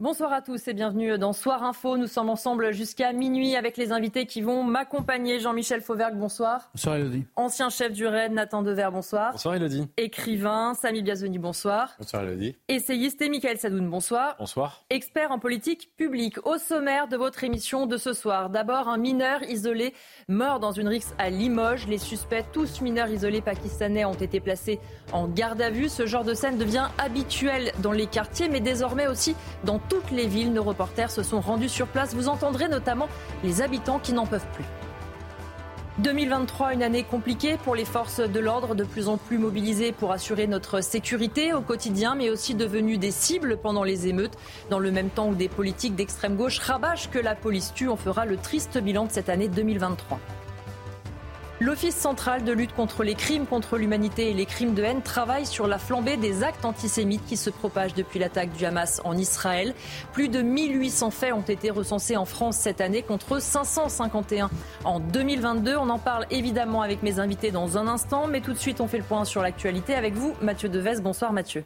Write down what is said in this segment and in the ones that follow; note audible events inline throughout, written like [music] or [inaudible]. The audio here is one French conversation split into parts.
Bonsoir à tous et bienvenue dans Soir Info. Nous sommes ensemble jusqu'à minuit avec les invités qui vont m'accompagner. Jean-Michel Fauvergue, bonsoir. Bonsoir Elodie. Ancien chef du RAID, Nathan Dever, bonsoir. Bonsoir Elodie. Écrivain, Samy Biazoni, bonsoir. Bonsoir Elodie. Essayiste et Michael Sadoun, bonsoir. Bonsoir. Expert en politique publique. Au sommaire de votre émission de ce soir, d'abord un mineur isolé mort dans une rixe à Limoges. Les suspects, tous mineurs isolés pakistanais, ont été placés en garde à vue. Ce genre de scène devient habituel dans les quartiers, mais désormais aussi dans toutes les villes. Nos reporters se sont rendus sur place. Vous entendrez notamment les habitants qui n'en peuvent plus. 2023, une année compliquée pour les forces de l'ordre, de plus en plus mobilisées pour assurer notre sécurité au quotidien, mais aussi devenues des cibles pendant les émeutes. Dans le même temps où des politiques d'extrême gauche rabâchent que la police tue, on fera le triste bilan de cette année 2023. L'Office central de lutte contre les crimes contre l'humanité et les crimes de haine travaille sur la flambée des actes antisémites qui se propagent depuis l'attaque du Hamas en Israël. Plus de 1800 faits ont été recensés en France cette année contre 551 en 2022. On en parle évidemment avec mes invités dans un instant, mais tout de suite on fait le point sur l'actualité avec vous, Mathieu Deves. Bonsoir Mathieu.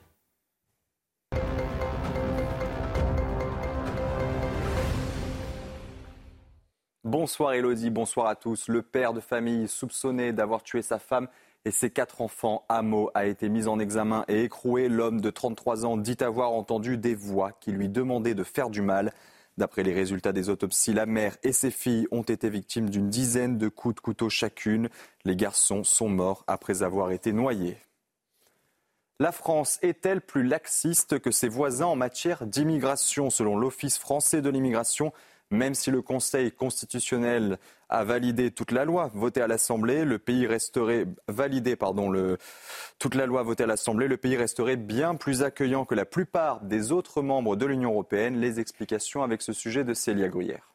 Bonsoir Elodie, bonsoir à tous. Le père de famille soupçonné d'avoir tué sa femme et ses quatre enfants à Meaux a été mis en examen et écroué. L'homme de 33 ans dit avoir entendu des voix qui lui demandaient de faire du mal. D'après les résultats des autopsies, la mère et ses filles ont été victimes d'une dizaine de coups de couteau chacune. Les garçons sont morts après avoir été noyés. La France est-elle plus laxiste que ses voisins en matière d'immigration? Selon l'Office français de l'immigration, même si le Conseil constitutionnel a validé toute la loi votée à l'Assemblée, le pays resterait validé toute la loi votée à l'Assemblée, le pays resterait bien plus accueillant que la plupart des autres membres de l'Union européenne. Les explications avec ce sujet de Célia Gruyère.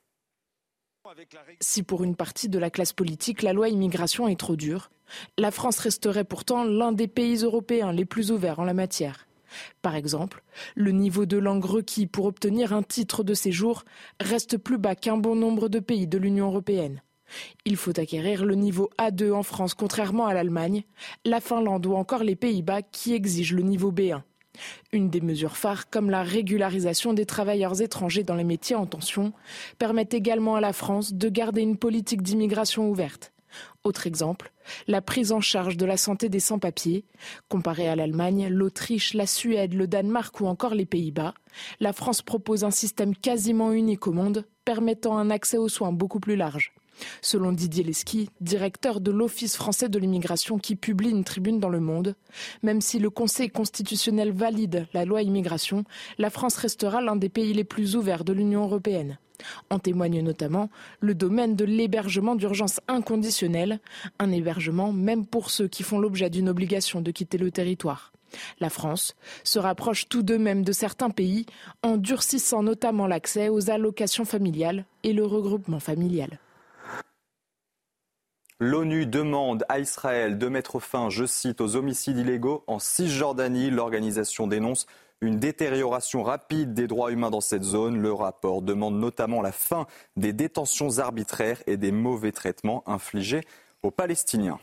Si pour une partie de la classe politique, la loi immigration est trop dure, la France resterait pourtant l'un des pays européens les plus ouverts en la matière. Par exemple, le niveau de langue requis pour obtenir un titre de séjour reste plus bas qu'un bon nombre de pays de l'Union européenne. Il faut acquérir le niveau A2 en France contrairement à l'Allemagne, la Finlande ou encore les Pays-Bas qui exigent le niveau B1. Une des mesures phares, comme la régularisation des travailleurs étrangers dans les métiers en tension, permet également à la France de garder une politique d'immigration ouverte. Autre exemple, la prise en charge de la santé des sans-papiers. Comparé à l'Allemagne, l'Autriche, la Suède, le Danemark ou encore les Pays-Bas, la France propose un système quasiment unique au monde, permettant un accès aux soins beaucoup plus large. Selon Didier Lesky, directeur de l'Office français de l'immigration qui publie une tribune dans Le Monde, même si le Conseil constitutionnel valide la loi immigration, la France restera l'un des pays les plus ouverts de l'Union européenne. En témoigne notamment le domaine de l'hébergement d'urgence inconditionnel, un hébergement même pour ceux qui font l'objet d'une obligation de quitter le territoire. La France se rapproche tout de même de certains pays en durcissant notamment l'accès aux allocations familiales et le regroupement familial. L'ONU demande à Israël de mettre fin, je cite, aux homicides illégaux en Cisjordanie. L'organisation dénonce une détérioration rapide des droits humains dans cette zone. Le rapport demande notamment la fin des détentions arbitraires et des mauvais traitements infligés aux Palestiniens.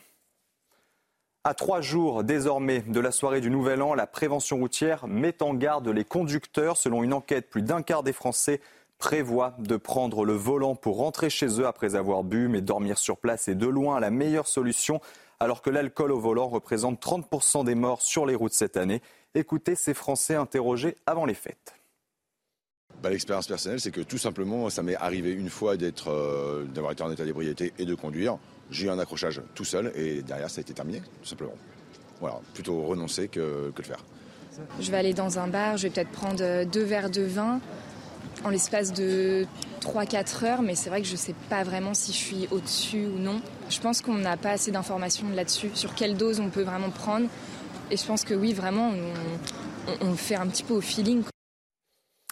À trois jours désormais de la soirée du Nouvel An, la prévention routière met en garde les conducteurs. Selon une enquête, plus d'un quart des Français prévoient de prendre le volant pour rentrer chez eux après avoir bu, mais dormir sur place est de loin la meilleure solution, alors que l'alcool au volant représente 30% des morts sur les routes cette année. Écoutez ces Français interrogés avant les fêtes. Bah, L'expérience personnelle, c'est que tout simplement, ça m'est arrivé une fois d'être, euh, d'avoir été en état d'ébriété et de conduire. J'ai eu un accrochage tout seul et derrière, ça a été terminé, tout simplement. Voilà, plutôt renoncer que, que le faire. Je vais aller dans un bar, je vais peut-être prendre euh, deux verres de vin en l'espace de 3-4 heures, mais c'est vrai que je ne sais pas vraiment si je suis au-dessus ou non. Je pense qu'on n'a pas assez d'informations là-dessus, sur quelle dose on peut vraiment prendre Et je pense que oui, vraiment, on, on fait un petit peu au feeling.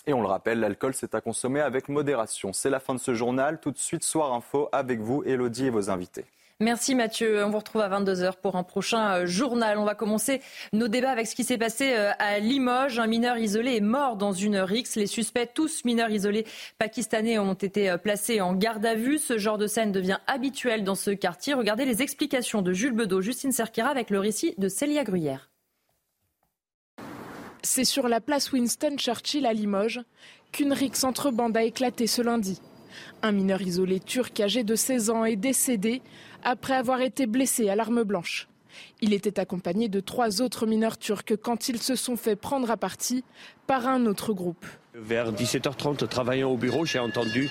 Et on le rappelle, l'alcool, c'est à consommer avec modération. C'est la fin de ce journal. Tout de suite, Soir Info avec vous, Elodie et vos invités. Merci Mathieu. On vous retrouve à 22h pour un prochain euh, journal. On va commencer nos débats avec ce qui s'est passé euh, à Limoges. Un mineur isolé est mort dans une rixe. Les suspects, tous mineurs isolés pakistanais, ont été euh, placés en garde à vue. Ce genre de scène devient habituel dans ce quartier. Regardez les explications de Jules Bedeau, Justine Serkira avec le récit de Célia Gruyère. C'est sur la place Winston Churchill à Limoges qu'une rixe entre bandes a éclaté ce lundi. Un mineur isolé turc âgé de 16 ans est décédé après avoir été blessé à l'arme blanche. Il était accompagné de trois autres mineurs turcs quand ils se sont fait prendre à partie par un autre groupe. Vers 17h30, travaillant au bureau, j'ai entendu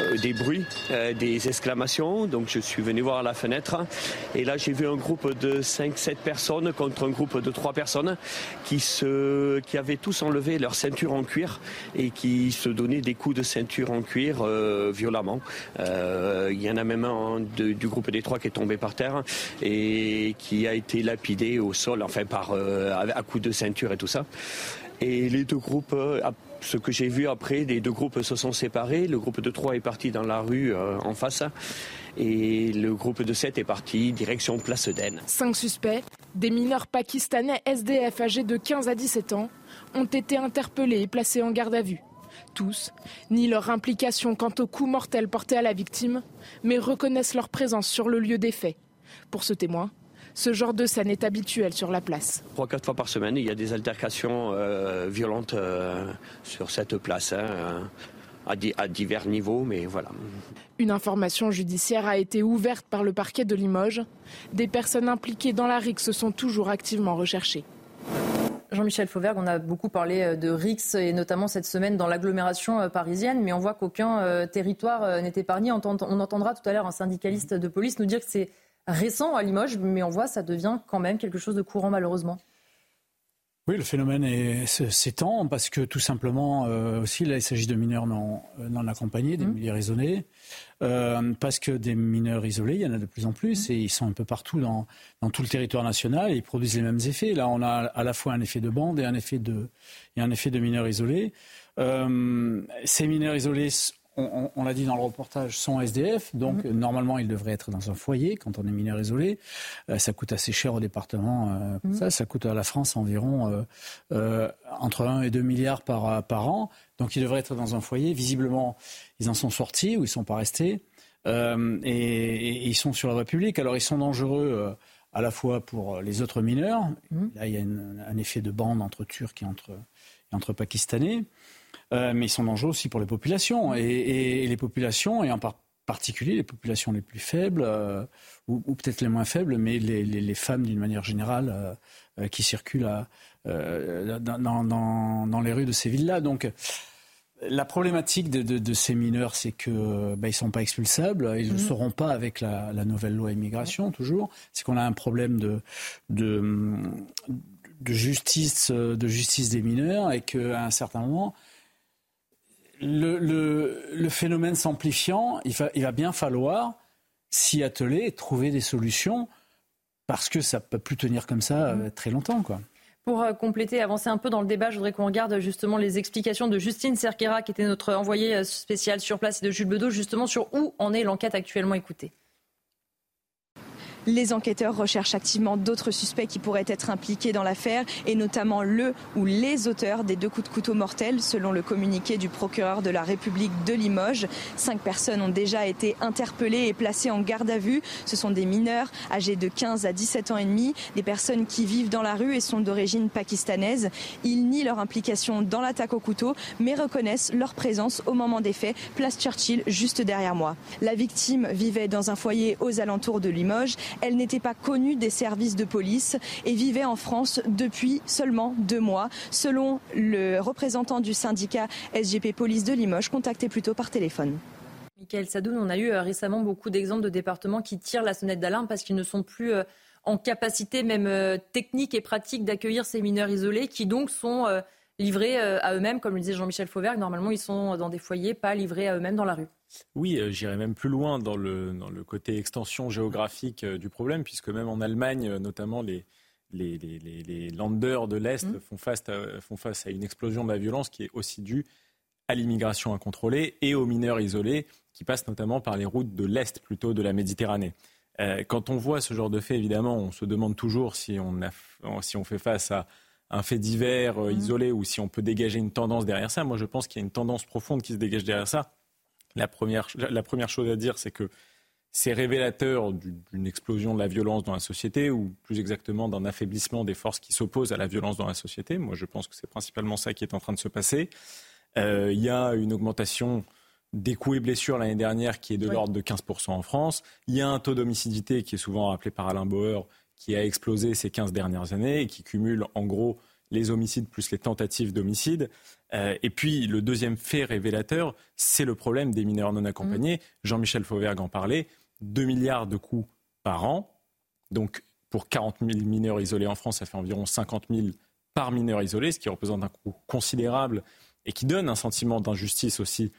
euh, des bruits, euh, des exclamations. Donc je suis venu voir à la fenêtre. Et là, j'ai vu un groupe de 5-7 personnes contre un groupe de 3 personnes qui, se, qui avaient tous enlevé leur ceinture en cuir et qui se donnaient des coups de ceinture en cuir euh, violemment. Il y en a même un du groupe des trois qui est tombé par terre et qui a été lapidé au sol, enfin par à coups de ceinture et tout ça. Et les deux groupes, euh, ce que j'ai vu après, les deux groupes se sont séparés. Le groupe de 3 est parti dans la rue euh, en face et le groupe de 7 est parti direction Place d'Aisne. Cinq suspects, des mineurs pakistanais SDF âgés de 15 à 17 ans, ont été interpellés et placés en garde à vue. Tous ni leur implication quant au coup mortel porté à la victime, mais reconnaissent leur présence sur le lieu des faits. Pour ce témoin, ce genre de scène est habituel sur la place. Trois, quatre fois par semaine, il y a des altercations euh, violentes euh, sur cette place. Hein, à, divers niveaux, mais voilà. Une information judiciaire a été ouverte par le parquet de Limoges. Des personnes impliquées dans la RIX sont toujours activement recherchées. Jean-Michel Fauvergue, on a beaucoup parlé euh, de RIX et notamment cette semaine dans l'agglomération parisienne, mais on voit qu'aucun territoire n'est épargné. On entendra tout à l'heure un syndicaliste de police nous dire que c'est récent à Limoges, mais on voit ça devient quand même quelque chose de courant malheureusement. Oui, le phénomène s'étend parce que tout simplement euh, aussi là il s'agit de mineurs non, euh, non accompagnés, des mmh. mineurs isolés, euh, parce que des mineurs isolés il y en a de plus en plus mmh. et ils sont un peu partout dans, dans tout le territoire national et ils produisent les mêmes effets. Là on a à la fois un effet de bande et un effet de, et un effet de mineurs isolés. ces mineurs isolés on, l'a dit dans le reportage, sont SDF. Donc, mhm. normalement, ils devraient être dans un foyer quand on est mineur isolé. Euh, ça coûte assez cher au département. Euh, mhm. ça, ça coûte à la France environ euh, entre 1 et 2 milliards par, par an. Donc, ils devraient être dans un foyer. Visiblement, ils en sont sortis ou ils ne sont pas restés. Et, ils sont sur la voie publique. Alors, ils sont dangereux à la fois pour les autres mineurs. Mhm. Là, il y a un effet de bande entre Turcs et entre, et entre Pakistanais. Euh, mais ils sont dangereux aussi pour les populations. Et, les populations, et en particulier les populations les plus faibles, euh, ou, peut-être les moins faibles, mais les, femmes d'une manière générale euh, qui circulent dans, les rues de ces villes-là. Donc, la problématique de, ces mineurs, c'est qu'ils bah, ne sont pas expulsables, ils ne le mmh. seront pas avec la, nouvelle loi immigration, toujours. C'est qu'on a un problème de, de, justice, de justice des mineurs et qu'à un certain moment, le, phénomène s'amplifiant, il va, il va bien falloir s'y atteler et trouver des solutions parce que ça ne peut plus tenir comme ça euh, très longtemps. Quoi. Pour euh, compléter, avancer un peu dans le débat, je voudrais qu'on regarde justement les explications de Justine Cerquera, qui était notre envoyée euh, spéciale sur place, et de Jules Bedeau, justement sur où en est l'enquête actuellement écoutée. Les enquêteurs recherchent activement d'autres suspects qui pourraient être impliqués dans l'affaire et notamment le ou les auteurs des deux coups de couteau mortels selon le communiqué du procureur de la République de Limoges. Cinq personnes ont déjà été interpellées et placées en garde à vue. Ce sont des mineurs âgés de 15 à 17 ans et demi, des personnes qui vivent dans la rue et sont d'origine pakistanaise. Ils nient leur implication dans l'attaque au couteau mais reconnaissent leur présence au moment des faits, place Churchill juste derrière moi. La victime vivait dans un foyer aux alentours de Limoges. Elle n'était pas connue des services de police et vivait en France depuis seulement deux mois, selon le représentant du syndicat SGP Police de Limoges, contacté plutôt par téléphone. Michael Sadoun, on a eu euh, récemment beaucoup d'exemples de départements qui tirent la sonnette d'alarme parce qu'ils ne sont plus euh, en capacité même euh, technique et pratique d'accueillir ces mineurs isolés qui donc sont livrés à eux-mêmes, comme le disait Jean-Michel Fauvergue. Normalement, ils sont dans des foyers, pas livrés à eux-mêmes dans la rue. Oui, euh, j'irais même plus loin dans le, dans le côté extension géographique euh, du problème, puisque même en Allemagne, euh, notamment les, les, les, landers de l'Est mmh. font, face à, font face à une explosion de la violence qui est aussi due à l'immigration incontrôlée et aux mineurs isolés qui passent notamment par les routes de l'Est plutôt de la Méditerranée. Euh, quand on voit ce genre de fait, évidemment, on se demande toujours si on, a, si on fait face à un fait divers euh, mmh. isolé ou si on peut dégager une tendance derrière ça. Moi, je pense qu'il y a une tendance profonde qui se dégage derrière ça. La première, la première chose à dire, c'est que c'est révélateur d'une explosion de la violence dans la société, ou plus exactement d'un affaiblissement des forces qui s'opposent à la violence dans la société. Moi, je pense que c'est principalement ça qui est en train de se passer. Euh, il y a une augmentation des coups et blessures l'année dernière qui est de l'ordre de 15% en France. Il y a un taux d'homicidité qui est souvent rappelé par Alain Bauer qui a explosé ces 15 dernières années et qui cumule en gros les homicides plus les tentatives d'homicide. Euh, et puis le deuxième fait révélateur, c'est le problème des mineurs non accompagnés. Mmh. Jean-Michel Fauvergue en parlait. 2 milliards de coûts par an. Donc pour 40 000 mineurs isolés en France, ça fait environ 50 000 par mineur isolé, ce qui représente un coût considérable et qui donne un sentiment d'injustice aussi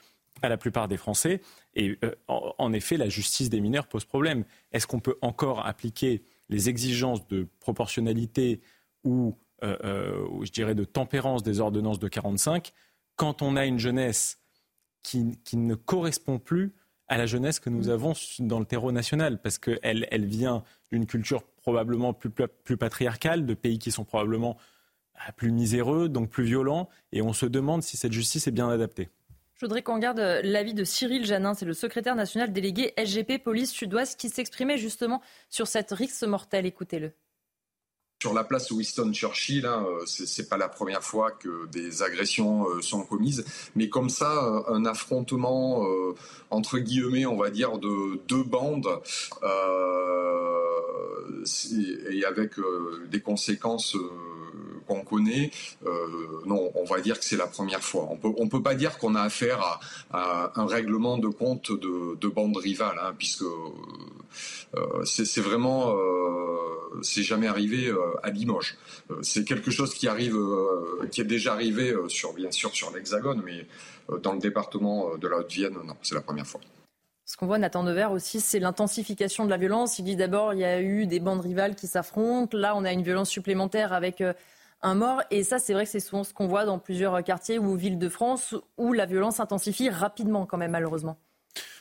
à la plupart des Français. Et euh, en, effet, la justice des mineurs pose problème. Est-ce qu'on peut encore appliquer les exigences de proportionnalité ou, euh, euh, je dirais, de tempérance des ordonnances de 45 quand on a une jeunesse qui, ne correspond plus à la jeunesse que nous mm. avons dans le terreau national, parce qu'elle elle vient d'une culture probablement plus, plus patriarcale, de pays qui sont probablement ah, plus miséreux, donc plus violents, et on se demande si cette justice est bien adaptée. Je voudrais qu'on regarde euh, l'avis de Cyril Janin, c'est le secrétaire national délégué SGP Police Sud-Ouest qui s'exprimait justement sur cette rixe mortelle. Écoutez-le. Sur la place Winston Churchill, hein, euh, c'est pas la première fois que des agressions euh, sont commises, mais comme ça, un affrontement entre guillemets, on va dire, de deux bandes et avec des conséquences qu'on connaît, euh, non, on va dire que c'est la première fois. On peut, on peut pas dire qu'on a affaire à, un règlement de compte de, de bande rivale, hein, puisque euh, c'est vraiment, euh, c'est jamais arrivé à Limoges. c'est quelque chose qui arrive, qui est déjà arrivé sur, bien sûr, sur l'Hexagone, mais dans le département de la Haute-Vienne, non, c'est la première fois. Ce qu'on voit, Nathan Devers aussi, c'est l'intensification de la violence. Il dit d'abord, il y a eu des bandes rivales qui s'affrontent. Là, on a une violence supplémentaire avec un mort. Et ça, c'est vrai que c'est souvent ce qu'on voit dans plusieurs quartiers ou villes de France où la violence s'intensifie rapidement quand même, malheureusement.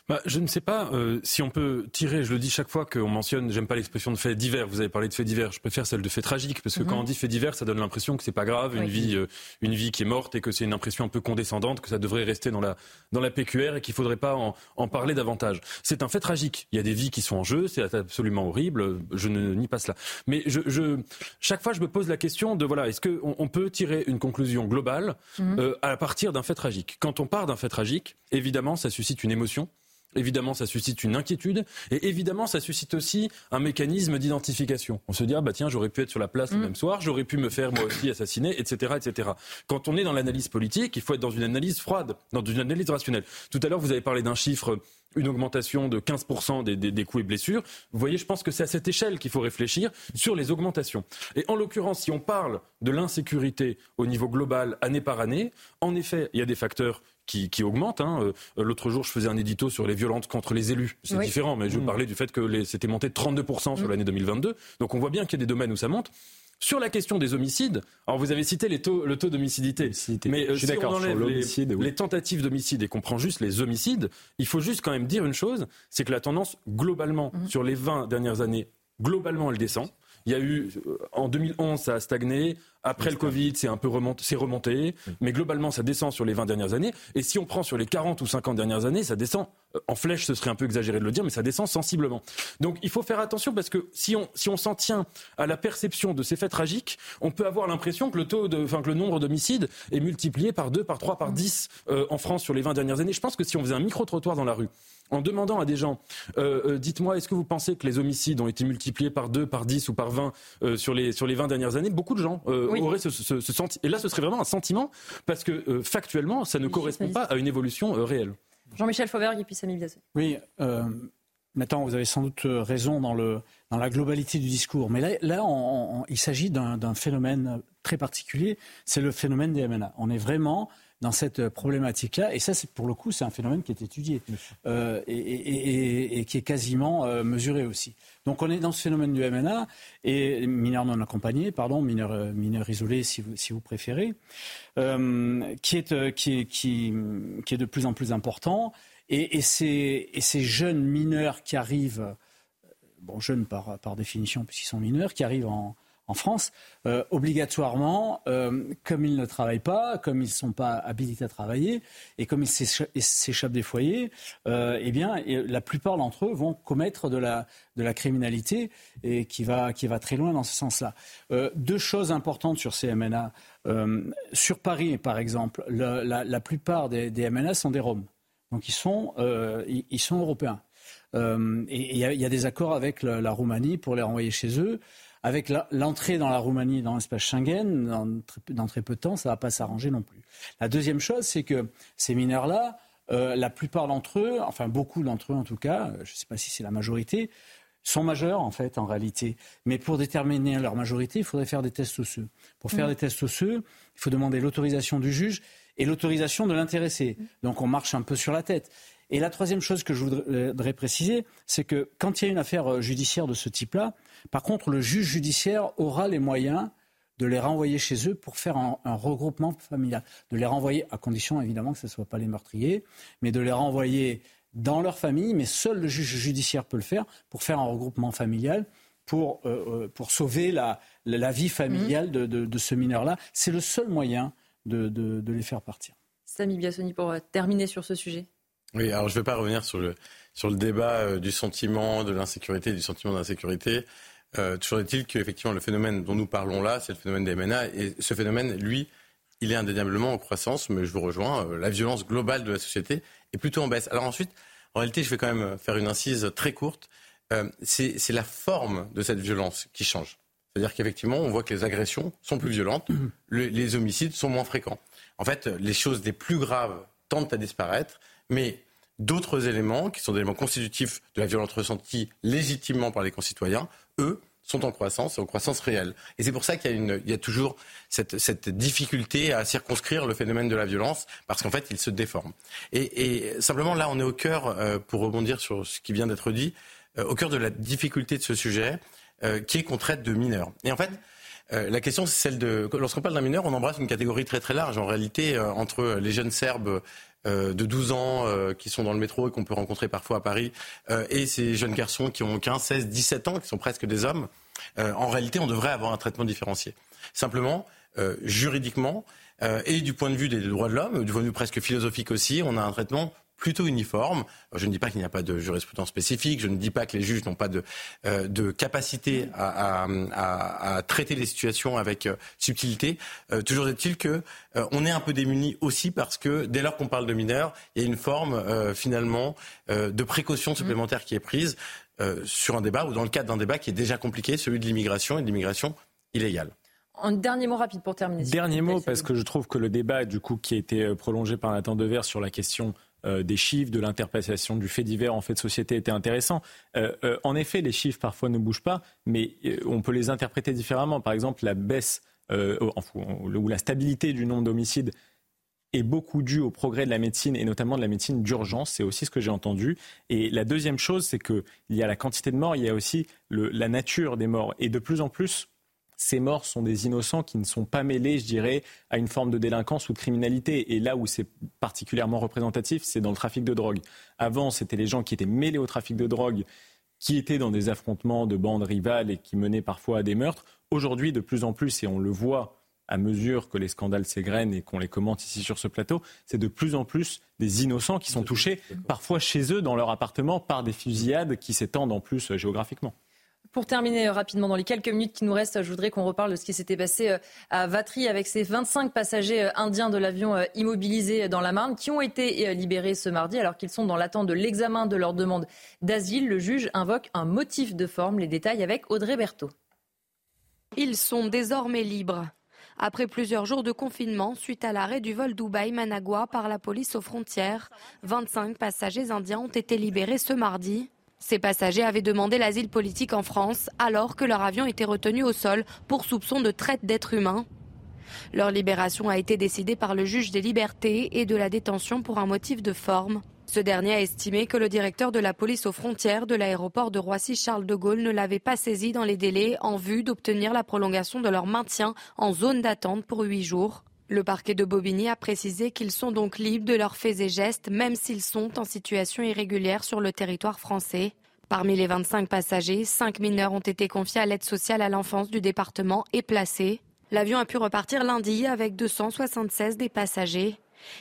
Bah, je ne sais pas euh, si on peut tirer, je le dis chaque fois qu'on mentionne, j'aime pas l'expression de faits divers, vous avez parlé de faits divers, je préfère celle de faits tragiques, parce que quand mhm. on dit faits divers, ça donne l'impression que c'est pas grave, une, vie, euh, une vie qui est morte et que c'est une impression un peu condescendante, que ça devrait rester dans la, dans la PQR et qu'il faudrait pas en, en parler davantage. C'est un fait tragique, il y a des vies qui sont en jeu, c'est absolument horrible, je ne nie pas cela. Mais je, je, chaque fois, je me pose la question de, voilà, est-ce qu'on on peut tirer une conclusion globale mhm. euh, à partir d'un fait tragique? Quand on part d'un fait tragique, évidemment, ça suscite une émotion. Évidemment, ça suscite une inquiétude et évidemment, ça suscite aussi un mécanisme d'identification. On se dit, ah, bah tiens, j'aurais pu être sur la place le mm. même soir, j'aurais pu me faire moi aussi assassiner, etc., etc. Quand on est dans l'analyse politique, il faut être dans une analyse froide, dans une analyse rationnelle. Tout à l'heure, vous avez parlé d'un chiffre une augmentation de 15% des, des, des, coûts et blessures. Vous voyez, je pense que c'est à cette échelle qu'il faut réfléchir sur les augmentations. Et en l'occurrence, si on parle de l'insécurité au niveau global année par année, en effet, il y a des facteurs qui, qui augmente. Hein. Euh, l'autre jour, je faisais un édito sur les violences contre les élus. C'est différent, mais je mmh. parlais du fait que c'était monté de 32% sur mmh. l'année 2022. Donc on voit bien qu'il y a des domaines où ça monte. Sur la question des homicides, alors vous avez cité les taux, le taux d'homicidité, mais euh, si on enlève les, les, tentatives d'homicide et qu'on prend juste les homicides, il faut juste quand même dire une chose, c'est que la tendance globalement mmh. sur les 20 dernières années, globalement elle descend. Il y a eu, euh, en 2011, ça a stagné. Après le Covid, c'est un peu remonté, c'est remonté. Mais globalement, ça descend sur les 20 dernières années. Et si on prend sur les 40 ou 50 dernières années, ça descend euh, en flèche, ce serait un peu exagéré de le dire, mais ça descend sensiblement. Donc il faut faire attention parce que si on, si on s'en tient à la perception de ces faits tragiques, on peut avoir l'impression que le taux de, enfin, que le nombre d'homicides est multiplié par 2, par 3, par 10 euh, en France sur les 20 dernières années. Je pense que si on faisait un micro-trottoir dans la rue, en demandant à des gens, euh, euh, dites-moi, est-ce que vous pensez que les homicides ont été multipliés par 2, par 10 ou par 20 euh, sur, les, sur les 20 dernières années? Beaucoup de gens auraient ce, ce, sentiment. Et là, ce serait vraiment un sentiment, parce que factuellement, ça ne correspond pas à une évolution réelle. Jean-Michel Fauvergue et puis Samy Biazet. Oui, maintenant, vous avez sans doute raison dans, le, dans la globalité du discours. Mais là, là il s'agit d'un phénomène très particulier, c'est le phénomène des MNA. On est vraiment dans cette problématique-là. Et ça, pour le coup, c'est un phénomène qui est étudié euh, et, qui est quasiment euh, mesuré aussi. Donc on est dans ce phénomène du MNA et mineurs non accompagnés, pardon, mineurs, euh, mineurs isolés si vous, si vous préférez, qui, est, qui, qui, qui est de plus en plus important. Et, ces, ces jeunes mineurs qui arrivent, bon jeunes par, par définition puisqu'ils sont mineurs, qui arrivent en, en France, euh, obligatoirement, euh, comme ils ne travaillent pas, comme ils ne sont pas habilités à travailler, et comme ils s'échappent des foyers, euh, eh bien, la plupart d'entre eux vont commettre de la, criminalité et qui va, très loin dans ce sens-là. deux choses importantes sur ces MNA. sur Paris, par exemple, la, plupart des, MNA sont des Roms. Donc ils sont, européens. et il y, a des accords avec la Roumanie pour les renvoyer chez eux avec l'entrée dans la Roumanie dans l'espace Schengen, dans très, peu de temps, ça ne va pas s'arranger non plus. La deuxième chose, c'est que ces mineurs-là, euh, la plupart d'entre eux, enfin beaucoup d'entre eux en tout cas, je ne sais pas si c'est la majorité, sont majeurs en fait en réalité. Mais pour déterminer leur majorité, il faudrait faire des tests osseux. Pour faire mm. des tests osseux, il faut demander l'autorisation du juge et l'autorisation de l'intéressé. Mm. Donc on marche un peu sur la tête. Et la troisième chose que je voudrais préciser, c'est que quand il y a une affaire euh, judiciaire de ce type-là, par contre, le juge judiciaire aura les moyens de les renvoyer chez eux pour faire un, regroupement familial. De les renvoyer, à condition évidemment que ce ne soient pas les meurtriers, mais de les renvoyer dans leur famille, mais seul le juge judiciaire peut le faire pour faire un regroupement familial, pour, euh, euh, sauver la, vie familiale de, ce mineur-là. C'est le seul moyen de, les faire partir. Samy Biassoni, pour terminer sur ce sujet. Oui, alors je ne vais pas revenir sur le, sur le débat euh, du sentiment de l'insécurité, du sentiment d'insécurité. Euh, toujours est-il qu'effectivement, le phénomène dont nous parlons là, c'est le phénomène des MNA. Et ce phénomène, lui, il est indéniablement en croissance, mais je vous rejoins, euh, la violence globale de la société est plutôt en baisse. Alors ensuite, en réalité, je vais quand même faire une incise très courte. C'est la forme de cette violence qui change. C'est-à-dire qu'effectivement, on voit que les agressions sont plus violentes, le, les homicides sont moins fréquents. En fait, les choses les plus graves tendent à disparaître, mais d'autres éléments, qui sont des éléments constitutifs de la violence ressentie légitimement par les concitoyens, eux, sont en croissance, en croissance réelle. Et c'est pour ça qu'il y a, une, il y a toujours cette, cette, difficulté à circonscrire le phénomène de la violence, parce qu'en fait, il se déforme. Et, et, simplement, là, on est au cœur, euh, pour rebondir sur ce qui vient d'être dit, euh, au cœur de la difficulté de ce sujet, euh, qui est qu'on traite de mineurs. Et en fait, la question, c'est celle de. Lorsqu'on parle d'un mineur, on embrasse une catégorie très très large. En réalité, entre les jeunes Serbes euh, de 12 ans euh, qui sont dans le métro et qu'on peut rencontrer parfois à Paris, euh, et ces jeunes garçons qui ont 15, 16, 17 ans, qui sont presque des hommes, en réalité, on devrait avoir un traitement différencié. Simplement, juridiquement, et du point de vue des droits de l'homme, du point de vue presque philosophique aussi, on a un traitement plutôt uniforme. Je ne dis pas qu'il n'y a pas de jurisprudence spécifique, je ne dis pas que les juges n'ont pas de, euh, de capacité à, à, à, traiter les situations avec euh, subtilité. Euh, toujours est-il que on est un peu démunis aussi parce que dès lors qu'on parle de mineurs, il y a une forme finalement de précaution supplémentaire qui est prise sur un débat ou dans le cadre d'un débat qui est déjà compliqué, celui de l'immigration et de l'immigration illégale. Un dernier mot rapide pour terminer. Dernier mot, parce que je trouve que le débat, du coup, qui a été prolongé par Nathan Dever sur la question euh, des chiffres, de l'interprétation du fait divers en fait de société était intéressant. Euh, euh, en effet, les chiffres parfois ne bougent pas, mais on peut les interpréter différemment. Par exemple, la baisse ou la stabilité du nombre d'homicides est beaucoup due au progrès de la médecine et notamment de la médecine d'urgence. C'est aussi ce que j'ai entendu. Et la deuxième chose, c'est qu'il y a la quantité de morts, il y a aussi la nature des morts. Et de plus en plus, ces morts sont des innocents qui ne sont pas mêlés, je dirais, à une forme de délinquance ou de criminalité. Et là où c'est particulièrement représentatif, c'est dans le trafic de drogue. Avant, c'était les gens qui étaient mêlés au trafic de drogue, qui étaient dans des affrontements de bandes rivales et qui menaient parfois à des meurtres. Aujourd'hui, de plus en plus, et on le voit à mesure que les scandales s'égrènent et qu'on les commente ici sur ce plateau, c'est de plus en plus des innocents qui sont touchés, parfois chez eux, dans leur appartement, par des fusillades qui s'étendent en plus euh, géographiquement. Pour terminer euh, rapidement, dans les quelques minutes qui nous restent, je voudrais qu'on reparle de ce qui s'était passé euh, à Vatry avec ces 25 passagers euh, indiens de l'avion immobilisé dans la Marne qui ont été libérés ce mardi alors qu'ils sont dans l'attente de l'examen de leur demande d'asile. Le juge invoque un motif de forme. Les détails avec Audrey Berthaud. Ils sont désormais libres. Après plusieurs jours de confinement, suite à l'arrêt du vol Dubaï-Managua par la police aux frontières, 25 passagers indiens ont été libérés ce mardi. Ces passagers avaient demandé l'asile politique en France alors que leur avion était retenu au sol pour soupçon de traite d'êtres humains. Leur libération a été décidée par le juge des libertés et de la détention pour un motif de forme. Ce dernier a estimé que le directeur de la police aux frontières de l'aéroport de Roissy-Charles de Gaulle ne l'avait pas saisi dans les délais en vue d'obtenir la prolongation de leur maintien en zone d'attente pour huit jours. Le parquet de Bobigny a précisé qu'ils sont donc libres de leurs faits et gestes, même s'ils sont en situation irrégulière sur le territoire français. Parmi les 25 passagers, 5 mineurs ont été confiés à l'aide sociale à l'enfance du département et placés. L'avion a pu repartir lundi avec 276 des passagers.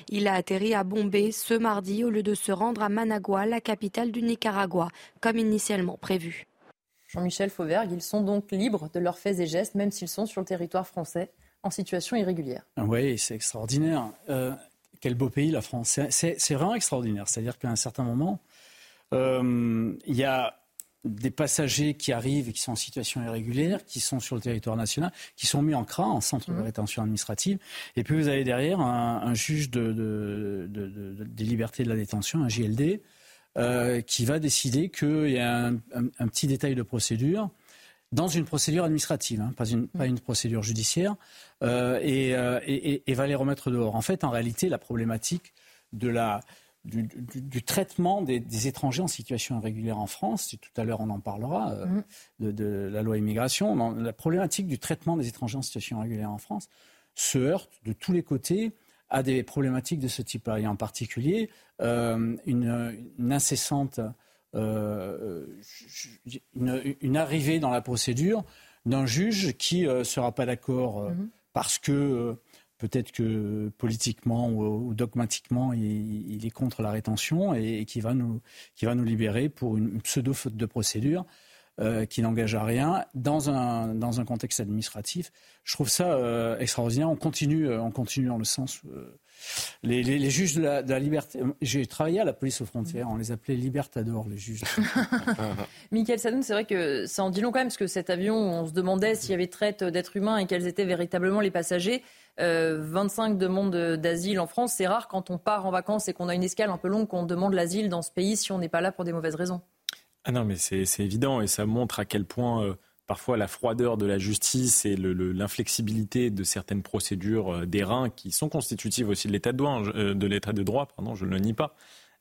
Il a atterri à Bombay ce mardi au lieu de se rendre à Managua, la capitale du Nicaragua, comme initialement prévu. Jean-Michel Fauvergue, ils sont donc libres de leurs faits et gestes, même s'ils sont sur le territoire français en situation irrégulière. Oui, c'est extraordinaire. Euh, quel beau pays la France. C'est vraiment extraordinaire. C'est-à-dire qu'à un certain moment, euh, il y a des passagers qui arrivent et qui sont en situation irrégulière, qui sont sur le territoire national, qui sont mis en CRA, en centre de mmh. rétention administrative. Et puis vous avez derrière un, juge de, des libertés de la détention, un JLD, euh, qui va décider qu'il y a un, petit détail de procédure dans une procédure administrative, hein, pas, une, pas, une, procédure judiciaire, euh, et, euh, et, et, va les remettre dehors. En fait, en réalité, la problématique de la du, traitement des, étrangers en situation irrégulière en France. Tout à l'heure, on en parlera euh, mm. de, la loi immigration. La problématique du traitement des étrangers en situation irrégulière en France se heurte de tous les côtés à des problématiques de ce type-là, et en particulier euh, une, incessante euh, une, arrivée dans la procédure d'un juge qui ne sera pas d'accord mm-hmm. parce que peut-être que politiquement ou, dogmatiquement, il, est contre la rétention et, qui, va nous, qui va nous libérer pour une pseudo-faute de procédure euh, qui n'engage à rien dans un, dans un contexte administratif. Je trouve ça euh, extraordinaire. On continue, euh, on continue dans le sens. Les, juges de la, liberté. J'ai travaillé à la police aux frontières. On les appelait libertadors, les juges. [laughs] Michael Sadoun, c'est vrai que ça en dit long quand même, parce que cet avion, on se demandait s'il y avait traite d'êtres humains et quels étaient véritablement les passagers. 25 euh, demandes d'asile en France, c'est rare quand on part en vacances et qu'on a une escale un peu longue qu'on demande l'asile dans ce pays si on n'est pas là pour des mauvaises raisons. Ah non, mais c'est évident et ça montre à quel point euh, parfois la froideur de la justice et l'inflexibilité de certaines procédures euh, des reins qui sont constitutives aussi de l'état de, droit, de l'état de droit, pardon, je ne le nie pas,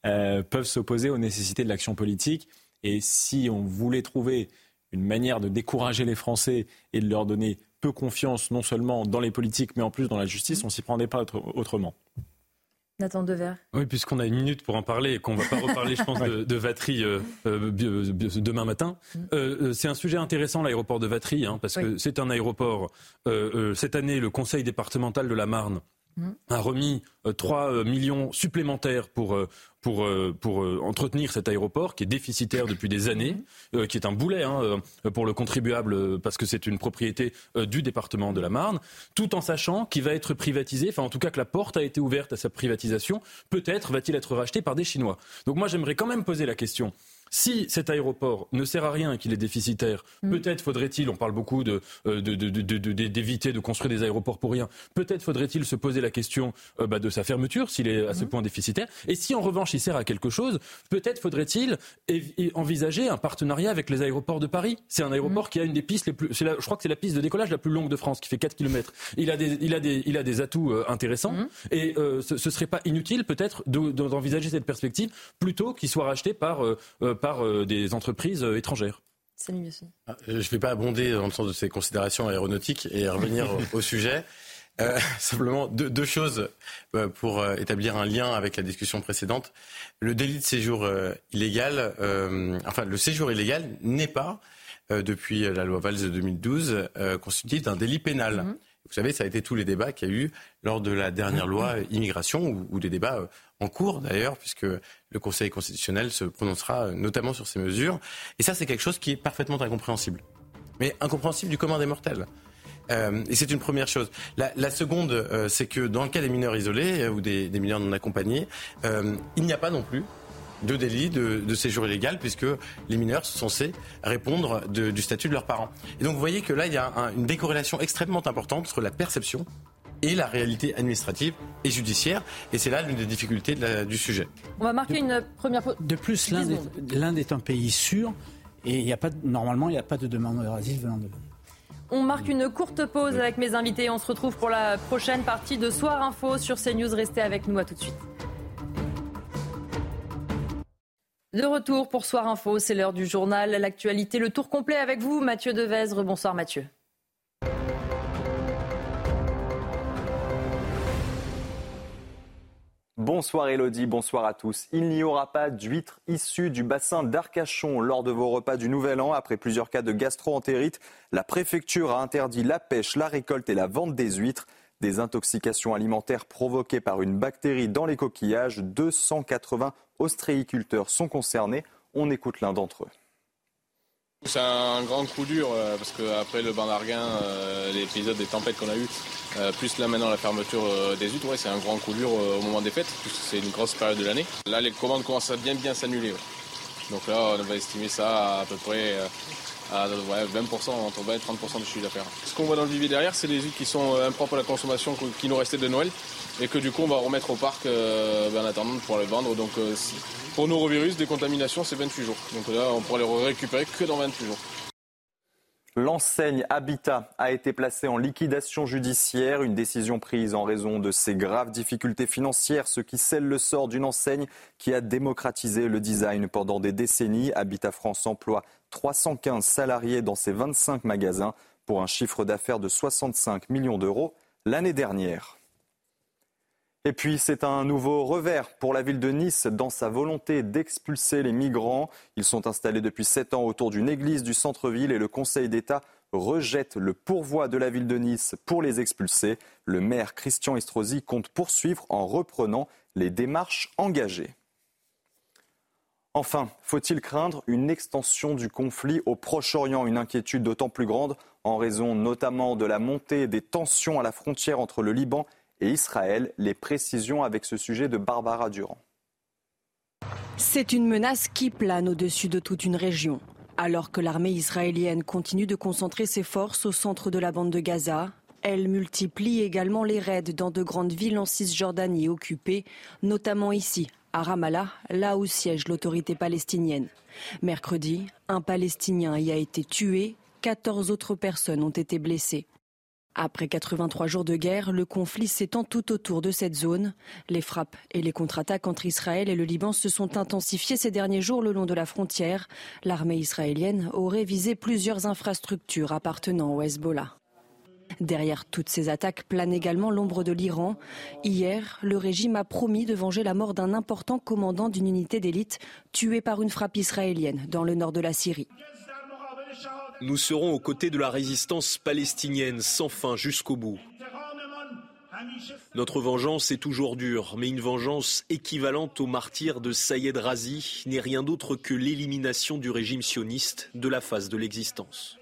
peuvent s'opposer aux nécessités de l'action politique. Et si on voulait trouver une manière de décourager les Français et de leur donner peu confiance non seulement dans les politiques, mais en plus dans la justice, on s'y prendrait pas autrement. Nathan Dever. Oui, puisqu'on a une minute pour en parler et qu'on ne va pas reparler, je pense, [laughs] de, de Vatry euh, euh, demain matin. Mm. Euh, c'est un sujet intéressant, l'aéroport de Vatry, hein, parce que c'est un aéroport. cette année, le conseil départemental de la Marne Mmh. a remis 3 euh, euh, millions supplémentaires pour, euh, pour, pour entretenir cet aéroport qui est déficitaire depuis des années, mmh. qui est un boulet hein, pour le contribuable parce que c'est une propriété du département de la Marne, tout en sachant qu'il va être privatisé, enfin en tout cas que la porte a été ouverte à sa privatisation, peut-être va-t-il être racheté par des Chinois. Donc moi j'aimerais quand même poser la question. Si cet aéroport ne sert à rien et qu'il est déficitaire, mm. peut-être faudrait-il, on parle beaucoup euh, d'éviter de, construire des aéroports pour rien, peut-être faudrait-il se poser la question euh, bah, de sa fermeture s'il est à ce mm. point déficitaire. Et si en revanche il sert à quelque chose, peut-être faudrait-il envisager un partenariat avec les aéroports de Paris. C'est un aéroport mm. qui a une des pistes les plus, je crois que c'est la piste de décollage la plus longue de France, qui fait 4 km. Il a des, il a des, il a des atouts euh, intéressants et ce, ne serait pas inutile peut-être d'envisager cette perspective plutôt qu'il soit racheté par par euh, des entreprises euh, étrangères. Ah, je ne vais pas abonder dans le sens de ces considérations aéronautiques et revenir [laughs] au, sujet. Euh, [laughs] simplement deux, choses pour établir un lien avec la discussion précédente. Le délit de séjour illégal, enfin le séjour illégal n'est pas, depuis la loi Valls de 2012, constitué d'un délit pénal. Mm-hmm. Vous savez, ça a été tous les débats qu'il y a eu lors de la dernière loi immigration, ou, des débats euh, en cours d'ailleurs, puisque le Conseil constitutionnel se prononcera euh, notamment sur ces mesures. Et ça, c'est quelque chose qui est parfaitement incompréhensible. Mais incompréhensible du commun des mortels. Euh, et c'est une première chose. La, seconde, c'est que dans le cas des mineurs isolés ou des, des mineurs non accompagnés, il n'y a pas non plus de délit de, séjour illégal, puisque les mineurs sont censés répondre du statut de leurs parents. Et donc vous voyez que là, il y a une décorrélation extrêmement importante entre la perception et la réalité administrative et judiciaire. Et c'est là l'une des difficultés du sujet. On va marquer une première De plus, l'Inde est, un pays sûr et il y a pas, normalement, il n'y a pas de demande d'asile venant de On marque une courte pause avec mes invités. On se retrouve pour la prochaine partie de Soir Info sur CNews. Restez avec nous. À tout de suite. De retour pour Soir Info, c'est l'heure du journal, l'actualité, le tour complet avec vous, Mathieu Devezre. Bonsoir Mathieu. Bonsoir Elodie, bonsoir à tous. Il n'y aura pas d'huîtres issues du bassin d'Arcachon lors de vos repas du Nouvel An. Après plusieurs cas de gastro-entérite, la préfecture a interdit la pêche, la récolte et la vente des huîtres. Des intoxications alimentaires provoquées par une bactérie dans les coquillages. 280 ostréiculteurs sont concernés. On écoute l'un d'entre eux. C'est un grand coup dur euh, parce qu'après le bain d'Arguin, euh, l'épisode des tempêtes qu'on a eu, euh, plus là maintenant la fermeture des huîtres, c'est un grand coup dur au moment des fêtes, puisque c'est une grosse période de l'année. Là les commandes commencent à bien bien s'annuler. Donc là on va estimer ça à, peu près à 20%, entre 20 et 30% du chiffre d'affaires. Ce qu'on voit dans le vivier derrière, c'est des huîtres qui sont impropres à la consommation qui nous restaient de Noël et que du coup on va remettre au parc ben, en attendant de pouvoir les vendre. Donc pour norovirus, des contaminations, c'est 28 jours. Donc là, on pourra les récupérer que dans 28 jours. L'enseigne Habitat a été placée en liquidation judiciaire, une décision prise en raison de ses graves difficultés financières, ce qui scelle le sort d'une enseigne qui a démocratisé le design pendant des décennies. Habitat France emploie 315 salariés dans ses 25 magasins pour un chiffre d'affaires de 65 millions d'euros l'année dernière. Et puis c'est un nouveau revers pour la ville de Nice dans sa volonté d'expulser les migrants. Ils sont installés depuis sept ans autour d'une église du centre-ville et le Conseil d'État rejette le pourvoi de la ville de Nice pour les expulser. Le maire Christian Estrosi compte poursuivre en reprenant les démarches engagées. Enfin, faut-il craindre une extension du conflit au Proche-Orient Une inquiétude d'autant plus grande en raison notamment de la montée des tensions à la frontière entre le Liban et Israël? Les précisions avec ce sujet de Barbara Durand. C'est une menace qui plane au-dessus de toute une région. Alors que l'armée israélienne continue de concentrer ses forces au centre de la bande de Gaza, elle multiplie également les raids dans de grandes villes en Cisjordanie occupées, notamment ici, à Ramallah, là où siège l'autorité palestinienne. Mercredi, un Palestinien y a été tué, 14 autres personnes ont été blessées. Après 83 jours de guerre, le conflit s'étend tout autour de cette zone. Les frappes et les contre-attaques entre Israël et le Liban se sont intensifiées ces derniers jours le long de la frontière. L'armée israélienne aurait visé plusieurs infrastructures appartenant au Hezbollah. Derrière toutes ces attaques plane également l'ombre de l'Iran. Hier, le régime a promis de venger la mort d'un important commandant d'une unité d'élite tué par une frappe israélienne dans le nord de la Syrie. Nous serons aux côtés de la résistance palestinienne sans fin jusqu'au bout. Notre vengeance est toujours dure, mais une vengeance équivalente au martyr de Sayed Razi n'est rien d'autre que l'élimination du régime sioniste de la face de l'existence.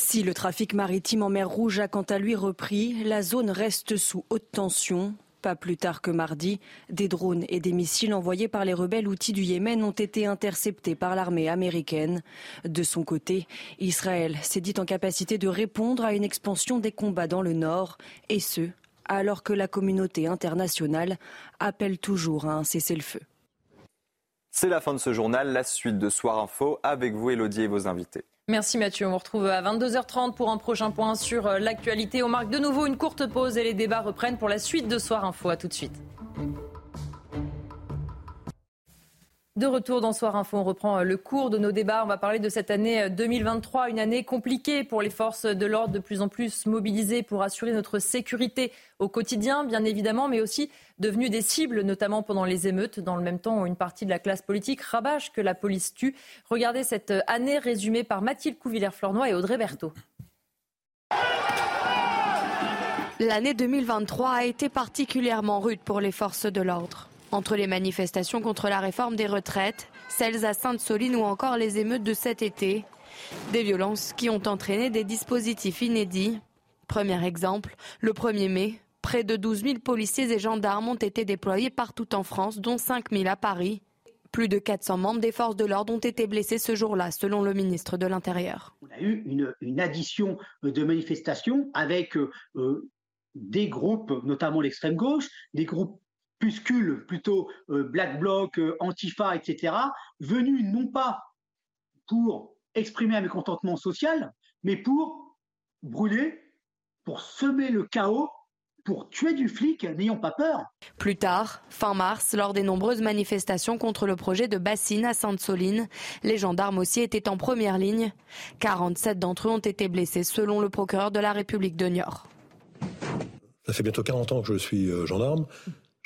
Si le trafic maritime en mer Rouge a quant à lui repris, la zone reste sous haute tension. Pas plus tard que mardi, des drones et des missiles envoyés par les rebelles outils du Yémen ont été interceptés par l'armée américaine. De son côté, Israël s'est dit en capacité de répondre à une expansion des combats dans le nord, et ce, alors que la communauté internationale appelle toujours à un cessez-le-feu. C'est la fin de ce journal, la suite de Soir Info avec vous Elodie et vos invités. Merci Mathieu. On vous retrouve à 22h30 pour un prochain point sur euh, l'actualité. On marque de nouveau une courte pause et les débats reprennent pour la suite de Soir Info. À tout de suite. De retour dans Soir Info, on reprend euh, le cours de nos débats. On va parler de cette année 2023, euh, une année compliquée pour les forces de l'ordre, de plus en plus mobilisées pour assurer notre sécurité au quotidien, bien évidemment, mais aussi devenues des cibles, notamment pendant les émeutes. Dans le même temps, une partie de la classe politique rabâche que la police tue. Regardez cette année résumée par Mathilde Couvillère-Flornois et Audrey Berthaud. L'année 2023 a été particulièrement rude pour les forces de l'ordre. Entre les manifestations contre la réforme des retraites, celles à Sainte-Soline ou encore les émeutes de cet été, des violences qui ont entraîné des dispositifs inédits. Premier exemple, le 1er mai, près de 12 000 policiers et gendarmes ont été déployés partout en France, dont 5 000 à Paris. Plus de 400 membres des forces de l'ordre ont été blessés ce jour-là, selon le ministre de l'Intérieur. On a eu une, addition de manifestations avec euh, des groupes, notamment l'extrême gauche, des groupes puscules plutôt euh, Black Bloc, euh, Antifa, etc., venus non pas pour exprimer un mécontentement social, mais pour brûler, pour semer le chaos pour tuer du flic, n'ayons pas peur. Plus tard, fin mars, lors des nombreuses manifestations contre le projet de bassine à Sainte-Soline, les gendarmes aussi étaient en première ligne. 47 d'entre eux ont été blessés selon le procureur de la République de Niort. Ça fait bientôt 40 ans que je suis euh, gendarme.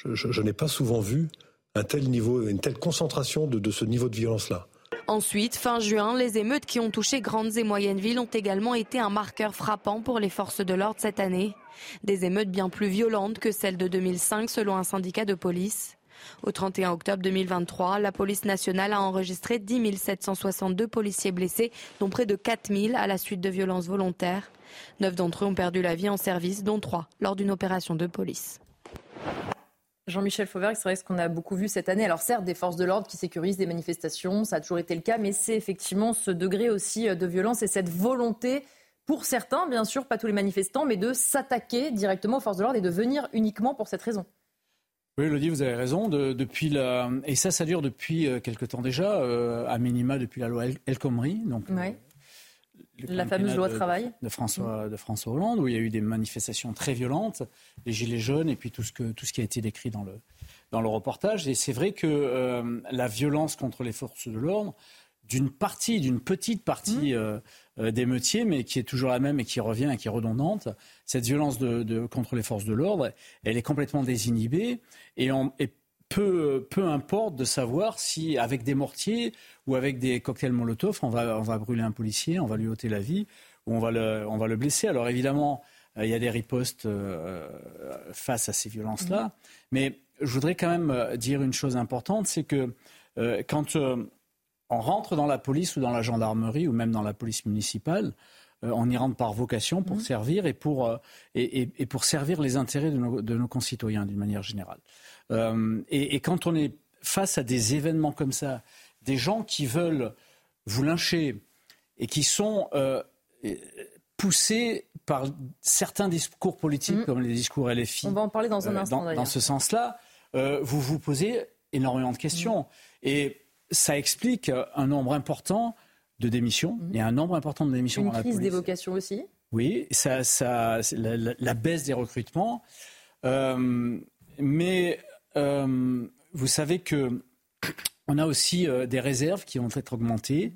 Je, n'ai pas souvent vu un tel niveau, une telle concentration de ce niveau de violence-là. Ensuite, fin juin, les émeutes qui ont touché grandes et moyennes villes ont également été un marqueur frappant pour les forces de l'ordre cette année. Des émeutes bien plus violentes que celles de 2005 selon un syndicat de police. Au 31 octobre 2023, la police nationale a enregistré 10 762 policiers blessés, dont près de 4 000 à la suite de violences volontaires. Neuf d'entre eux ont perdu la vie en service, dont trois lors d'une opération de police. Jean-Michel Fauvergue, c'est vrai ce qu'on a beaucoup vu cette année. Alors certes, des forces de l'ordre qui sécurisent des manifestations, ça a toujours été le cas, mais c'est effectivement ce degré aussi euh, de violence et cette volonté, pour certains, bien sûr, pas tous les manifestants, mais de s'attaquer directement aux forces de l'ordre et de venir uniquement pour cette raison. Oui, Elodie, vous avez raison. depuis la... Et ça, ça dure depuis euh, quelque temps déjà, euh, à minima depuis la loi El Khomri. Donc, la fameuse loi de travail de François, de François Hollande, où il y a eu des manifestations très violentes, les gilets jaunes et puis tout ce, que, tout ce qui a été décrit dans le, dans le reportage. Et c'est vrai que euh, la violence contre les forces de l'ordre, d'une partie, d'une petite partie mmh. euh, euh, des métiers, mais qui est toujours la même et qui revient et qui est redondante, cette violence de, contre les forces de l'ordre, elle est complètement désinhibée et, on, et peu, peu importe de savoir si, avec des mortiers ou avec des cocktails Molotov, on va, on va brûler un policier, on va lui ôter la vie ou on va le, on va le blesser. Alors évidemment, euh, il y a des ripostes euh, face à ces violences-là. Mhm. Mais je voudrais quand même euh, dire une chose importante, c'est que quand on rentre dans la police ou dans la gendarmerie ou même dans la police municipale, on y rentre par vocation pour mhm. servir et pour, et, et, pour servir les intérêts de nos, de nos concitoyens d'une manière générale. Euh, et, quand on est face à des événements comme ça, des gens qui veulent vous lyncher et qui sont euh, poussés par certains discours politiques, mm. comme les discours LFI. On va en parler dans un euh, instant. dans, ce sens-là, vous vous posez énormément de questions. Mm. Et ça explique un nombre important de démissions. Il y a un nombre important de démissions Une dans la crise des vocations aussi. Oui, ça, ça, la, la, baisse des recrutements. mais euh, vous savez que [clears throat] on a aussi euh, des réserves qui vont être augmentées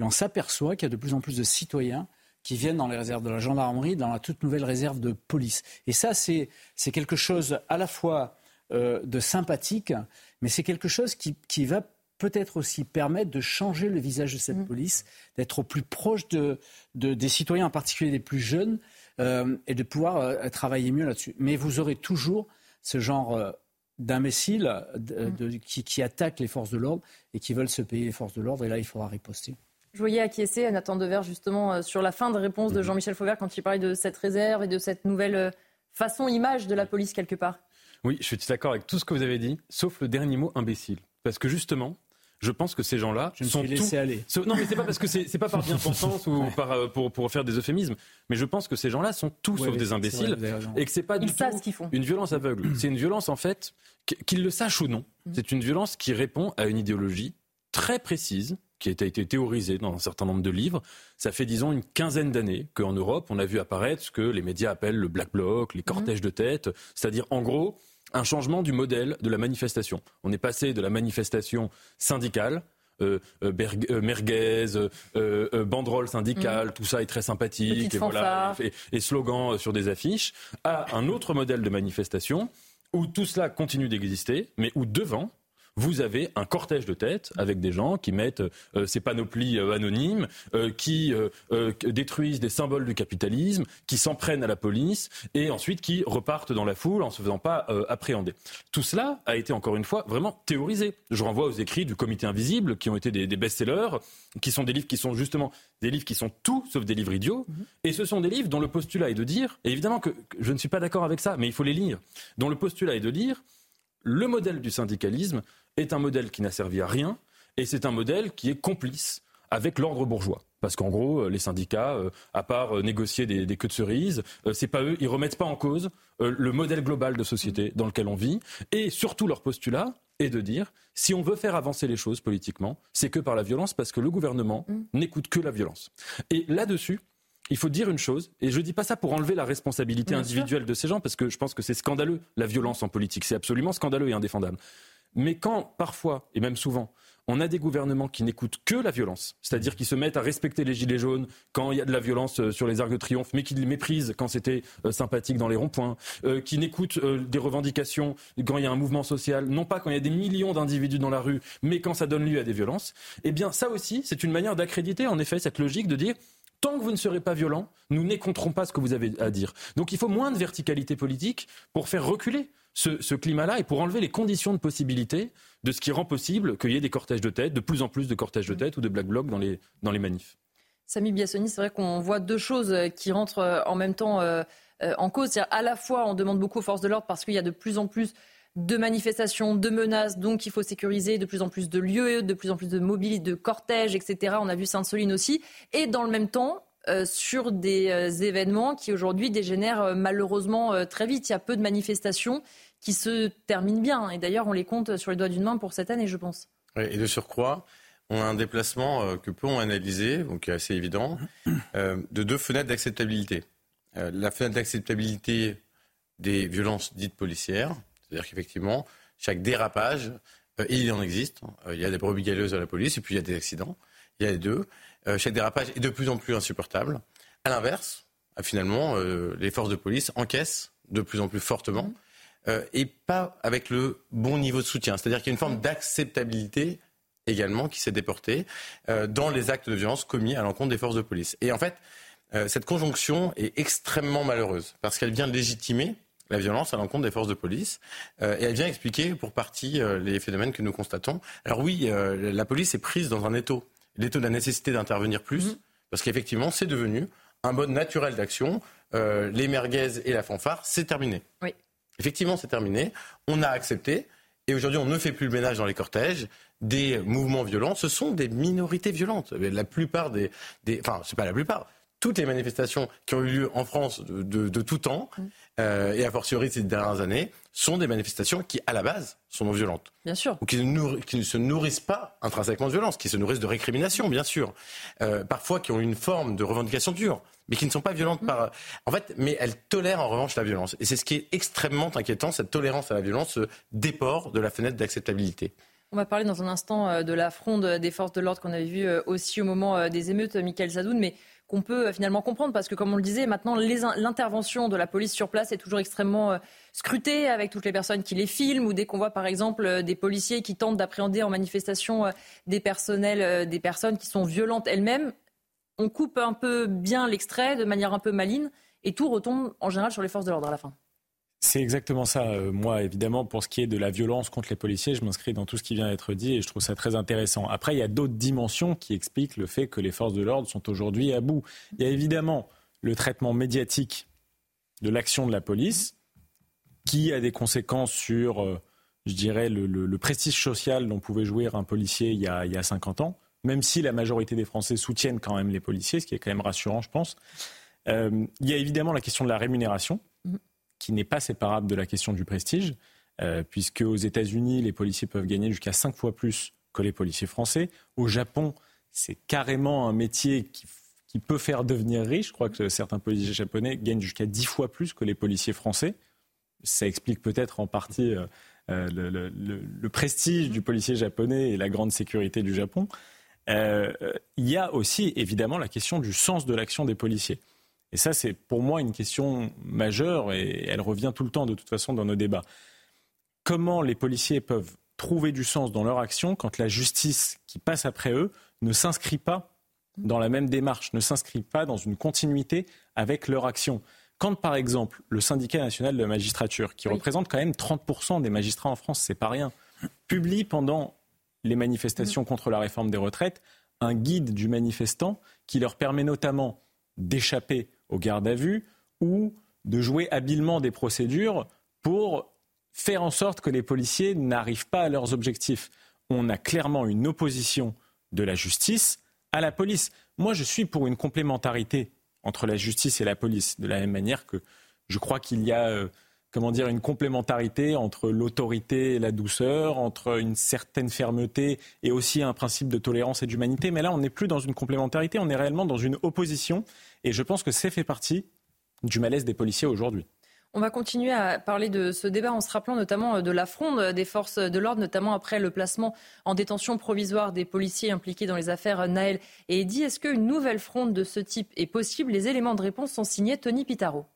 et on s'aperçoit qu'il y a de plus en plus de citoyens qui viennent dans les réserves de la gendarmerie, dans la toute nouvelle réserve de police. Et ça, c'est quelque chose à la fois euh, de sympathique, mais c'est quelque chose qui, qui va peut-être aussi permettre de changer le visage de cette mmh. police, d'être au plus proche de, de, des citoyens, en particulier des plus jeunes, euh, et de pouvoir euh, travailler mieux là-dessus. Mais vous aurez toujours ce genre d'imbéciles mm. qui, qui, attaquent les forces de l'ordre et qui veulent se payer les forces de l'ordre. Et là, il faudra riposter. Je voyais acquiescer Nathan Dever justement euh, sur la fin de réponse de mm-hmm. Jean-Michel Fauvert quand il parlait de cette réserve et de cette nouvelle euh, façon, image de la police quelque part. Oui, je suis d'accord avec tout ce que vous avez dit, sauf le dernier mot imbécile. Parce que justement, je pense que ces gens-là sont tous... aller. Non, mais c'est pas parce que c'est pas par [laughs] bien-pensance ou par, euh, pour, pour faire des euphémismes, mais je pense que ces gens-là sont tous sauf des imbéciles et que c'est pas du tout une violence aveugle. [clears throat] C'est une violence en fait qu'ils le sachent ou non. Mm. C'est une violence qui répond à une idéologie très précise qui a été théorisée dans un certain nombre de livres. Ça fait, disons, une quinzaine d'années qu'en Europe, on a vu apparaître ce que les médias appellent le black bloc, les cortèges de tête, c'est-à-dire, en gros, un changement du modèle de la manifestation. On est passé de la manifestation syndicale euh, euh, euh, merguez, banderole syndicale, mm. tout ça est très sympathique, et, voilà, et, slogans sur des affiches, à un autre modèle de manifestation où tout cela continue d'exister, mais où devant, vous avez un cortège de tête avec des gens qui mettent euh, ces panoplies euh, anonymes, euh, qui détruisent des symboles du capitalisme, qui s'en prennent à la police et ensuite qui repartent dans la foule en se faisant pas appréhender. Tout cela a été encore une fois vraiment théorisé. Je renvoie aux écrits du Comité invisible qui ont été des, best-sellers, qui sont des livres qui sont justement des livres qui sont tout sauf des livres idiots, mhm. et ce sont des livres dont le postulat est de dire, et évidemment que je ne suis pas d'accord avec ça, mais il faut les lire, dont le postulat est de dire le modèle du syndicalisme est un modèle qui n'a servi à rien et c'est un modèle qui est complice avec l'ordre bourgeois. Parce qu'en gros, euh, les syndicats, euh, à part euh, négocier des, queues de cerises, c'est pas eux, ils remettent pas en cause le modèle global de société dans lequel on vit. Et surtout, leur postulat est de dire, si on veut faire avancer les choses politiquement, c'est que par la violence, parce que le gouvernement mm. n'écoute que la violence. Et là-dessus, il faut dire une chose, et je ne dis pas ça pour enlever la responsabilité individuelle de ces gens, parce que je pense que c'est scandaleux, la violence en politique. C'est absolument scandaleux et indéfendable. Mais quand, parfois, et même souvent, on a des gouvernements qui n'écoutent que la violence, c'est-à-dire qui se mettent à respecter les gilets jaunes quand il y a de la violence euh, sur les arcs de triomphe, mais qui les méprisent quand c'était euh, sympathique dans les ronds-points, euh, qui n'écoutent des revendications quand il y a un mouvement social, non pas quand il y a des millions d'individus dans la rue, mais quand ça donne lieu à des violences, eh bien ça aussi, c'est une manière d'accréditer en effet cette logique de dire tant que vous ne serez pas violent, nous n'écouterons pas ce que vous avez à dire. Donc il faut moins de verticalité politique pour faire reculer ce, climat-là et pour enlever les conditions de possibilité de ce qui rend possible qu'il y ait des cortèges de tête, de plus en plus de cortèges de tête ou de black blocs dans les, dans les manifs. Samy Biassoni, c'est vrai qu'on voit deux choses euh, qui rentrent euh, en même temps euh, en cause. C'est-à-dire à la fois, on demande beaucoup aux forces de l'ordre parce qu'il y a de plus en plus de manifestations, de menaces, donc il faut sécuriser de plus en plus de lieux, de plus en plus de mobilités, de cortèges, etc. On a vu Sainte-Soline aussi. Et dans le même temps, sur des événements qui aujourd'hui dégénèrent malheureusement très vite. Il y a peu de manifestations qui se terminent bien. Et d'ailleurs, on les compte sur les doigts d'une main pour cette année, je pense. et de surcroît, on a un déplacement euh, que peu ont analysé, donc qui est assez évident, [coughs] euh, de deux fenêtres d'acceptabilité. Euh, la fenêtre d'acceptabilité des violences dites policières, c'est-à-dire qu'effectivement, chaque dérapage, et il en existe, il y a des brebis galeuses à la police, et puis il y a des accidents, il y a les deux, chaque dérapage est de plus en plus insupportable. À l'inverse, finalement, les forces de police encaissent de plus en plus fortement. Euh, et pas avec le bon niveau de soutien. C'est-à-dire qu'il y a une forme d'acceptabilité également qui s'est déportée euh, dans les actes de violence commis à l'encontre des forces de police. Et en fait, euh, cette conjonction est extrêmement malheureuse parce qu'elle vient légitimer la violence à l'encontre des forces de police et elle vient expliquer pour partie les phénomènes que nous constatons. Alors oui, la police est prise dans un étau, l'étau de la nécessité d'intervenir plus, mm-hmm. parce qu'effectivement, c'est devenu un mode naturel d'action. les merguez et la fanfare, c'est terminé. Oui. Effectivement, c'est terminé. On a accepté. Et aujourd'hui, on ne fait plus le ménage dans les cortèges. Des mouvements violents, ce sont des minorités violentes. La plupart des, des enfin, c'est pas la plupart. Toutes les manifestations qui ont eu lieu en France de, tout temps, mm. Euh, et a fortiori ces dernières années, sont des manifestations qui, à la base, sont non violentes. Bien sûr. Ou qui ne, qui ne se nourrissent pas intrinsèquement de violence, qui se nourrissent de récrimination, bien sûr. Euh, parfois qui ont une forme de revendication dure mais qui ne sont pas violentes par. En fait, mais elles tolèrent en revanche la violence. Et c'est ce qui est extrêmement inquiétant, cette tolérance à la violence, ce déport de la fenêtre d'acceptabilité. On va parler dans un instant euh, de la fronde des forces de l'ordre qu'on avait vu euh, aussi au moment des émeutes, Michael Sadoun, mais qu'on peut finalement comprendre parce que, comme on le disait, maintenant l'intervention de la police sur place est toujours extrêmement scrutée avec toutes les personnes qui les filment ou dès qu'on voit par exemple des policiers qui tentent d'appréhender en manifestation des personnels, des personnes qui sont violentes elles-mêmes, on coupe un peu bien l'extrait de manière un peu maligne et tout retombe en général sur les forces de l'ordre à la fin. C'est exactement ça. Euh, moi, évidemment, pour ce qui est de la violence contre les policiers, je m'inscris dans tout ce qui vient d'être dit et je trouve ça très intéressant. Après, il y a d'autres dimensions qui expliquent le fait que les forces de l'ordre sont aujourd'hui à bout. Il y a évidemment le traitement médiatique de l'action de la police qui a des conséquences sur, euh, je dirais, le, prestige social dont pouvait jouir un policier il y a, il y a 50 ans même si la majorité des Français soutiennent quand même les policiers, ce qui est quand même rassurant, je pense. Euh, il y a évidemment la question de la rémunération, mhm. Qui n'est pas séparable de la question du prestige, euh, puisque aux États-Unis, les policiers peuvent gagner jusqu'à cinq fois plus que les policiers français. Au Japon, c'est carrément un métier qui, peut faire devenir riche. Je crois que certains policiers japonais gagnent jusqu'à dix fois plus que les policiers français. Ça explique peut-être en partie euh, le, prestige du policier japonais et la grande sécurité du Japon. Euh, il y a aussi évidemment la question du sens de l'action des policiers. Et ça, c'est pour moi une question majeure et elle revient tout le temps de toute façon dans nos débats. Comment les policiers peuvent trouver du sens dans leur action quand la justice qui passe après eux ne s'inscrit pas dans la même démarche, ne s'inscrit pas dans une continuité avec leur action? Quand, par exemple, le syndicat national de la magistrature, qui représente quand même 30% des magistrats en France, c'est pas rien, publie pendant les manifestations contre la réforme des retraites, un guide du manifestant qui leur permet notamment d'échapper aux gardes à vue ou de jouer habilement des procédures pour faire en sorte que les policiers n'arrivent pas à leurs objectifs. On a clairement une opposition de la justice à la police. Moi, je suis pour une complémentarité entre la justice et la police, de la même manière que je crois qu'il y a euh, comment dire, une complémentarité entre l'autorité et la douceur, entre une certaine fermeté et aussi un principe de tolérance et d'humanité. Mais là, on n'est plus dans une complémentarité, on est réellement dans une opposition. Et je pense que c'est fait partie du malaise des policiers aujourd'hui. On va continuer à parler de ce débat en se rappelant notamment euh, de la fronde des forces de l'ordre, notamment après le placement en détention provisoire des policiers impliqués dans les affaires Naël et Eddy. Est-ce qu'une nouvelle fronde de ce type est possible? Les éléments de réponse sont signés Tony Pitaro.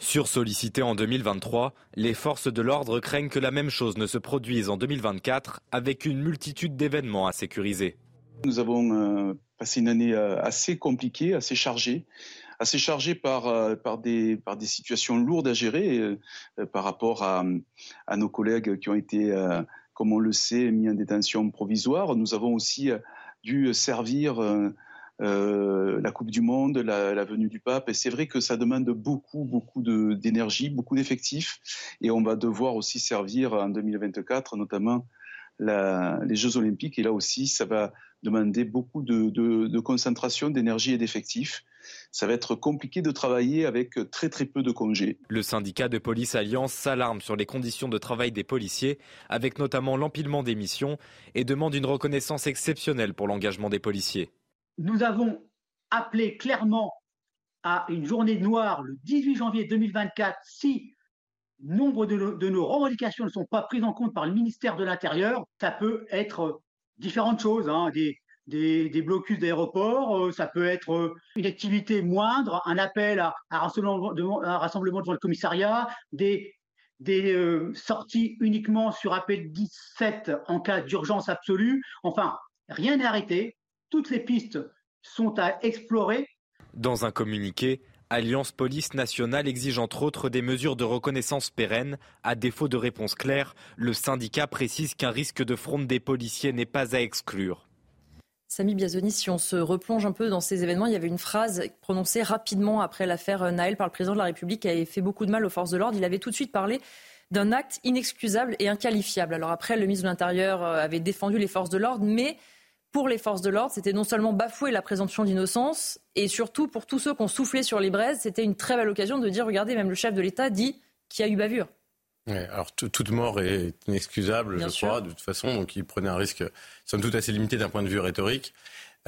Sursollicitées en 2023, les forces de l'ordre craignent que la même chose ne se produise en 2024 avec une multitude d'événements à sécuriser. Nous avons euh, passé une année euh, assez compliquée, assez chargée assez chargée par, euh, des, situations lourdes à gérer par rapport à, nos collègues qui ont été, comme on le sait, mis en détention provisoire. Nous avons aussi dû servir euh, la Coupe du Monde, la, venue du pape. Et c'est vrai que ça demande beaucoup, beaucoup d'énergie, beaucoup d'effectifs. Et on va devoir aussi servir en 2024, notamment les Jeux Olympiques. Et là aussi, ça va demander beaucoup de, concentration, d'énergie et d'effectifs. Ça va être compliqué de travailler avec très très peu de congés. Le syndicat de police Alliance s'alarme sur les conditions de travail des policiers, avec notamment l'empilement des missions, et demande une reconnaissance exceptionnelle pour l'engagement des policiers nous avons appelé clairement à une journée noire le 18 janvier 2024 si nombre de, nos revendications ne sont pas prises en compte par le ministère de l'Intérieur. Ça peut être différentes choses, hein, des, blocus d'aéroports, euh, ça peut être euh, une activité moindre, un appel à, un, rassemblement, devant le commissariat, des, euh, sorties uniquement sur appel 17 en cas d'urgence absolue. Enfin, rien n'est arrêté toutes les pistes sont à explorer. Dans un communiqué, Alliance Police Nationale exige entre autres des mesures de reconnaissance pérennes. À défaut de réponse claire, le syndicat précise qu'un risque de fronde des policiers n'est pas à exclure. Samy Biazoni, si on se replonge un peu dans ces événements, il y avait une phrase prononcée rapidement après l'affaire Naël par le président de la République qui avait fait beaucoup de mal aux forces de l'ordre. Il avait tout de suite parlé d'un acte inexcusable et inqualifiable. Alors après, le ministre de l'Intérieur euh, avait défendu les forces de l'ordre, mais pour les forces de l'ordre, c'était non seulement bafouer la présomption d'innocence, et surtout pour tous ceux qui ont soufflé sur les braises, c'était une très belle occasion de dire, regardez, même le chef de l'État dit qu'il y a eu bavure. alors toute mort est inexcusable, je crois, de toute façon, donc il prenait un risque, somme toute, assez limité d'un point de vue rhétorique.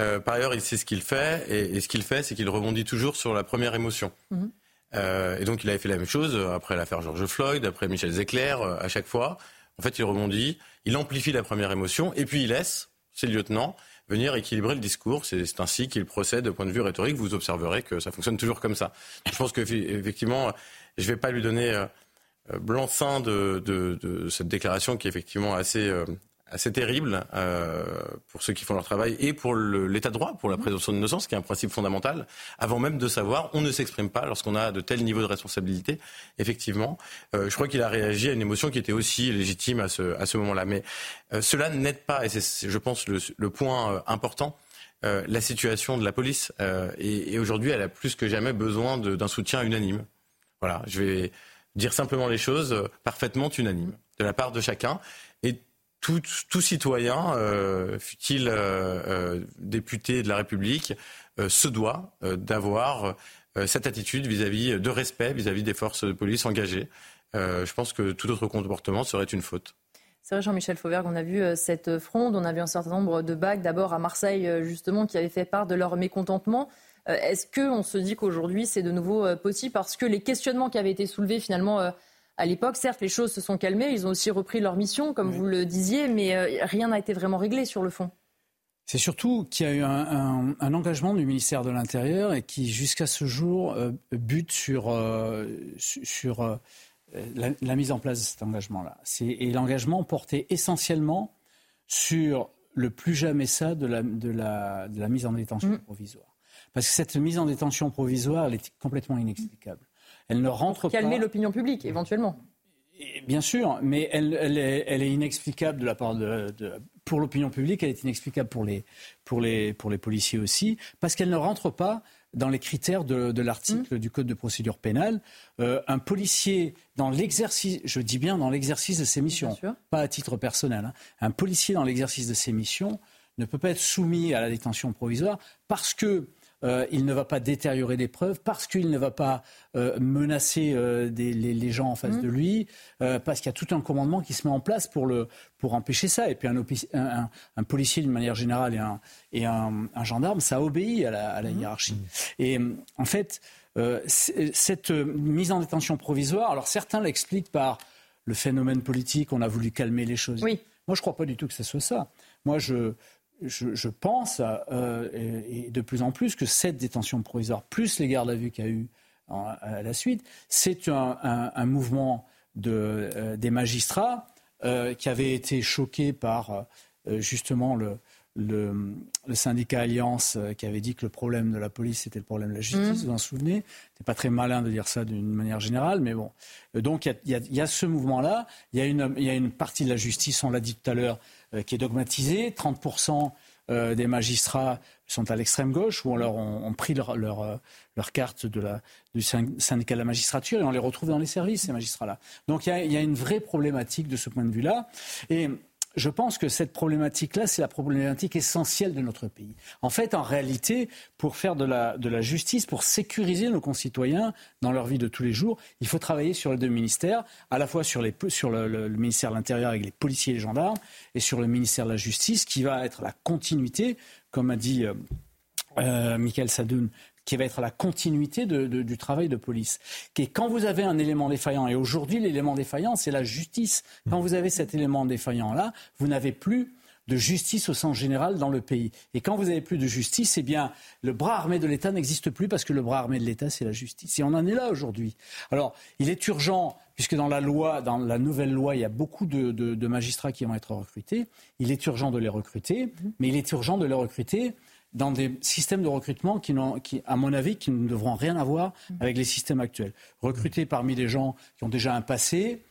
Euh, par ailleurs, il sait ce qu'il fait, et, ce qu'il fait, c'est qu'il rebondit toujours sur la première émotion. Mhm. Euh, et donc il avait fait la même chose après l'affaire George Floyd, après Michel Zecler, euh, à chaque fois. En fait, il rebondit, il amplifie la première émotion, et puis il laisse c'est le lieutenant, venir équilibrer le discours. C'est ainsi qu'il procède au point de vue rhétorique. Vous observerez que ça fonctionne toujours comme ça. Je pense qu'effectivement, je ne vais pas lui donner euh, blanc-seing de, cette déclaration qui est effectivement assez, euh, assez terrible euh, pour ceux qui font leur travail et pour l'état de droit, pour la présomption d'innocence, qui est un principe fondamental. Avant même de savoir, on ne s'exprime pas lorsqu'on a de tels niveaux de responsabilité. Effectivement, euh, je crois qu'il a réagi à une émotion qui était aussi légitime à ce, à ce moment-là. Mais euh, cela n'aide pas, et c'est, je pense, le, le point important. La situation de la police et, et aujourd'hui, elle a plus que jamais besoin d'un soutien unanime. Voilà, je vais dire simplement les choses parfaitement unanimes de la part de chacun. Tout, citoyen, euh, fut-il euh, euh, député de la République, se doit d'avoir cette attitude vis-à-vis de respect vis-à-vis des forces de police engagées. je pense que tout autre comportement serait une faute. C'est vrai, Jean-Michel Fauvergue, on a vu cette fronde, on a vu un certain nombre de bagues, d'abord à Marseille, justement, qui avaient fait part de leur mécontentement. Est-ce qu'on se dit qu'aujourd'hui, c'est de nouveau possible? Parce que les questionnements qui avaient été soulevés, finalement, à l'époque, certes, les choses se sont calmées, ils ont aussi repris leur mission, comme vous le disiez, mais euh, rien n'a été vraiment réglé sur le fond. C'est surtout qu'il y a eu un, engagement du ministère de l'Intérieur et qui, jusqu'à ce jour, euh, bute sur, euh, sur la, mise en place de cet engagement-là. Et l'engagement portait essentiellement sur le plus jamais ça de la, de la, de la mise en détention mm. provisoire. Parce que cette mise en détention provisoire, elle est complètement inexplicable. Elle ne rentre Pour calmer l'opinion publique, éventuellement. Bien sûr, mais elle, est, inexplicable de la part de, pour l'opinion publique, elle est inexplicable pour les, pour les, pour les policiers aussi, parce qu'elle ne rentre pas dans les critères de, l'article mmh. du Code de procédure pénale. Euh, un policier, dans l'exercice, je dis bien dans l'exercice de ses missions, pas à titre personnel, hein, un policier dans l'exercice de ses missions ne peut pas être soumis à la détention provisoire parce que euh, il ne va pas détériorer des preuves, parce qu'il ne va pas euh, menacer euh, les, gens en face mmh. de lui, parce qu'il y a tout un commandement qui se met en place pour, le, pour empêcher ça. Et puis un, un, policier, d'une manière générale, et un, et un, gendarme, ça obéit à la, à la mmh. hiérarchie. Et en fait, cette mise en détention provisoire, alors certains l'expliquent par le phénomène politique, on a voulu calmer les choses. Oui. Moi, je ne crois pas du tout que ce soit ça. Moi, je, je, pense, euh, et, de plus en plus, que cette détention provisoire, plus les gardes à vue qu'il y a eu à la suite, c'est un, mouvement de, euh, des magistrats euh, qui avait été choqué par justement le, le, syndicat Alliance qui avait dit que le problème de la police c'était le problème de la justice, mmh. vous vous en souvenez? C'est pas très malin de dire ça d'une manière générale, mais bon. Donc il y, a, ce mouvement-là, il y, y, a une partie de la justice, on l'a dit tout à l'heure, qui est dogmatisé. 30% euh, des magistrats sont à l'extrême gauche, ou alors ont, pris leur, leur, euh, leur, carte de la, du syndicat de la magistrature et on les retrouve dans les services, ces magistrats-là. Donc il y, y, a, une vraie problématique de ce point de vue-là. Et je pense que cette problématique-là, c'est la problématique essentielle de notre pays. En fait, en réalité, pour faire de la, justice, pour sécuriser nos concitoyens dans leur vie de tous les jours, il faut travailler sur les deux ministères, à la fois sur le, ministère de l'Intérieur avec les policiers et les gendarmes, et sur le ministère de la Justice, qui va être la continuité, comme a dit euh, euh Michael Sadoun, qui va être la continuité du travail de police. Quand vous avez un élément défaillant, et aujourd'hui l'élément défaillant, c'est la justice. Quand vous avez cet élément défaillant-là, vous n'avez plus de justice au sens général dans le pays. Et quand vous n'avez plus de justice, eh bien, le bras armé de l'État n'existe plus parce que le bras armé de l'État, c'est la justice. Et on en est là aujourd'hui. Alors, il est urgent, puisque dans la loi, dans la nouvelle loi, il y a beaucoup de, de magistrats qui vont être recrutés. Il est urgent de les recruter, mais il est urgent de les recruter dans des systèmes de recrutement qui, qui, à mon avis, qui ne devront rien avoir avec les systèmes actuels. Recruter parmi des gens qui ont déjà un passé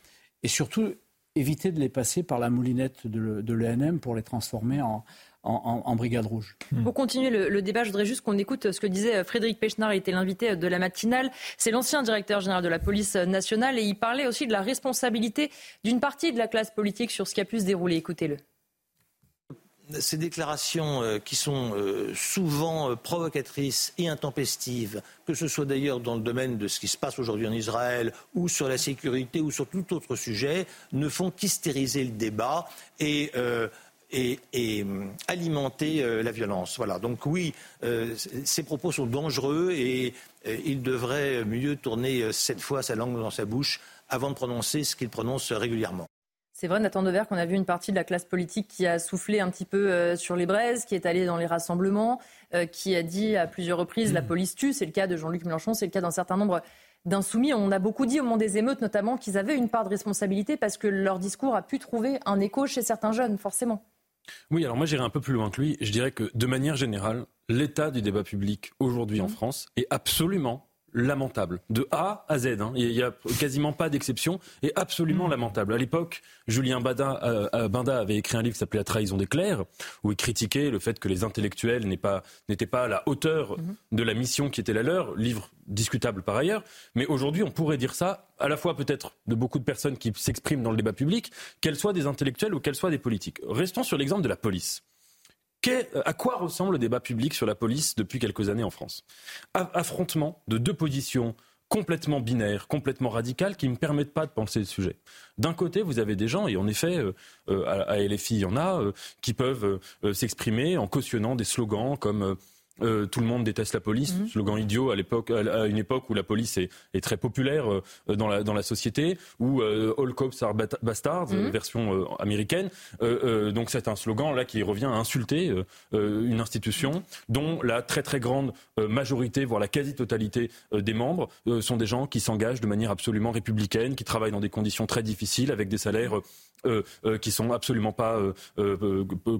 et surtout éviter de les passer par la moulinette de l'ENM pour les transformer en, en, brigade rouge. Pour continuer le, débat, je voudrais juste qu'on écoute ce que disait Frédéric Pechnard, il était l'invité de la matinale. C'est l'ancien directeur général de la police nationale et il parlait aussi de la responsabilité d'une partie de la classe politique sur ce qui a pu se dérouler. Écoutez-le ces déclarations euh, qui sont euh, souvent euh, provocatrices et intempestives, que ce soit d'ailleurs dans le domaine de ce qui se passe aujourd'hui en Israël ou sur la sécurité ou sur tout autre sujet, ne font qu'hystériser le débat et, alimenter la violence. Voilà. Donc oui, ces propos sont dangereux et il devrait mieux tourner cette fois sa langue dans sa bouche avant de prononcer ce qu'il prononce régulièrement. C'est vrai, Nathan Dever, qu'on a vu une partie de la classe politique qui a soufflé un petit peu euh, sur les braises, qui est allée dans les rassemblements, euh, qui a dit à plusieurs reprises la police tue. C'est le cas de Jean-Luc Mélenchon, c'est le cas d'un certain nombre d'insoumis. On a beaucoup dit au moment des émeutes, notamment, qu'ils avaient une part de responsabilité parce que leur discours a pu trouver un écho chez certains jeunes, forcément. Oui, alors moi j'irai un peu plus loin que lui. Je dirais que de manière générale, l'état du débat public aujourd'hui en mmh. France est absolument lamentable, de A à Z. Hein. Il n'y a quasiment pas d'exception, et absolument mm. lamentable. À l'époque, Julien Bada, euh, euh, Binda avait écrit un livre qui s'appelait La trahison des clercs, où il critiquait le fait que les intellectuels n'étaient pas, pas à la hauteur mm-hmm. de la mission qui était la leur, livre discutable par ailleurs. Mais aujourd'hui, on pourrait dire ça, à la fois peut-être de beaucoup de personnes qui s'expriment dans le débat public, qu'elles soient des intellectuels ou qu'elles soient des politiques. Restons sur l'exemple de la police. Euh, à quoi ressemble le débat public sur la police depuis quelques années en France? Affrontement de deux positions complètement binaires, complètement radicales, qui ne permettent pas de penser le sujet. D'un côté, vous avez des gens, et en effet, euh, euh, à, LFI, il y en a, qui peuvent s'exprimer en cautionnant des slogans comme euh, tout le monde déteste la police, mhm. slogan idiot à l'époque, à une époque où la police est, très populaire euh, dans, la, dans la société, où euh, all cops are bastards, mhm. version américaine. donc c'est un slogan là qui revient à insulter une institution dont la très très grande majorité, voire la quasi-totalité des membres sont des gens qui s'engagent de manière absolument républicaine, qui travaillent dans des conditions très difficiles avec des salaires qui sont absolument pas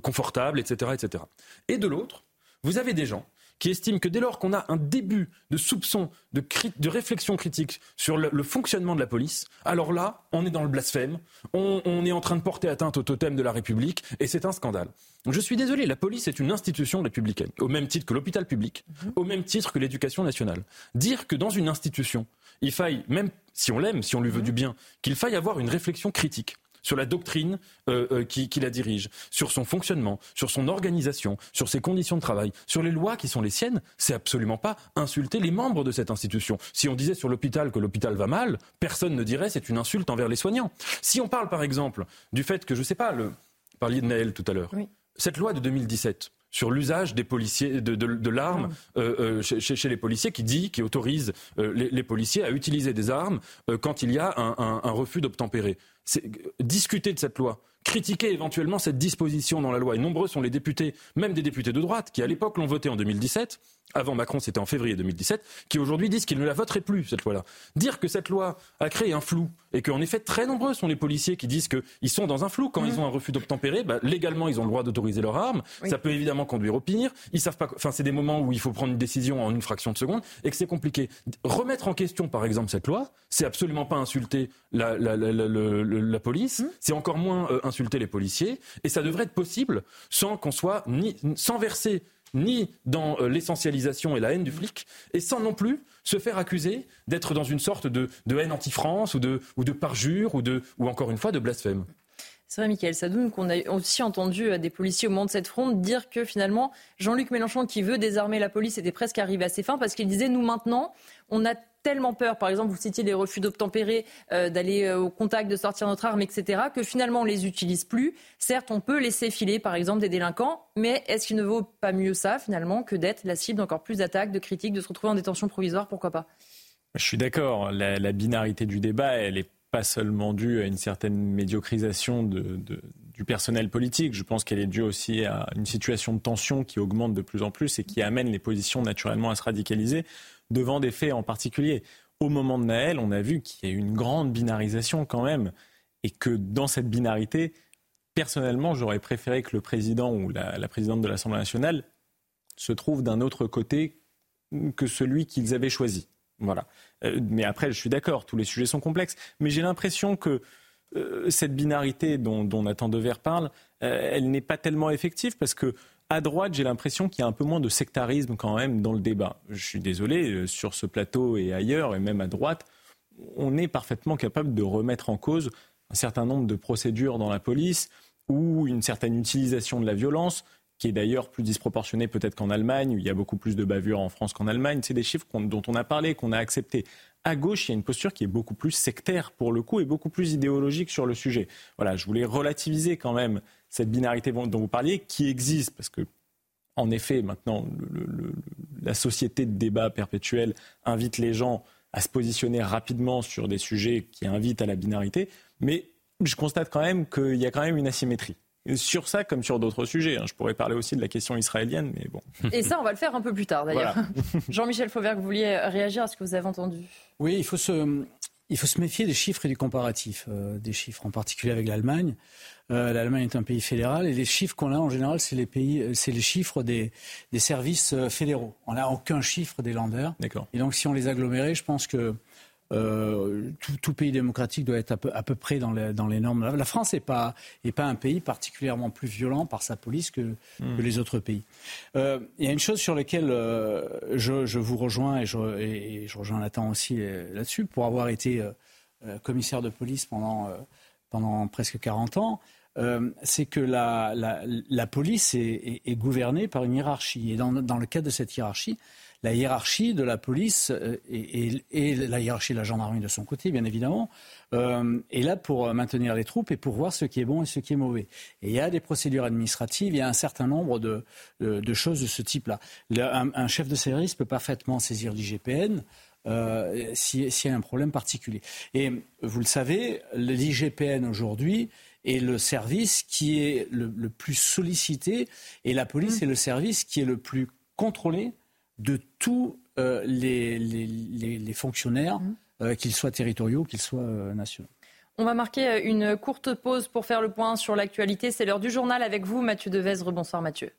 confortables, etc., etc. Et de l'autre vous avez des gens qui estiment que dès lors qu'on a un début de soupçon, de, de réflexion critique sur le, fonctionnement de la police, alors là, on est dans le blasphème, on, est en train de porter atteinte au totem de la République, et c'est un scandale. Je suis désolé, la police est une institution républicaine, au même titre que l'hôpital public, mhm. au même titre que l'éducation nationale. Dire que dans une institution, il faille, même si on l'aime, si on lui veut mhm. du bien, qu'il faille avoir une réflexion critique sur la doctrine euh, euh, qui, la dirige, sur son fonctionnement, sur son organisation, sur ses conditions de travail, sur les lois qui sont les siennes, c'est absolument pas insulter les membres de cette institution. Si on disait sur l'hôpital que l'hôpital va mal, personne ne dirait c'est une insulte envers les soignants. Si on parle par exemple du fait que, je sais pas, le, parliez de Naël tout à l'heure, cette loi de 2017, sur l'usage des policiers de, l'arme ah. euh, euh, chez, les policiers qui dit qui autorise euh, les, policiers à utiliser des armes quand il y a un, un refus d'obtempérer. Discuter de cette loi, critiquer éventuellement cette disposition dans la loi. Et nombreux sont les députés, même des députés de droite, qui à l'époque l'ont voté en 2017, avant Macron c'était en février 2017, qui aujourd'hui disent qu'ils ne la voteraient plus, cette loi-là. Dire que cette loi a créé un flou, et qu'en effet très nombreux sont les policiers qui disent qu'ils sont dans un flou quand ils mmh. ont un refus d'obtempérer, bah, légalement ils ont le droit d'autoriser leur arme, ça peut évidemment conduire au pire, ils savent pas, enfin c'est des moments où il faut prendre une décision en une fraction de seconde, et que c'est compliqué. Remettre en question par exemple cette loi, c'est absolument pas insulter la, la, police, mmh. c'est encore moins euh, insulter les policiers, et ça devrait être possible sans qu'on soit ni sans verser ni dans euh, l'essentialisation et la haine du flic, et sans non plus se faire accuser d'être dans une sorte de, haine anti-France ou de, ou de parjure ou, de, ou encore une fois de blasphème. C'est vrai, Michael Sadoun, qu'on a aussi entendu euh, des policiers au moment de cette fronde dire que finalement, Jean-Luc Mélenchon, qui veut désarmer la police, était presque arrivé à ses fins parce qu'il disait Nous, maintenant, on a tellement peur, par exemple, vous citiez les refus d'obtempérer, euh, d'aller euh, au contact, de sortir notre arme, etc., que finalement on les utilise plus. Certes, on peut laisser filer, par exemple, des délinquants, mais est-ce qu'il ne vaut pas mieux ça, finalement, que d'être la cible d'encore plus d'attaques, de critiques, de se retrouver en détention provisoire, pourquoi pas? Je suis d'accord. La, binarité du débat, elle n'est pas seulement due à une certaine médiocrisation du personnel politique. Je pense qu'elle est due aussi à une situation de tension qui augmente de plus en plus et qui amène les positions naturellement à se radicaliser devant des faits en particulier. Au moment de Naël, on a vu qu'il y a eu une grande binarisation quand même, et que dans cette binarité, personnellement, j'aurais préféré que le président ou la, présidente de l'Assemblée nationale se trouve d'un autre côté que celui qu'ils avaient choisi. Voilà. Euh, mais après, je suis d'accord, tous les sujets sont complexes. Mais j'ai l'impression que euh, cette binarité dont, Nathan Dever parle, euh, elle n'est pas tellement effective parce que à droite, j'ai l'impression qu'il y a un peu moins de sectarisme quand même dans le débat. Je suis désolé, euh, sur ce plateau et ailleurs, et même à droite, on est parfaitement capable de remettre en cause un certain nombre de procédures dans la police ou une certaine utilisation de la violence, qui est d'ailleurs plus disproportionnée peut-être qu'en Allemagne, où il y a beaucoup plus de bavures en France qu'en Allemagne. C'est des chiffres dont on a parlé, qu'on a acceptés. À gauche, il y a une posture qui est beaucoup plus sectaire pour le coup et beaucoup plus idéologique sur le sujet. Voilà, je voulais relativiser quand même cette binarité dont vous parliez, qui existe, parce que, en effet, maintenant, la société de débat perpétuel invite les gens à se positionner rapidement sur des sujets qui invitent à la binarité, mais je constate quand même qu'il y a quand même une asymétrie. Sur ça, comme sur d'autres sujets. Hein. Je pourrais parler aussi de la question israélienne, mais bon. Et ça, on va le faire un peu plus tard, d'ailleurs. [laughs] Jean-Michel Fauvert, vous vouliez réagir à ce que vous avez entendu? Oui, il faut se, il faut se méfier des chiffres et du comparatif, euh, des chiffres, en particulier avec l'Allemagne. Euh, L'Allemagne est un pays fédéral et les chiffres qu'on a en général, c'est les pays, euh, c'est les chiffres des, des services fédéraux. On n'a aucun chiffre des landers. D'accord. Et donc, si on les agglomérait, je pense que euh, tout, pays démocratique doit être à peu, près dans les, dans les, normes. La France n'est pas, est pas un pays particulièrement plus violent par sa police que, hmm. les autres pays. Euh, il y a une chose sur laquelle euh, je, vous rejoins et je, et je rejoins Nathan aussi là-dessus, pour avoir été commissaire de police pendant, pendant presque 40 ans. c'est que la, la, police est, est, gouvernée par une hiérarchie. Et dans, dans le cadre de cette hiérarchie, la hiérarchie de la police euh, et, la hiérarchie de la gendarmerie de son côté, bien évidemment, euh, est là pour maintenir les troupes et pour voir ce qui est bon et ce qui est mauvais. Et il y a des procédures administratives, il y a un certain nombre de, choses de ce type-là. Un, chef de service peut parfaitement saisir l'IGPN. Euh, s'il y a un problème particulier. Et vous le savez, l'IGPN aujourd'hui est le service qui est le, plus sollicité et la police mmh. est le service qui est le plus contrôlé de tous euh, les, fonctionnaires, mmh. euh, qu'ils soient territoriaux, qu'ils soient euh, nationaux. On va marquer une courte pause pour faire le point sur l'actualité. C'est l'heure du journal avec vous, Mathieu Devez. Bonsoir Mathieu.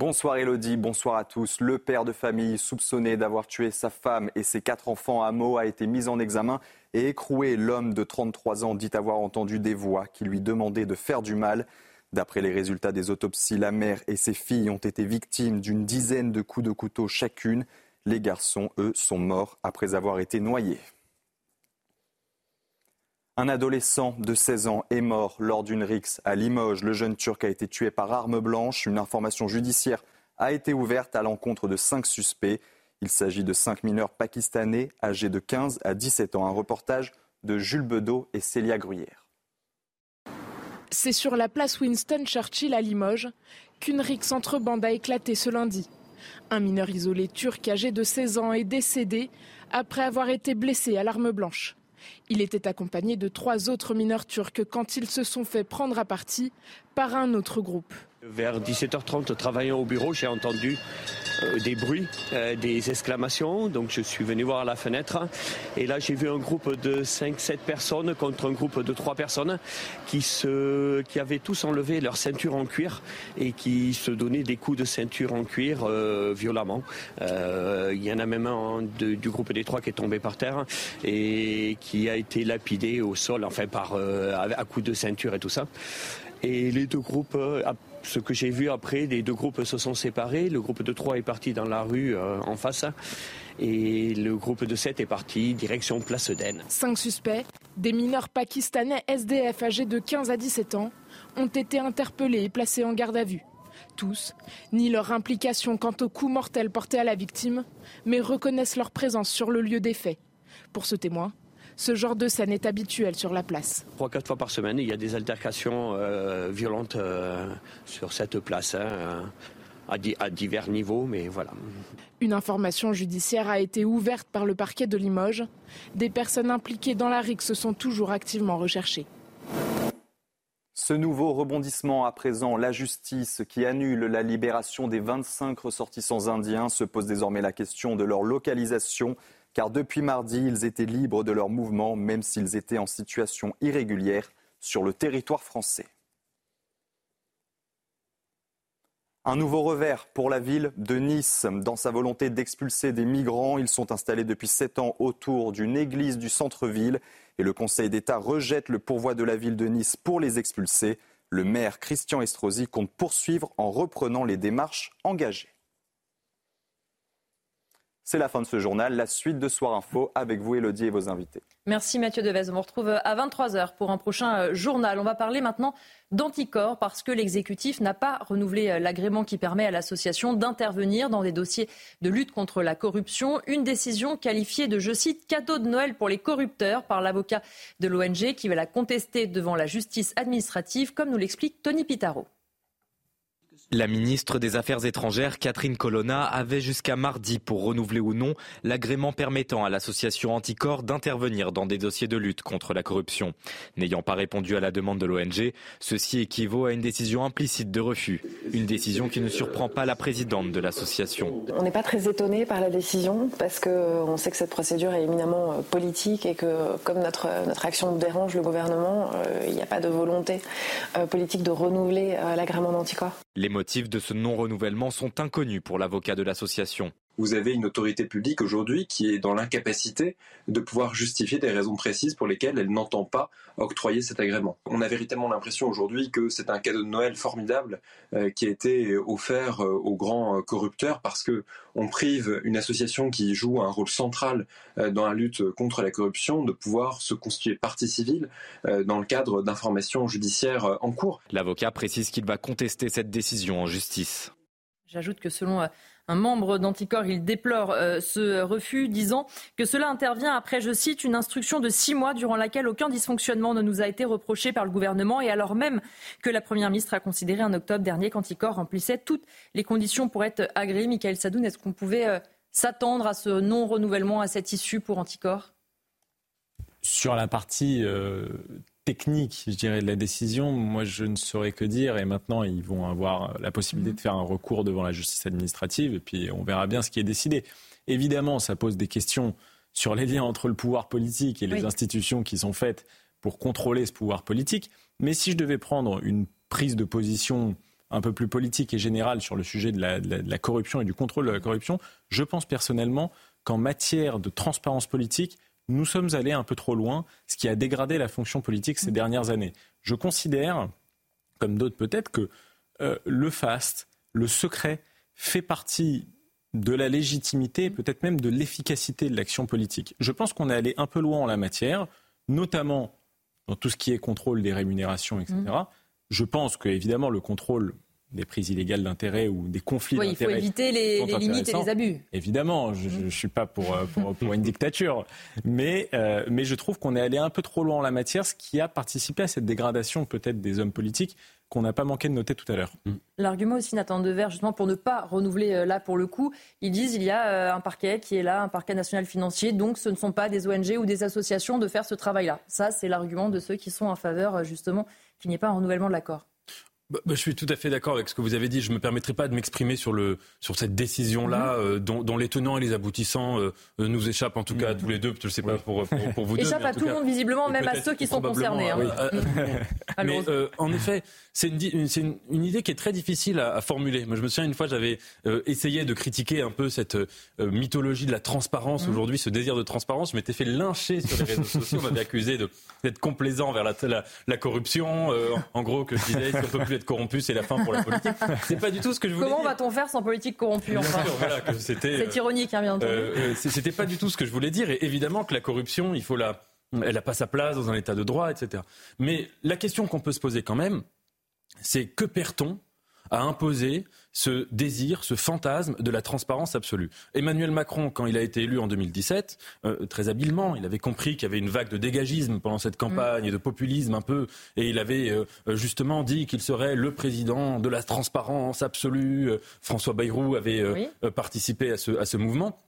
Bonsoir Elodie, bonsoir à tous. Le père de famille soupçonné d'avoir tué sa femme et ses quatre enfants à Meaux a été mis en examen et écroué. L'homme de 33 ans dit avoir entendu des voix qui lui demandaient de faire du mal. D'après les résultats des autopsies, la mère et ses filles ont été victimes d'une dizaine de coups de couteau chacune. Les garçons, eux, sont morts après avoir été noyés. Un adolescent de 16 ans est mort lors d'une rixe à Limoges. Le jeune Turc a été tué par arme blanche. Une information judiciaire a été ouverte à l'encontre de cinq suspects. Il s'agit de cinq mineurs pakistanais âgés de 15 à 17 ans. Un reportage de Jules Bedeau et Célia Gruyère. C'est sur la place Winston Churchill à Limoges qu'une rixe entre bandes a éclaté ce lundi. Un mineur isolé turc âgé de 16 ans est décédé après avoir été blessé à l'arme blanche. Il était accompagné de trois autres mineurs turcs quand ils se sont fait prendre à partie par un autre groupe. Vers 17h30, travaillant au bureau, j'ai entendu euh, des bruits, euh, des exclamations. Donc je suis venu voir à la fenêtre. Et là, j'ai vu un groupe de 5-7 personnes contre un groupe de 3 personnes qui, se, qui avaient tous enlevé leur ceinture en cuir et qui se donnaient des coups de ceinture en cuir euh, violemment. Il y en a même un du groupe des trois qui est tombé par terre et qui a été lapidé au sol, enfin par à coups de ceinture et tout ça. Et les deux groupes, ce que j'ai vu après, les deux groupes se sont séparés. Le groupe de 3 est parti dans la rue euh, en face et le groupe de 7 est parti direction Place d'Aisne. Cinq suspects, des mineurs pakistanais SDF âgés de 15 à 17 ans, ont été interpellés et placés en garde à vue. Tous ni leur implication quant au coup mortel porté à la victime, mais reconnaissent leur présence sur le lieu des faits. Pour ce témoin, ce genre de scène est habituel sur la place. Trois, quatre fois par semaine, il y a des altercations euh, violentes euh, sur cette place. Hein, à, divers niveaux, mais voilà. Une information judiciaire a été ouverte par le parquet de Limoges. Des personnes impliquées dans la se sont toujours activement recherchées. Ce nouveau rebondissement à présent, la justice qui annule la libération des 25 ressortissants indiens, se pose désormais la question de leur localisation car depuis mardi, ils étaient libres de leur mouvement, même s'ils étaient en situation irrégulière sur le territoire français. Un nouveau revers pour la ville de Nice. Dans sa volonté d'expulser des migrants, ils sont installés depuis sept ans autour d'une église du centre-ville et le Conseil d'État rejette le pourvoi de la ville de Nice pour les expulser. Le maire Christian Estrosi compte poursuivre en reprenant les démarches engagées. C'est la fin de ce journal. La suite de Soir Info avec vous, Elodie, et vos invités. Merci Mathieu Devez. On vous retrouve à 23h pour un prochain euh, journal. On va parler maintenant d'anticorps parce que l'exécutif n'a pas renouvelé euh, l'agrément qui permet à l'association d'intervenir dans des dossiers de lutte contre la corruption. Une décision qualifiée de, je cite, cadeau de Noël pour les corrupteurs par l'avocat de l'ONG qui va la contester devant la justice administrative, comme nous l'explique Tony Pitaro. La ministre des Affaires étrangères, Catherine Colonna, avait jusqu'à mardi pour renouveler ou non l'agrément permettant à l'association Anticor d'intervenir dans des dossiers de lutte contre la corruption. N'ayant pas répondu à la demande de l'ONG, ceci équivaut à une décision implicite de refus. Une décision qui ne surprend pas la présidente de l'association. On n'est pas très étonné par la décision parce qu'on sait que cette procédure est éminemment euh, politique et que comme notre, notre action dérange le gouvernement, euh, il n'y a pas de volonté euh, politique de renouveler l'agrément d'Anticor. Les motifs de ce non-renouvellement sont inconnus pour l'avocat de l'association. Vous avez une autorité publique aujourd'hui qui est dans l'incapacité de pouvoir justifier des raisons précises pour lesquelles elle n'entend pas octroyer cet agrément. On a véritablement l'impression aujourd'hui que c'est un cadeau de Noël formidable euh, qui a été offert euh, aux grands euh, corrupteurs parce que on prive une association qui joue un rôle central dans la lutte contre la corruption de pouvoir se constituer partie civile dans le cadre d'informations judiciaires en cours. L'avocat précise qu'il va contester cette décision en justice. J'ajoute que selon un membre d'Anticor, il déplore euh, ce refus, disant que cela intervient après, je cite, une instruction de six mois durant laquelle aucun dysfonctionnement ne nous a été reproché par le gouvernement et alors même que la Première ministre a considéré en octobre dernier qu'Anticor remplissait toutes les conditions pour être agréé. Michael Sadoun, est-ce qu'on pouvait euh, s'attendre à ce non-renouvellement, à cette issue pour Anticor? Sur la partie euh, technique, je dirais, de la décision, moi, je ne saurais que dire. Et maintenant, ils vont avoir la possibilité de faire un recours devant la justice administrative. Et puis, on verra bien ce qui est décidé. Évidemment, ça pose des questions sur les liens entre le pouvoir politique et les institutions qui sont faites pour contrôler ce pouvoir politique. Mais si je devais prendre une prise de position un peu plus politique et générale sur le sujet de la, de la corruption et du contrôle de la corruption, je pense personnellement qu'en matière de transparence politique, nous sommes allés un peu trop loin, ce qui a dégradé la fonction politique ces dernières années. Je considère, comme d'autres peut-être, que euh, le faste, le secret, fait partie de la légitimité, peut-être même de l'efficacité de l'action politique. Je pense qu'on est allé un peu loin en la matière, notamment dans tout ce qui est contrôle des rémunérations, etc. Mmh. Je pense que, évidemment, le contrôle des prises illégales d'intérêt ou des conflits oui, d'intérêt. Il faut éviter les, les limites et les abus. Évidemment, je ne suis pas pour, euh, pour, pour, une dictature, mais, euh, mais je trouve qu'on est allé un peu trop loin en la matière, ce qui a participé à cette dégradation peut-être des hommes politiques qu'on n'a pas manqué de noter tout à l'heure. Mm. L'argument aussi, Nathan Dever, justement pour ne pas renouveler euh, là pour le coup, ils disent il y a un parquet qui est là, un parquet national financier, donc ce ne sont pas des ONG ou des associations de faire ce travail-là. Ça, c'est l'argument de ceux qui sont en faveur justement qu'il n'y ait pas un renouvellement de l'accord. Bah, bah, je suis tout à fait d'accord avec ce que vous avez dit. Je ne me permettrai pas de m'exprimer sur, le, sur cette décision-là, mhm. euh, dont, dont, les tenants et les aboutissants euh, euh, nous échappent, en tout cas, à tous les deux. Je ne sais pas pour, pour, pour vous [laughs] deux. Échappe à tout le monde, visiblement, même à ceux qui sont concernés. Hein. [laughs] mais en effet, c'est une, une, une, idée qui est très difficile à, à, formuler. Moi, je me souviens une fois, j'avais essayé de critiquer un peu cette mythologie de la transparence. Mhm. Aujourd'hui, ce désir de transparence, je m'étais fait lyncher sur les réseaux sociaux. On m'avait accusé d'être complaisant vers la, la, la corruption. en, gros, que je disais, si on peut plus corrompu, c'est la fin pour la politique. [laughs] C'est pas du tout ce que je voulais Comment va-t-on faire sans politique corrompue enfin C'est euh, ironique, hein, bien entendu. Euh, euh, c'était pas du tout ce que je voulais dire. Et évidemment que la corruption, il faut la, elle n'a pas sa place dans un état de droit, etc. Mais la question qu'on peut se poser quand même, c'est que perd-on à imposer ce désir, ce fantasme de la transparence absolue. Emmanuel Macron, quand il a été élu en 2017, euh, très habilement, il avait compris qu'il y avait une vague de dégagisme pendant cette campagne et de populisme un peu, et il avait euh, justement dit qu'il serait le président de la transparence absolue. François Bayrou avait euh, participé à ce, à ce mouvement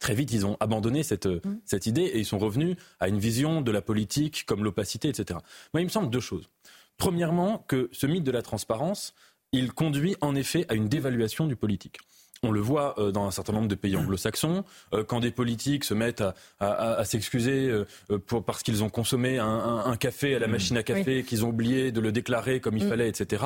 très vite, ils ont abandonné cette, mm. cette idée et ils sont revenus à une vision de la politique comme l'opacité, etc. Moi, il me semble deux choses. Premièrement, que ce mythe de la transparence, il conduit en effet à une dévaluation du politique. On le voit euh, dans un certain nombre de pays anglo-saxons, euh, quand des politiques se mettent à, s'excuser euh, parce qu'ils ont consommé un, café à la mmh. machine à café, qu'ils ont oublié de le déclarer comme il mmh. fallait, etc.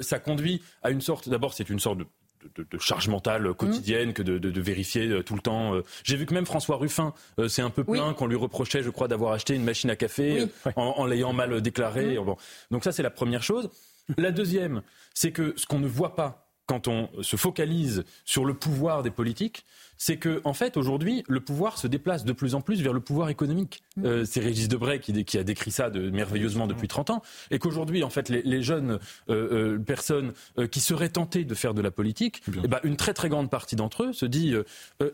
ça conduit à une sorte, d'abord c'est une sorte de charge mentale quotidienne que de, vérifier tout le temps. J'ai vu que même François Ruffin c'est un peu plein qu'on lui reprochait, je crois, d'avoir acheté une machine à café en, l'ayant mal déclaré. Mmh. Donc ça, c'est la première chose. La deuxième, c'est que ce qu'on ne voit pas quand on se focalise sur le pouvoir des politiques, c'est que en fait aujourd'hui le pouvoir se déplace de plus en plus vers le pouvoir économique. Mmh. Euh, c'est Régis Debray qui, a décrit ça de, merveilleusement depuis 30 ans, et qu'aujourd'hui en fait les, jeunes euh, euh, personnes qui seraient tentées de faire de la politique, eh ben, une très très grande partie d'entre eux se dit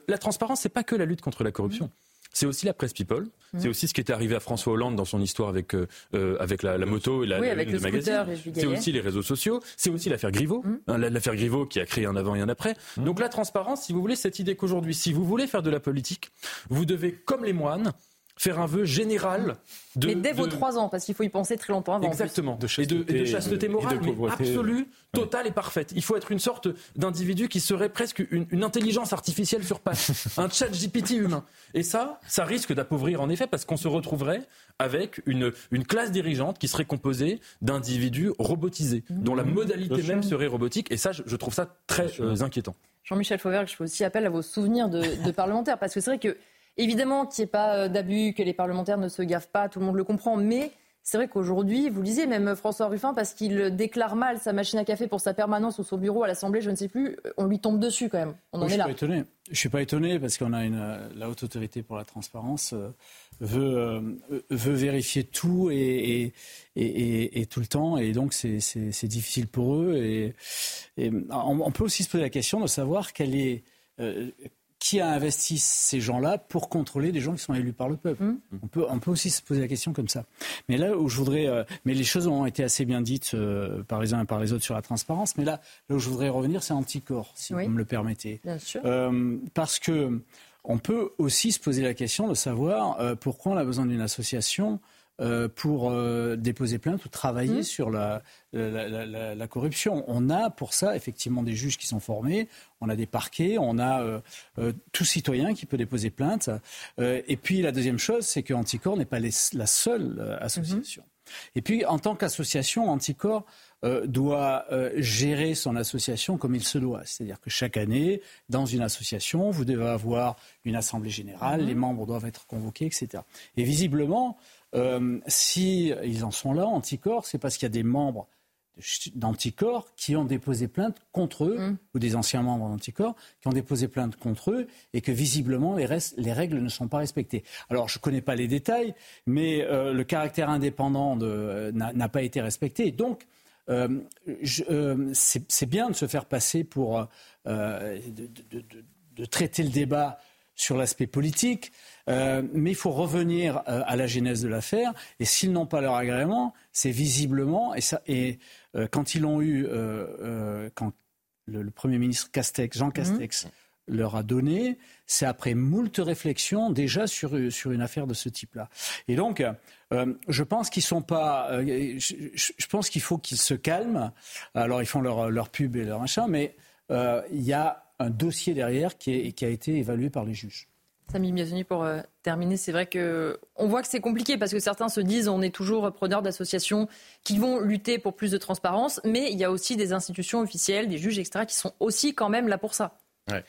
la transparence c'est pas que la lutte contre la corruption. C'est aussi la presse people. C'est aussi ce qui était arrivé à François Hollande dans son histoire avec, euh, euh, avec la, moto et la, oui, avec le, magazine. C'est aussi les réseaux sociaux. C'est aussi l'affaire Griveaux. Mm. Hein, l'affaire Griveaux qui a créé un avant et un après. Mm. Donc la transparence, si vous voulez, cette idée qu'aujourd'hui, si vous voulez faire de la politique, vous devez, comme les moines, faire un vœu général de. Mais dès vos trois ans, parce qu'il faut y penser très longtemps avant. Exactement. De chasteté, et, de, chasteté morale, absolue, totale et parfaite. Il faut être une sorte d'individu qui serait presque une, intelligence artificielle sur pattes, [laughs] un chat GPT humain. Et ça, ça risque d'appauvrir en effet, parce qu'on se retrouverait avec une, une classe dirigeante qui serait composée d'individus robotisés, dont la modalité même serait robotique. Et ça, je, trouve ça très euh, inquiétant. Jean-Michel Fauvergue, je fais aussi appel à vos souvenirs de, de parlementaires, parce que c'est vrai que Évidemment qu'il n'y ait pas euh, d'abus, que les parlementaires ne se gavent pas, tout le monde le comprend, mais c'est vrai qu'aujourd'hui, vous lisez même François Ruffin, parce qu'il déclare mal sa machine à café pour sa permanence ou son bureau à l'Assemblée, je ne sais plus, on lui tombe dessus quand même. On en est là. Pas étonné. Je ne suis pas étonné parce qu'on a une, euh, la haute autorité pour la transparence euh, veut, veut vérifier tout et, et, et, tout le temps, et donc c'est difficile pour eux. Et, on, peut aussi se poser la question de savoir quelle est qui a investi ces gens-là pour contrôler des gens qui sont élus par le peuple mmh. on, peut, on peut aussi se poser la question comme ça. Mais là où je voudrais, euh, mais les choses ont été assez bien dites euh, par les uns et par les autres sur la transparence. Mais là, là où je voudrais revenir, c'est Anticor, si vous me le permettez. Bien sûr. Euh, parce que on peut aussi se poser la question de savoir pourquoi on a besoin d'une association euh, pour euh, déposer plainte ou travailler mmh. sur la, la, corruption. On a pour ça effectivement des juges qui sont formés, on a des parquets, on a euh, tout citoyen qui peut déposer plainte. et puis la deuxième chose, c'est que Anticor n'est pas la seule association. Mmh. Et puis en tant qu'association, Anticor doit gérer son association comme il se doit. C'est-à-dire que chaque année, dans une association, vous devez avoir une assemblée générale, mmh. les membres doivent être convoqués, etc. Et visiblement, euh, si ils en sont là, anticorps, c'est parce qu'il y a des membres d'anticorps qui ont déposé plainte contre eux, mm. ou des anciens membres d'anticorps qui ont déposé plainte contre eux, et que visiblement les, les règles ne sont pas respectées. Alors je ne connais pas les détails, mais euh, le caractère indépendant n'a pas été respecté. Donc euh, euh, c'est bien de se faire passer pour de, de, traiter le débat sur l'aspect politique, euh, mais il faut revenir euh, à la genèse de l'affaire. Et s'ils n'ont pas leur agrément, c'est visiblement, et, ça, et euh, quand ils l'ont eu, quand le, Premier ministre Castex, Jean Castex, mhm. leur a donné, c'est après moult réflexions déjà sur, sur une affaire de ce type-là. Et donc, je pense qu'ils sont pas. Je, pense qu'il faut qu'ils se calment. Alors, ils font leur, leur pub et leur machin, mais il y a un dossier derrière qui, est, qui a été évalué par les juges. Samy Biasoni, pour euh, terminer, c'est vrai que on voit que c'est compliqué parce que certains se disent on est toujours preneur d'associations qui vont lutter pour plus de transparence, mais il y a aussi des institutions officielles, des juges, etc., qui sont aussi quand même là pour ça. Euh,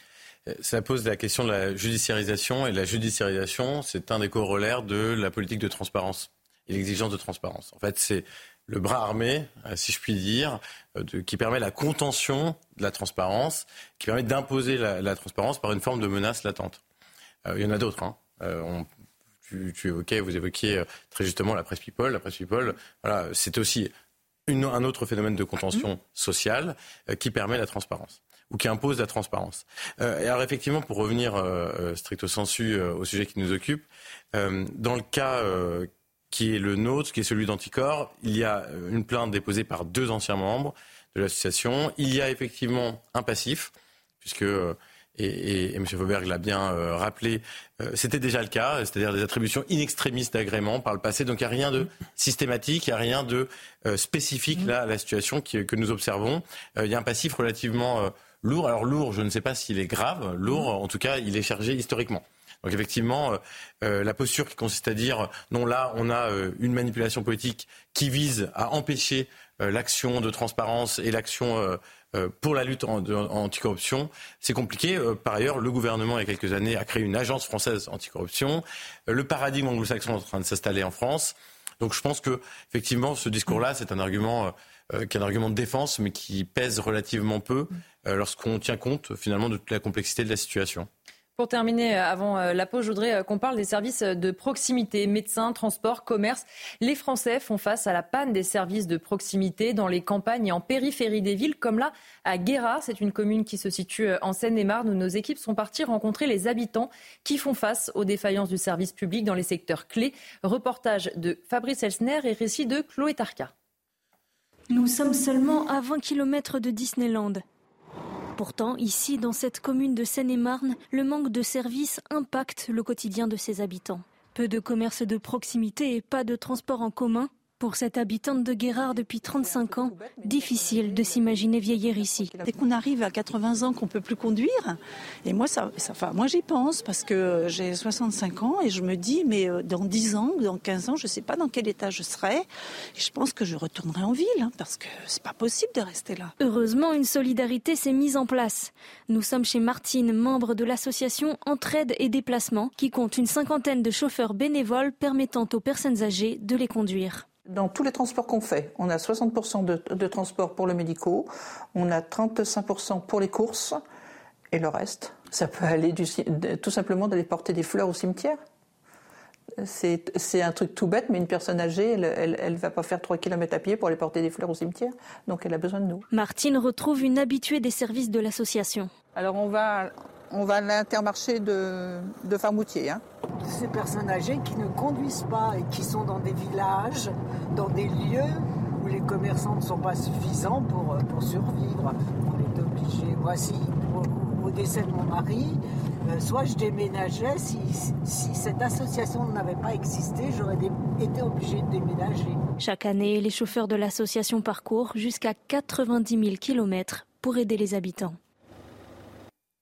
ça pose la question de la judiciarisation, et la judiciarisation, c'est un des corollaires de la politique de transparence et l'exigence de transparence. En fait, c'est le bras armé, euh, si je puis dire, qui permet la contention de la transparence, qui permet d'imposer la, transparence par une forme de menace latente. Euh, il y en a d'autres. Hein. tu, évoquais, vous évoquiez très justement la presse people. La presse people, voilà, c'est aussi un autre phénomène de contention sociale qui permet la transparence ou qui impose la transparence. alors effectivement, pour revenir stricto sensu au sujet qui nous occupe, dans le cas qui est le nôtre, qui est celui d'Anticor. Il y a euh, une plainte déposée par deux anciens membres de l'association. Il y a effectivement un passif, puisque, euh, et, M. Fauberg l'a bien euh, rappelé, c'était déjà le cas, c'est-à-dire des attributions in extremis d'agrément par le passé. Donc il n'y a rien de systématique, il n'y a rien de spécifique là à la situation que nous observons. il y a un passif relativement lourd. Alors lourd, je ne sais pas s'il est grave. Lourd, en tout cas, il est chargé historiquement. Donc effectivement, euh, euh, la posture qui consiste à dire non, là, on a euh, une manipulation politique qui vise à empêcher l'action de transparence et l'action pour la lutte anticorruption, c'est compliqué. par ailleurs, le gouvernement, il y a quelques années, a créé une agence française anticorruption. le paradigme anglo-saxon est en train de s'installer en France. Donc je pense que effectivement, ce discours-là, c'est un argument est un argument de défense, mais qui pèse relativement peu lorsqu'on tient compte finalement de toute la complexité de la situation. Pour terminer, euh, avant euh, la pause, je voudrais euh, qu'on parle des services de proximité, médecins, transports, commerce. Les Français font face à la panne des services de proximité dans les campagnes et en périphérie des villes, comme là à Guérard. C'est une commune qui se situe en Seine-et-Marne où nos équipes sont parties rencontrer les habitants qui font face aux défaillances du service public dans les secteurs clés. Reportage de Fabrice Elsner et récit de Chloé Tarka. Nous sommes seulement à 20 km de Disneyland. Pourtant, ici, dans cette commune de Seine-et-Marne, le manque de services impacte le quotidien de ses habitants. Peu de commerces de proximité et pas de transport en commun pour cette habitante de Guérard depuis 35 ans, difficile de s'imaginer vieillir ici. Dès qu'on arrive à 80 ans qu'on peut plus conduire, et moi, ça, moi j'y pense parce que j'ai 65 ans et je me dis, mais euh, dans 10 ans, dans 15 ans, je ne sais pas dans quel état je serai. Et je pense que je retournerai en ville hein, parce que c'est pas possible de rester là. Heureusement, une solidarité s'est mise en place. Nous sommes chez Martine, membre de l'association Entraide et Déplacement, qui compte une cinquantaine de chauffeurs bénévoles permettant aux personnes âgées de les conduire. Dans tous les transports qu'on fait, on a 60% de, de transport pour le médicaux, on a 35% pour les courses, et le reste, ça peut aller du, tout simplement d'aller porter des fleurs au cimetière. C'est un truc tout bête, mais une personne âgée, elle ne va pas faire 3 km à pied pour aller porter des fleurs au cimetière. Donc elle a besoin de nous. Martine retrouve une habituée des services de l'association. Alors on va, on va à l'intermarché de, de Farmoutier. Hein. Ces personnes âgées qui ne conduisent pas et qui sont dans des villages, dans des lieux où les commerçants ne sont pas suffisants pour, pour survivre. On est obligé. Moi, si, au, décès de mon mari, euh, soit je déménageais, si, si cette association n'avait pas existé, j'aurais été obligé de déménager. Chaque année, les chauffeurs de l'association parcourent jusqu'à 90 000 km pour aider les habitants.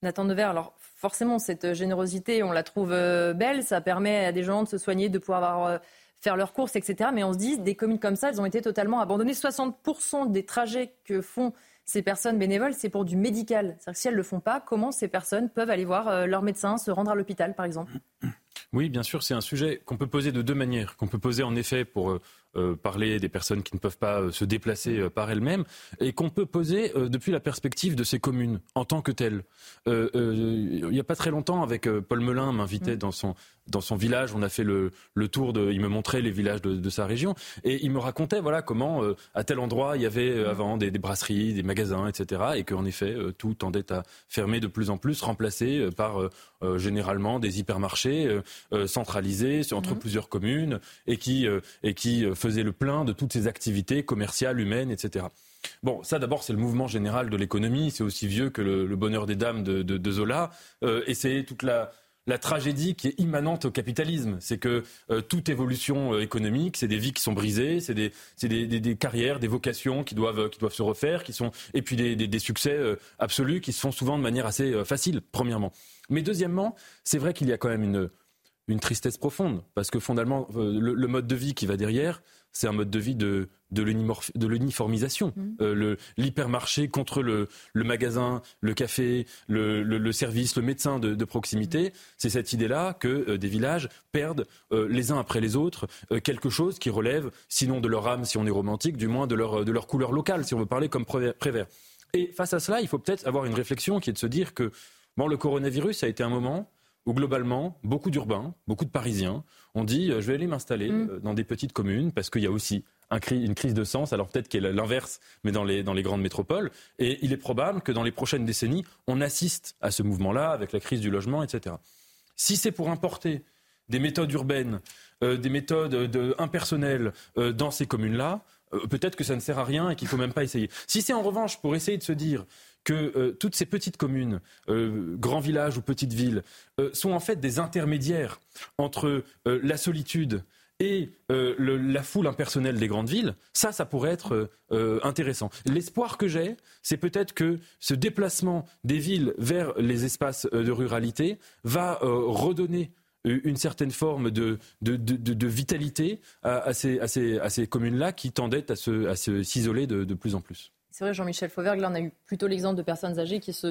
Nathan Devers, alors forcément, cette générosité, on la trouve euh, belle. Ça permet à des gens de se soigner, de pouvoir euh, faire leurs courses, etc. Mais on se dit, des communes comme ça, elles ont été totalement abandonnées. 60% des trajets que font ces personnes bénévoles, c'est pour du médical. C'est-à-dire que si elles ne le font pas, comment ces personnes peuvent aller voir euh, leur médecin, se rendre à l'hôpital, par exemple? Oui, bien sûr, c'est un sujet qu'on peut poser de deux manières. Qu'on peut poser en effet pour parler des personnes qui ne peuvent pas se déplacer par elles-mêmes, et qu'on peut poser depuis la perspective de ces communes en tant que telles. il n'y a pas très longtemps, avec Paul Melun m'invitait mm. dans son dans son village. On a fait le, le, tour de, il me montrait les villages de, de, sa région et il me racontait voilà comment euh, à tel endroit il y avait euh, avant des, des, brasseries, des magasins, etc. Et qu'en effet euh, tout tendait à fermer de plus en plus, remplacé par généralement des hypermarchés centralisés entre mmh. plusieurs communes et qui et qui faisaient le plein de toutes ces activités commerciales, humaines, etc. Bon, ça d'abord, c'est le mouvement général de l'économie. C'est aussi vieux que le, le, bonheur des dames de, de, de Zola. Euh, et c'est toute la, la tragédie qui est immanente au capitalisme. C'est que euh, toute évolution euh, économique, c'est des vies qui sont brisées, c'est des, des, des, carrières, des vocations qui doivent, qui doivent se refaire, qui sont, et puis des, succès euh, absolus qui se font souvent de manière assez facile, premièrement. Mais deuxièmement, c'est vrai qu'il y a quand même une, une tristesse profonde, parce que fondamentalement, le mode de vie qui va derrière, c'est un mode de vie de, de l'uniformisation. Mmh. Euh, l'hypermarché contre le, le, magasin, le café, le, le, service, le médecin de, de proximité. Mmh. C'est cette idée-là que euh, des villages perdent euh, les uns après les autres quelque chose qui relève, sinon de leur âme si on est romantique, du moins de leur, de leur couleur locale, si on veut parler comme Prévert. Et face à cela, il faut peut-être avoir une réflexion qui est de se dire que bon, le coronavirus a été un moment où globalement, beaucoup d'urbains, beaucoup de Parisiens ont dit euh, je vais aller m'installer mm. euh, dans des petites communes parce qu'il y a aussi une crise de sens, alors peut-être qu'elle est l'inverse, mais dans les, dans les grandes métropoles. Et il est probable que dans les prochaines décennies, on assiste à ce mouvement-là avec la crise du logement, etc. Si c'est pour importer des méthodes urbaines, euh, des méthodes de, impersonnelles dans ces communes-là, peut-être que ça ne sert à rien et qu'il ne faut même pas essayer. Si c'est en revanche pour essayer de se dire que euh, toutes ces petites communes, euh, grands villages ou petites villes, euh, sont en fait des intermédiaires entre la solitude et la foule impersonnelle des grandes villes, ça, ça pourrait être intéressant. L'espoir que j'ai, c'est peut-être que ce déplacement des villes vers les espaces de ruralité va redonner une certaine forme de, vitalité à, ces, communes-là qui tendaient à s'isoler se, de plus en plus. C'est vrai, Jean-Michel Fauvergue, là, on a eu plutôt l'exemple de personnes âgées qui, se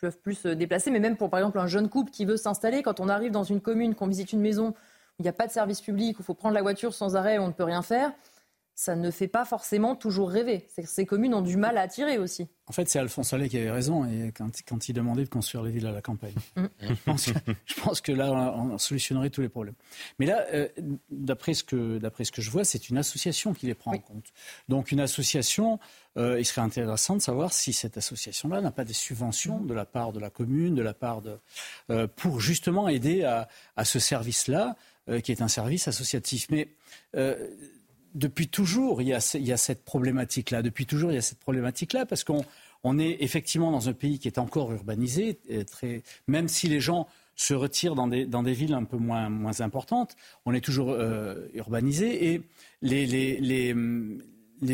peuvent plus se déplacer, mais même pour, par exemple, un jeune couple qui veut s'installer, quand on arrive dans une commune, qu'on visite une maison où il n'y a pas de service public, où il faut prendre la voiture sans arrêt, où on ne peut rien faire, ça ne fait pas forcément toujours rêver. Ces communes ont du mal à attirer aussi. En fait, c'est Alphonse Allais qui avait raison et quand, quand, il demandait de construire les villes à la campagne. Mm. je, pense que, là, on, solutionnerait tous les problèmes. Mais là, euh, d'après ce, que, ce que je vois, c'est une association qui les prend en compte. Donc une association, euh, il serait intéressant de savoir si cette association-là n'a pas des subventions de la part de la commune, de la part de... Euh, pour justement aider à, à ce service-là, qui est un service associatif. Mais depuis toujours, il y a, cette problématique-là. Depuis toujours, il y a cette problématique-là parce qu'on est effectivement dans un pays qui est encore urbanisé, très, même si les gens se retirent dans des, villes un peu moins, importantes, on est toujours euh, urbanisé et les,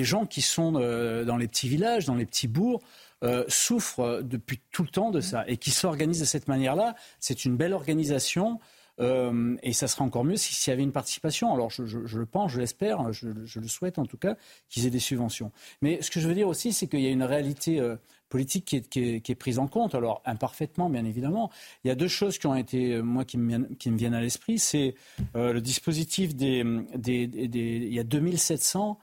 gens qui sont euh, dans les petits villages, dans les petits bourgs, euh, souffrent depuis tout le temps de ça et qui s'organisent de cette manière-là. C'est une belle organisation. Euh, et ça serait encore mieux s'il y avait une participation. Alors je, le pense, je l'espère, je, le souhaite en tout cas, qu'ils aient des subventions. Mais ce que je veux dire aussi, c'est qu'il y a une réalité euh, politique qui est, prise en compte. Alors imparfaitement, bien évidemment. Il y a deux choses qui ont été, euh, moi, qui me, viennent à l'esprit. C'est le dispositif des, Il y a 2700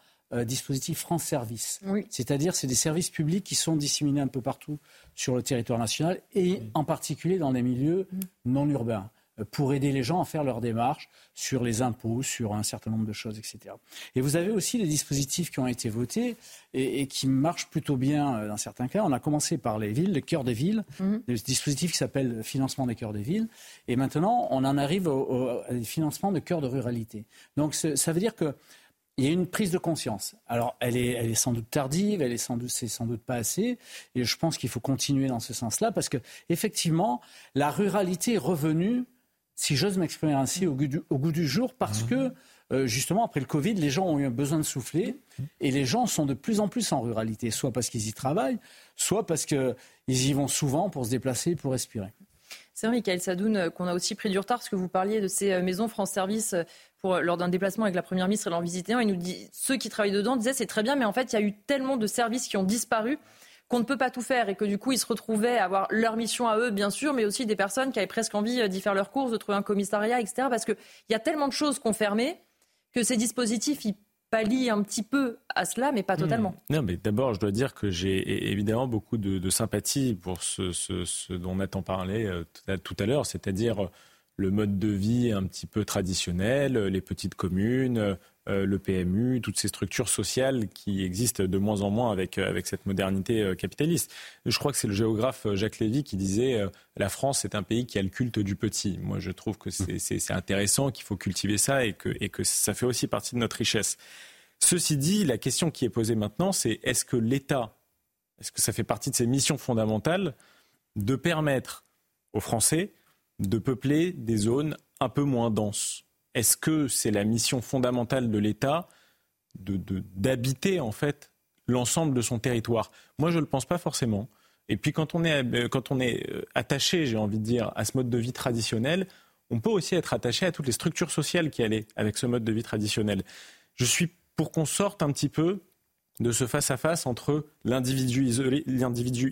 dispositifs France Service. C'est-à-dire, c'est des services publics qui sont disséminés un peu partout sur le territoire national et en particulier dans des milieux mm. non urbains pour aider les gens à faire leurs démarches sur les impôts, sur un certain nombre de choses, etc. Et vous avez aussi des dispositifs qui ont été votés et, qui marchent plutôt bien euh, dans certains cas. On a commencé par les villes, le cœur des villes, mmh. le dispositif qui s'appelle financement des cœurs des villes. Et maintenant, on en arrive au, financement de cœurs de ruralité. Donc ça veut dire que il y a une prise de conscience. Alors, elle est, elle est sans doute tardive, elle est sans doute, c'est sans doute pas assez. Et je pense qu'il faut continuer dans ce sens-là parce que, effectivement, la ruralité est revenue si j'ose m'exprimer ainsi, au goût du, jour, parce que euh, justement, après le Covid, les gens ont eu besoin de souffler et les gens sont de plus en plus en ruralité, soit parce qu'ils y travaillent, soit parce qu'ils y vont souvent pour se déplacer, pour respirer. C'est vrai, Michael Sadoun, euh, qu'on a aussi pris du retard, parce que vous parliez de ces euh, maisons France Service pour, lors d'un déplacement avec la Première ministre, elle en visitait un. Il nous dit, ceux qui travaillent dedans disaient c'est très bien, mais en fait, il y a eu tellement de services qui ont disparu qu'on ne peut pas tout faire et que du coup ils se retrouvaient à avoir leur mission à eux, bien sûr, mais aussi des personnes qui avaient presque envie d'y faire leurs courses, de trouver un commissariat, etc. Parce qu'il y a tellement de choses qu'on fermait que ces dispositifs, ils pallie un petit peu à cela, mais pas hmm. totalement. Non, mais d'abord, je dois dire que j'ai évidemment beaucoup de, sympathie pour ce, dont Nathan parlait euh, tout à l'heure, c'est-à-dire euh, le mode de vie un petit peu traditionnel, euh, les petites communes, euh, le PMU, toutes ces structures sociales qui existent de moins en moins avec, euh, avec cette modernité capitaliste. Je crois que c'est le géographe Jacques Lévy qui disait la France est un pays qui a le culte du petit. Moi, je trouve que c'est intéressant, qu'il faut cultiver ça et que, et que ça fait aussi partie de notre richesse. Ceci dit, la question qui est posée maintenant, c'est est-ce que l'État, est-ce que ça fait partie de ses missions fondamentales de permettre aux Français de peupler des zones un peu moins denses? Est-ce que c'est la mission fondamentale de l'État d'habiter en fait l'ensemble de son territoire? Moi, je ne le pense pas forcément. Et puis quand on est, euh, quand on est euh, attaché, j'ai envie de dire, à ce mode de vie traditionnel, on peut aussi être attaché à toutes les structures sociales qui allaient avec ce mode de vie traditionnel. Je suis pour qu'on sorte un petit peu de ce face-à-face entre l'individu isolé,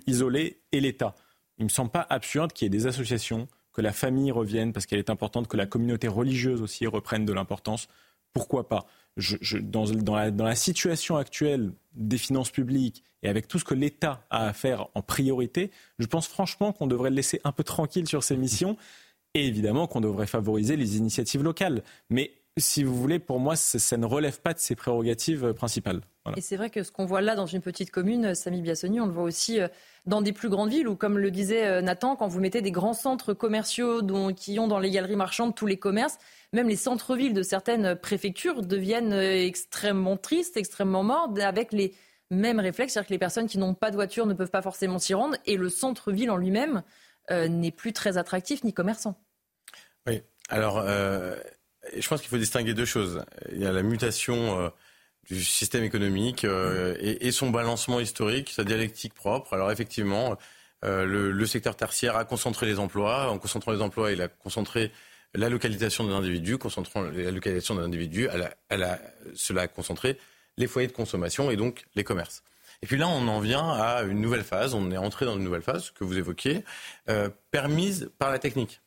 isolé et l'État. Il ne me semble pas absurde qu'il y ait des associations que la famille revienne, parce qu'elle est importante, que la communauté religieuse aussi reprenne de l'importance. Pourquoi pas? Dans, la, situation actuelle des finances publiques et avec tout ce que l'État a à faire en priorité, je pense franchement qu'on devrait le laisser un peu tranquille sur ses missions et évidemment qu'on devrait favoriser les initiatives locales. Mais si vous voulez, pour moi, ça ne relève pas de ses prérogatives euh, Et c'est vrai que ce qu'on voit là dans une petite commune, euh, Samy Biassoni, on le voit aussi euh, dans des plus grandes villes où, comme le disait Nathan, quand vous mettez des grands centres commerciaux dont, qui ont dans les galeries marchandes tous les commerces, même les centres-villes de certaines préfectures deviennent extrêmement tristes, extrêmement mortes, avec les mêmes réflexes, c'est-à-dire que les personnes qui n'ont pas de voiture ne peuvent pas forcément s'y rendre, et le centre-ville en lui-même n'est plus très attractif ni commerçant. Oui, alors je pense qu'il faut distinguer deux choses. Il y a la mutation euh, du système économique euh, et, son balancement historique, sa dialectique propre. Alors effectivement, euh, le, secteur tertiaire a concentré les emplois. En concentrant les emplois, il a concentré la localisation de l'individu. Concentrant la localisation de l'individu, cela a concentré les foyers de consommation et donc les commerces. Et puis là, on en vient à une nouvelle phase. On est entré dans une nouvelle phase que vous évoquiez, permise par la technique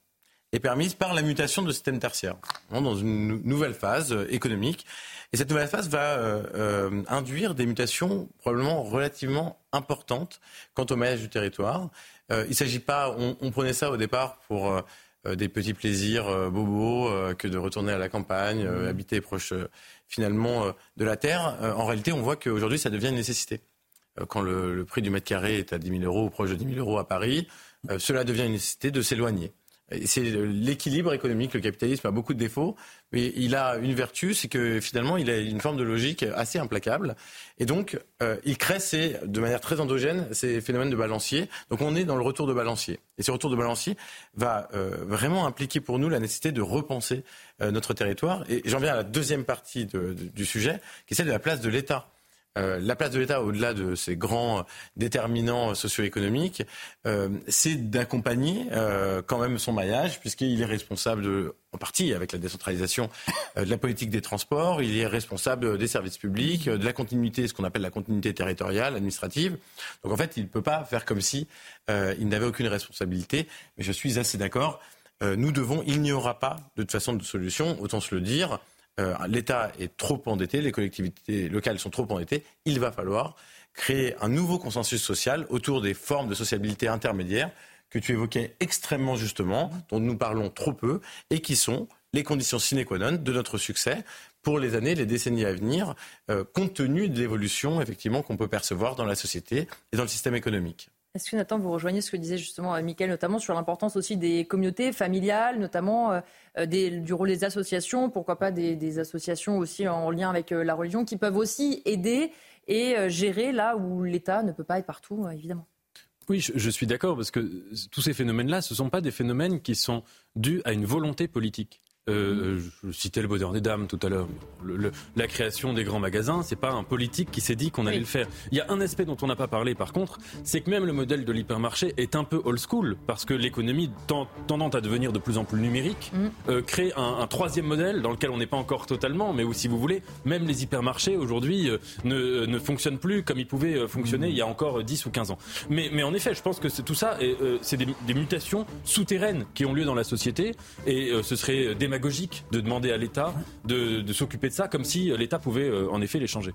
est permise par la mutation de système tertiaire, dans une nouvelle phase euh, économique. Et cette nouvelle phase va euh, euh, induire des mutations probablement relativement importantes quant au maillage du territoire. il ne s'agit pas, on, prenait ça au départ pour des petits plaisirs bobos que de retourner à la campagne, mmh. habiter proche finalement de la terre. en réalité, on voit qu'aujourd'hui, ça devient une nécessité. quand le, le, prix du mètre carré est à 10 000 euros ou proche de 10 000 euros à Paris, cela devient une nécessité de s'éloigner. C'est l'équilibre économique. Le capitalisme a beaucoup de défauts, mais il a une vertu, c'est que finalement, il a une forme de logique assez implacable. Et donc, euh, il crée de manière très endogène ces phénomènes de balancier. Donc, on est dans le retour de balancier. Et ce retour de balancier va euh, vraiment impliquer pour nous la nécessité de repenser euh, notre territoire. Et j'en viens à la deuxième partie du sujet, qui est celle de la place de l'État. Euh, la place de l'État, au-delà de ces grands déterminants socio-économiques, euh, c'est d'accompagner euh, quand même son maillage, puisqu'il est responsable, en partie avec la décentralisation, de la politique des transports, il est responsable des services publics, de la continuité, ce qu'on appelle la continuité territoriale, administrative. Donc en fait, il ne peut pas faire comme si il n'avait aucune responsabilité. Mais je suis assez d'accord. nous devons, il n'y aura pas de toute façon de solution, autant se le dire. Euh, l'État est trop endetté, les collectivités locales sont trop endettées, il va falloir créer un nouveau consensus social autour des formes de sociabilité intermédiaires que tu évoquais extrêmement justement, dont nous parlons trop peu, et qui sont les conditions sine qua non de notre succès pour les années, les décennies à venir, euh, compte tenu de l'évolution effectivement qu'on peut percevoir dans la société et dans le système économique. Est-ce que Nathan, vous rejoignez ce que disait justement euh, Mickaël, notamment sur l'importance aussi des communautés familiales, notamment euh, euh, du rôle des associations, pourquoi pas des, associations aussi en lien avec la religion, qui peuvent aussi aider et gérer là où l'État ne peut pas être partout, évidemment oui, je, suis d'accord, parce que tous ces phénomènes-là, ce ne sont pas des phénomènes qui sont dus à une volonté politique. Euh, je citais le bonheur des dames tout à l'heure. la création des grands magasins, c'est pas un politique qui s'est dit qu'on allait le faire. Il y a un aspect dont on n'a pas parlé, par contre, c'est que même le modèle de l'hypermarché est un peu old school parce que l'économie tendant à devenir de plus en plus numérique mm. euh, crée un, troisième modèle dans lequel on n'est pas encore totalement, mais où, si vous voulez, même les hypermarchés aujourd'hui euh, ne, ne, fonctionnent plus comme ils pouvaient fonctionner mm. il y a encore 10 ou 15 ans. Mais, mais en effet, je pense que tout ça, c'est des, des, mutations souterraines qui ont lieu dans la société et ce serait démagogique de demander à l'État de, s'occuper de ça, comme si l'État pouvait euh, en effet les changer.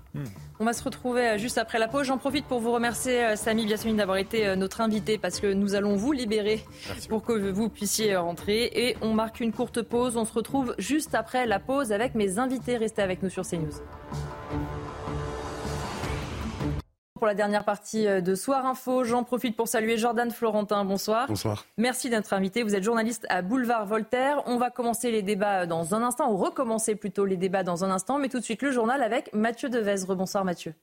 On va se retrouver euh, juste après la pause. J'en profite pour vous remercier, euh, Samy Biasmine, d'avoir été notre invité, parce que nous allons vous libérer pour que vous puissiez rentrer. Et on marque une courte pause. On se retrouve juste après la pause avec mes invités. Restez avec nous sur CNews. Pour la dernière partie euh, de Soir Info, j'en profite pour saluer Jordan Florentin. Bonsoir. Bonsoir. Merci d'être invité. Vous êtes journaliste à Boulevard Voltaire. On va commencer les débats dans un instant, ou recommencer plutôt les débats dans un instant, mais tout de suite le journal avec Mathieu Devez. Bonsoir Mathieu.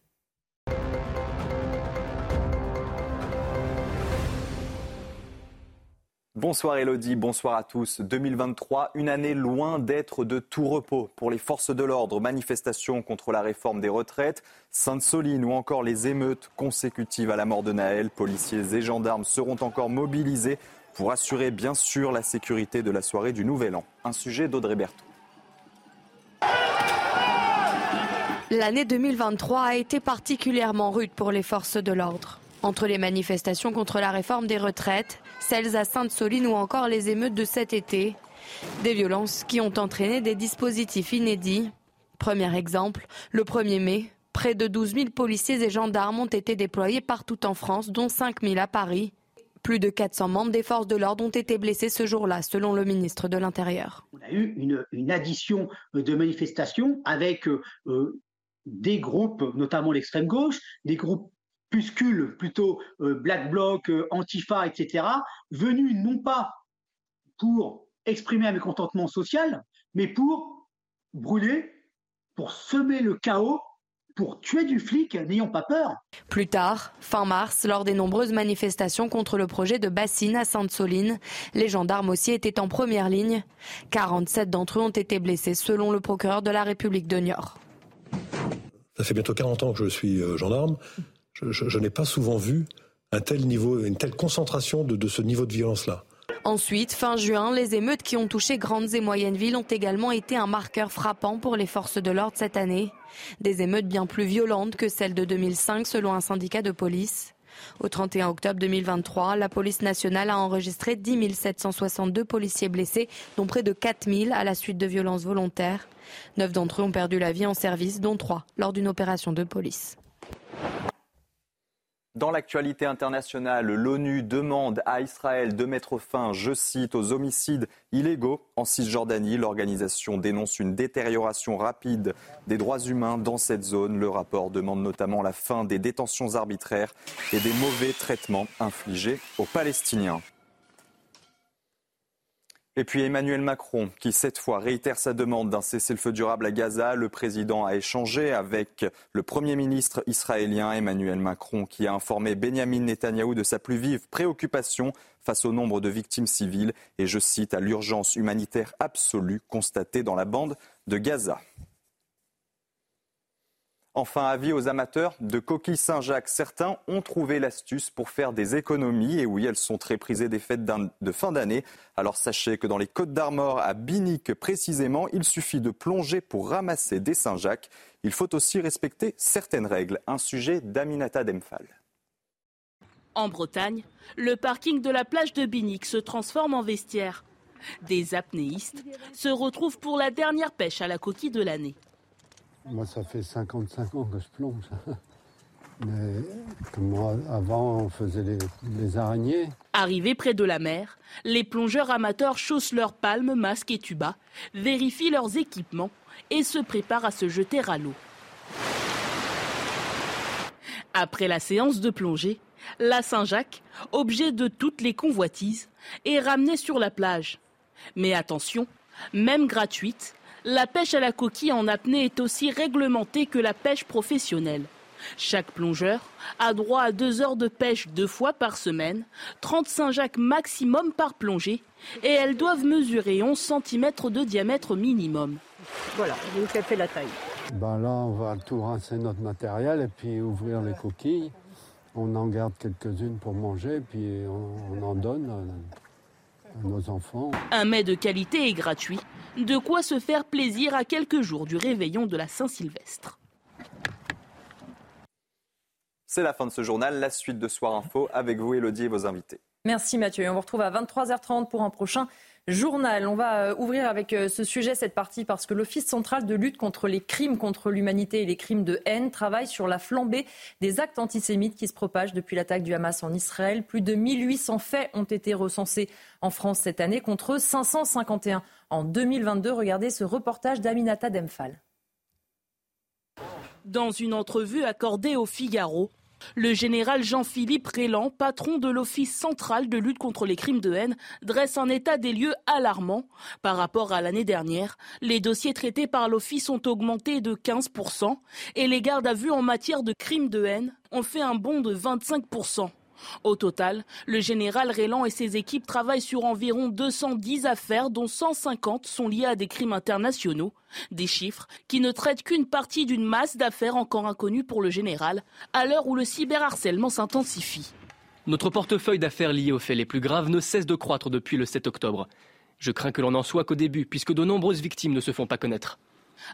Bonsoir Elodie, bonsoir à tous. 2023, une année loin d'être de tout repos pour les forces de l'ordre, manifestations contre la réforme des retraites, Sainte-Soline ou encore les émeutes consécutives à la mort de Naël. Policiers et gendarmes seront encore mobilisés pour assurer bien sûr la sécurité de la soirée du Nouvel An. Un sujet d'Audrey Berthaud. L'année 2023 a été particulièrement rude pour les forces de l'ordre. Entre les manifestations contre la réforme des retraites, celles à Sainte-Soline ou encore les émeutes de cet été, des violences qui ont entraîné des dispositifs inédits. Premier exemple, le 1er mai, près de 12 000 policiers et gendarmes ont été déployés partout en France, dont 5 000 à Paris. Plus de 400 membres des forces de l'ordre ont été blessés ce jour-là, selon le ministre de l'Intérieur. On a eu une, addition de manifestations avec euh, des groupes, notamment l'extrême gauche, des groupes plutôt euh, Black Bloc, euh, Antifa, etc., venus non pas pour exprimer un mécontentement social, mais pour brûler, pour semer le chaos pour tuer du flic, n'ayons pas peur. Plus tard, fin mars, lors des nombreuses manifestations contre le projet de bassine à Sainte-Soline, les gendarmes aussi étaient en première ligne. 47 d'entre eux ont été blessés selon le procureur de la République de Niort. Ça fait bientôt 40 ans que je suis euh, gendarme je, n'ai pas souvent vu une telle concentration de, ce niveau de violence-là. Ensuite, fin juin, les émeutes qui ont touché grandes et moyennes villes ont également été un marqueur frappant pour les forces de l'ordre cette année. Des émeutes bien plus violentes que celles de 2005 selon un syndicat de police. Au 31 octobre 2023, la police nationale a enregistré 10 762 policiers blessés, dont près de 4 000 à la suite de violences volontaires. Neuf d'entre eux ont perdu la vie en service, dont trois lors d'une opération de police. Dans l'actualité internationale, l'ONU demande à Israël de mettre fin, je cite, aux homicides illégaux en Cisjordanie. L'organisation dénonce une détérioration rapide des droits humains dans cette zone. Le rapport demande notamment la fin des détentions arbitraires et des mauvais traitements infligés aux Palestiniens. Et puis Emmanuel Macron, qui cette fois réitère sa demande d'un cessez-le-feu durable à Gaza. Le président a échangé avec le Premier ministre israélien Emmanuel Macron, qui a informé Benjamin Netanyahou de sa plus vive préoccupation face au nombre de victimes civiles et, je cite, à l'urgence humanitaire absolue constatée dans la bande de Gaza. Enfin, avis aux amateurs de coquilles Saint-Jacques. Certains ont trouvé l'astuce pour faire des économies. Et oui, elles sont très prisées des fêtes de fin d'année. Alors sachez que dans les Côtes d'Armor, à Binic précisément, il suffit de plonger pour ramasser des Saint-Jacques. Il faut aussi respecter certaines règles. Un sujet d'Aminata Demphal. En Bretagne, le parking de la plage de Binic se transforme en vestiaire. Des apnéistes se retrouvent pour la dernière pêche à la coquille de l'année. Moi, ça fait 55 ans que je plonge. Mais avant, on faisait les, araignées. Arrivés près de la mer, les plongeurs amateurs chaussent leurs palmes, masques et tubas, vérifient leurs équipements et se préparent à se jeter à l'eau. Après la séance de plongée, la Saint-Jacques, objet de toutes les convoitises, est ramenée sur la plage. Mais attention, même gratuite, la pêche à la coquille en apnée est aussi réglementée que la pêche professionnelle. Chaque plongeur a droit à deux heures de pêche deux fois par semaine, 35 jacques maximum par plongée, et elles doivent mesurer 11 cm de diamètre minimum. Voilà, vous fait la taille. Ben là, on va tout rincer notre matériel et puis ouvrir les coquilles. On en garde quelques-unes pour manger, puis on, en donne à nos enfants. Un mets de qualité et gratuit, de quoi se faire plaisir à quelques jours du réveillon de la Saint-Sylvestre. C'est la fin de ce journal. La suite de Soir Info avec vous, Elodie, et vos invités. Merci Mathieu. On vous retrouve à 23h30 pour un prochain journal. On va euh, ouvrir avec euh, ce sujet cette partie parce que l'Office central de lutte contre les crimes contre l'humanité et les crimes de haine travaille sur la flambée des actes antisémites qui se propagent depuis l'attaque du Hamas en Israël. Plus de 1800 faits ont été recensés en France cette année contre 551 en 2022. Regardez ce reportage d'Aminata Demphal. Dans une entrevue accordée au Figaro, le général Jean-Philippe Rélan, patron de l'Office central de lutte contre les crimes de haine, dresse un état des lieux alarmant. Par rapport à l'année dernière, les dossiers traités par l'Office ont augmenté de 15% et les gardes à vue en matière de crimes de haine ont fait un bond de 25%. Au total, le général Rélan et ses équipes travaillent sur environ 210 affaires, dont 150 sont liées à des crimes internationaux. Des chiffres qui ne traitent qu'une partie d'une masse d'affaires encore inconnues pour le général, à l'heure où le cyberharcèlement s'intensifie. Notre portefeuille d'affaires liées aux faits les plus graves ne cesse de croître depuis le 7 octobre. Je crains que l'on n'en soit qu'au début, puisque de nombreuses victimes ne se font pas connaître.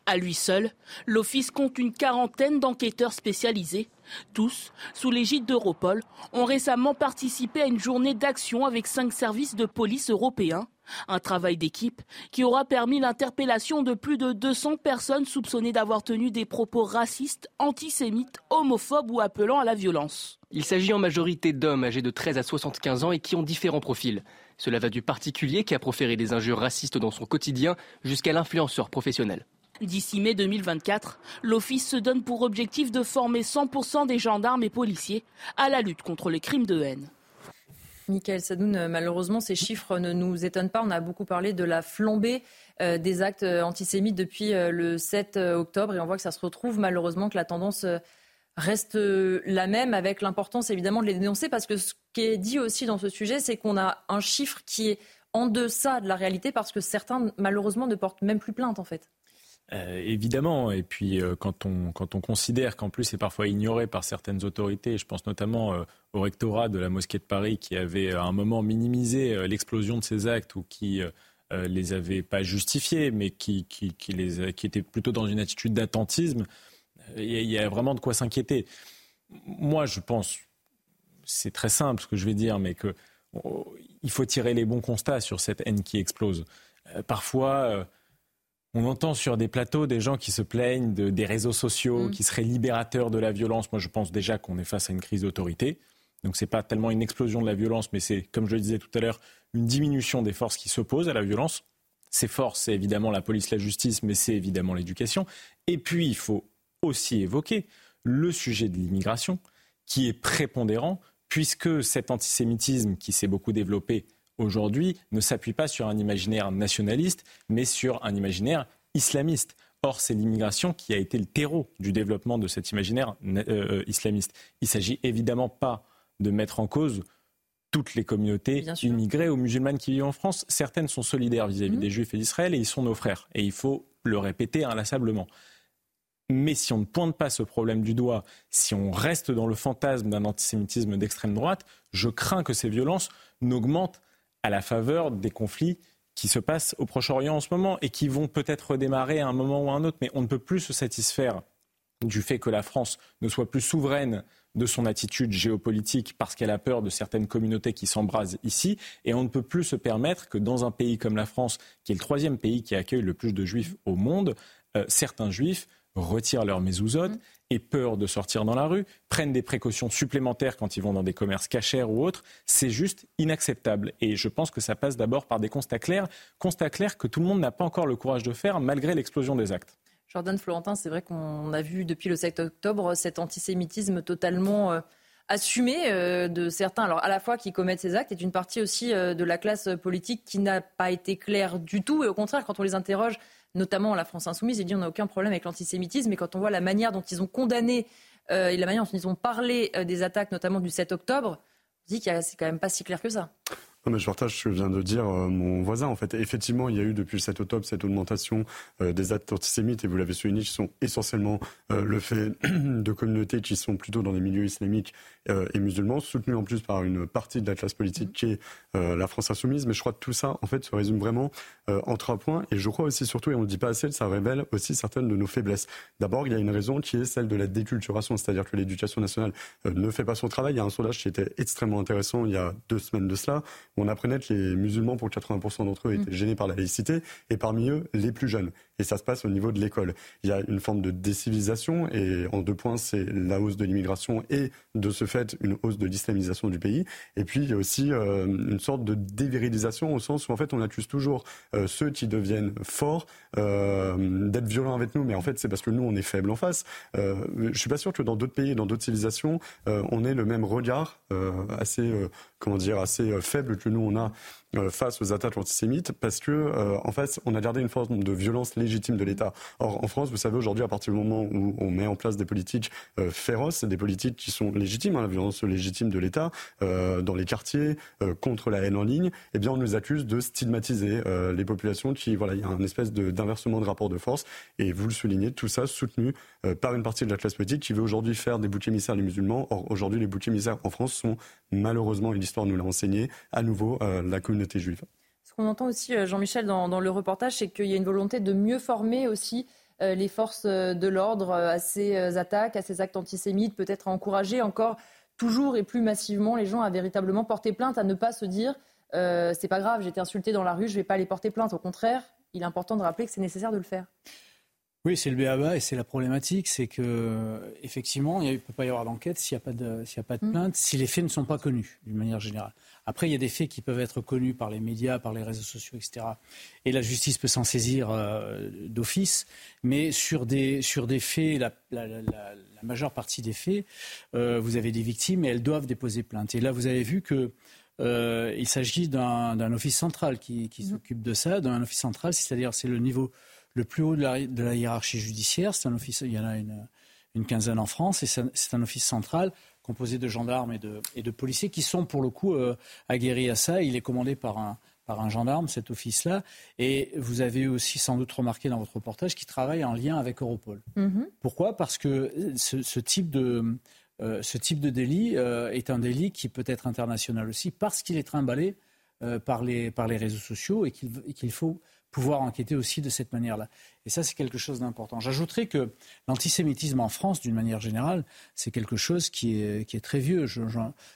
À lui seul, l'Office compte une quarantaine d'enquêteurs spécialisés. Tous, sous l'égide d'Europol, ont récemment participé à une journée d'action avec cinq services de police européens. Un travail d'équipe qui aura permis l'interpellation de plus de 200 personnes soupçonnées d'avoir tenu des propos racistes, antisémites, homophobes ou appelant à la violence. Il s'agit en majorité d'hommes âgés de 13 à 75 ans et qui ont différents profils. Cela va du particulier qui a proféré des injures racistes dans son quotidien jusqu'à l'influenceur professionnel. D'ici mai 2024, l'Office se donne pour objectif de former 100% des gendarmes et policiers à la lutte contre les crimes de haine. Michael Sadoun, malheureusement, ces chiffres ne nous étonnent pas. On a beaucoup parlé de la flambée euh, des actes antisémites depuis euh, le 7 octobre et on voit que ça se retrouve malheureusement que la tendance euh, reste la même avec l'importance évidemment de les dénoncer parce que ce qui est dit aussi dans ce sujet, c'est qu'on a un chiffre qui est en deçà de la réalité parce que certains malheureusement ne portent même plus plainte en fait. Euh, évidemment, et puis euh, quand, on, quand on considère qu'en plus c'est parfois ignoré par certaines autorités, je pense notamment euh, au rectorat de la mosquée de Paris qui avait à un moment minimisé l'explosion de ces actes ou qui les avait pas justifiés, mais qui, qui, qui, les, qui était plutôt dans une attitude d'attentisme, il y, a vraiment de quoi s'inquiéter. Moi, je pense, c'est très simple ce que je vais dire, mais que oh, faut tirer les bons constats sur cette haine qui explose. parfois on entend sur des plateaux des gens qui se plaignent de, des réseaux sociaux, mm. qui seraient libérateurs de la violence. Moi, je pense déjà qu'on est face à une crise d'autorité. Donc, ce n'est pas tellement une explosion de la violence, mais c'est, comme je le disais tout à l'heure, une diminution des forces qui s'opposent à la violence. Ces forces, c'est évidemment la police, la justice, mais c'est évidemment l'éducation. Et puis, il faut aussi évoquer le sujet de l'immigration, qui est prépondérant, puisque cet antisémitisme qui s'est beaucoup développé aujourd'hui ne s'appuie pas sur un imaginaire nationaliste, mais sur un imaginaire islamiste. Or, c'est l'immigration qui a été le terreau du développement de cet imaginaire euh, euh, islamiste. Il ne s'agit évidemment pas de mettre en cause toutes les communautés immigrées ou musulmanes qui vivent en France. Certaines sont solidaires vis-à-vis mhm. des Juifs et d'Israël et ils sont nos frères. Et il faut le répéter inlassablement. Mais si on ne pointe pas ce problème du doigt, si on reste dans le fantasme d'un antisémitisme d'extrême droite, je crains que ces violences n'augmentent à la faveur des conflits qui se passent au Proche-Orient en ce moment et qui vont peut-être redémarrer à un moment ou à un autre. Mais on ne peut plus se satisfaire du fait que la France ne soit plus souveraine de son attitude géopolitique parce qu'elle a peur de certaines communautés qui s'embrasent ici. Et on ne peut plus se permettre que dans un pays comme la France, qui est le troisième pays qui accueille le plus de juifs au monde, euh, certains juifs retirent leur mésouzote aient peur de sortir dans la rue, prennent des précautions supplémentaires quand ils vont dans des commerces cachers ou autres, c'est juste inacceptable. Et je pense que ça passe d'abord par des constats clairs, constats clairs que tout le monde n'a pas encore le courage de faire malgré l'explosion des actes. Jordan Florentin, c'est vrai qu'on a vu depuis le 7 octobre cet antisémitisme totalement euh, assumé euh, de certains, alors à la fois qui commettent ces actes, et d'une partie aussi euh, de la classe politique qui n'a pas été claire du tout. Et au contraire, quand on les interroge, notamment la France insoumise, et dit on n'a aucun problème avec l'antisémitisme. Mais quand on voit la manière dont ils ont condamné et la manière dont ils ont parlé des attaques, notamment du 7 octobre, on dit que c'est quand même pas si clair que ça. Non, mais je partage ce que vient de dire euh, mon voisin. En fait, effectivement, il y a eu depuis le 7 octobre cette augmentation euh, des actes antisémites, et vous l'avez souligné, qui sont essentiellement euh, le fait [clears throat] de communautés qui sont plutôt dans les milieux islamiques et musulmans, soutenus en plus par une partie de la classe politique qui est la France insoumise. Mais je crois que tout ça, en fait, se résume vraiment en trois points. Et je crois aussi, surtout, et on ne dit pas assez, ça révèle aussi certaines de nos faiblesses. D'abord, il y a une raison qui est celle de la déculturation, c'est-à-dire que l'éducation nationale ne fait pas son travail. Il y a un sondage qui était extrêmement intéressant il y a deux semaines de cela on apprenait que les musulmans, pour 80% d'entre eux, étaient mm. gênés par la laïcité, et parmi eux, les plus jeunes. Et ça se passe au niveau de l'école. Il y a une forme de décivilisation, et en deux points, c'est la hausse de l'immigration et, de ce fait, une hausse de l'islamisation du pays. Et puis, il y a aussi euh, une sorte de dévirilisation, au sens où, en fait, on accuse toujours euh, ceux qui deviennent forts euh, d'être violents avec nous, mais en fait, c'est parce que nous, on est faibles en face. je suis pas sûr que dans d'autres pays, dans d'autres civilisations, on ait le même regard assez, comment dire, assez faible que nous on a euh, face aux attaques antisémites parce que euh, en fait on a gardé une forme de violence légitime de l'État. Or en France, vous savez aujourd'hui à partir du moment où on met en place des politiques euh, féroces, des politiques qui sont légitimes, hein, la violence légitime de l'État dans les quartiers contre la haine en ligne, eh bien on nous accuse de stigmatiser les populations qui voilà il y a un espèce d'inversement de, rapport de force et vous le soulignez tout ça soutenu par une partie de la classe politique qui veut aujourd'hui faire des boucs émissaires les musulmans. Or aujourd'hui les boucs émissaires en France sont malheureusement l'histoire nous l'a enseigné à nouveau la communauté ce qu'on entend aussi, euh, Jean-Michel, dans, le reportage, c'est qu'il y a une volonté de mieux former aussi euh, les forces euh, de l'ordre à ces attaques, à ces actes antisémites, peut-être à encourager encore toujours et plus massivement les gens à véritablement porter plainte, à ne pas se dire c'est pas grave, j'ai été insulté dans la rue, je vais pas aller porter plainte. Au contraire, il est important de rappeler que c'est nécessaire de le faire. Oui, c'est le BABA et c'est la problématique, c'est que effectivement, il ne peut pas y avoir d'enquête s'il n'y a pas de, s'il a pas de mm. plainte, si les faits ne sont pas connus d'une manière générale. Après, il y a des faits qui peuvent être connus par les médias, par les réseaux sociaux, etc. Et la justice peut s'en saisir euh, d'office. Mais sur des, sur des faits, la, majeure partie des faits, euh, vous avez des victimes et elles doivent déposer plainte. Et là, vous avez vu que euh, il s'agit d'un office central qui, qui mmh. s'occupe de ça, d'un office central, c'est-à-dire c'est le niveau le plus haut de la, de la hiérarchie judiciaire. C'est un office, il y en a une, une quinzaine en France, et c'est un office central composé de gendarmes et de, et de policiers qui sont pour le coup euh, aguerris à ça. Il est commandé par un, par un gendarme, cet office-là. Et vous avez aussi sans doute remarqué dans votre reportage qu'il travaille en lien avec Europol. Mm-hmm. Pourquoi? Parce que ce, type de, euh, ce type de délit euh, est un délit qui peut être international aussi parce qu'il est trimballé par, les, par les réseaux sociaux et qu'il faut pouvoir enquêter aussi de cette manière-là. Et ça, c'est quelque chose d'important. J'ajouterais que l'antisémitisme en France, d'une manière générale, c'est quelque chose qui est, très vieux.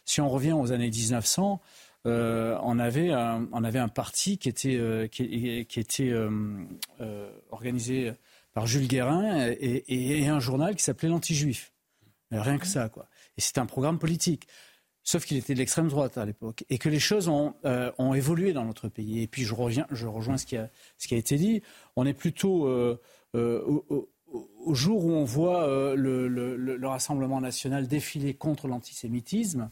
si on revient aux années 1900, euh, on, avait un, parti qui était, euh, euh, organisé par Jules Guérin et un journal qui s'appelait l'Anti-Juif. Rien que ça, quoi. Et c'est un programme politique. Sauf qu'il était de l'extrême droite à l'époque et que les choses ont, euh, ont, évolué dans notre pays. Et puis je, reviens, je rejoins ce qui, a, ce qui a été dit. On est plutôt euh, euh, au, au, jour où on voit le, le, le, Rassemblement national défiler contre l'antisémitisme,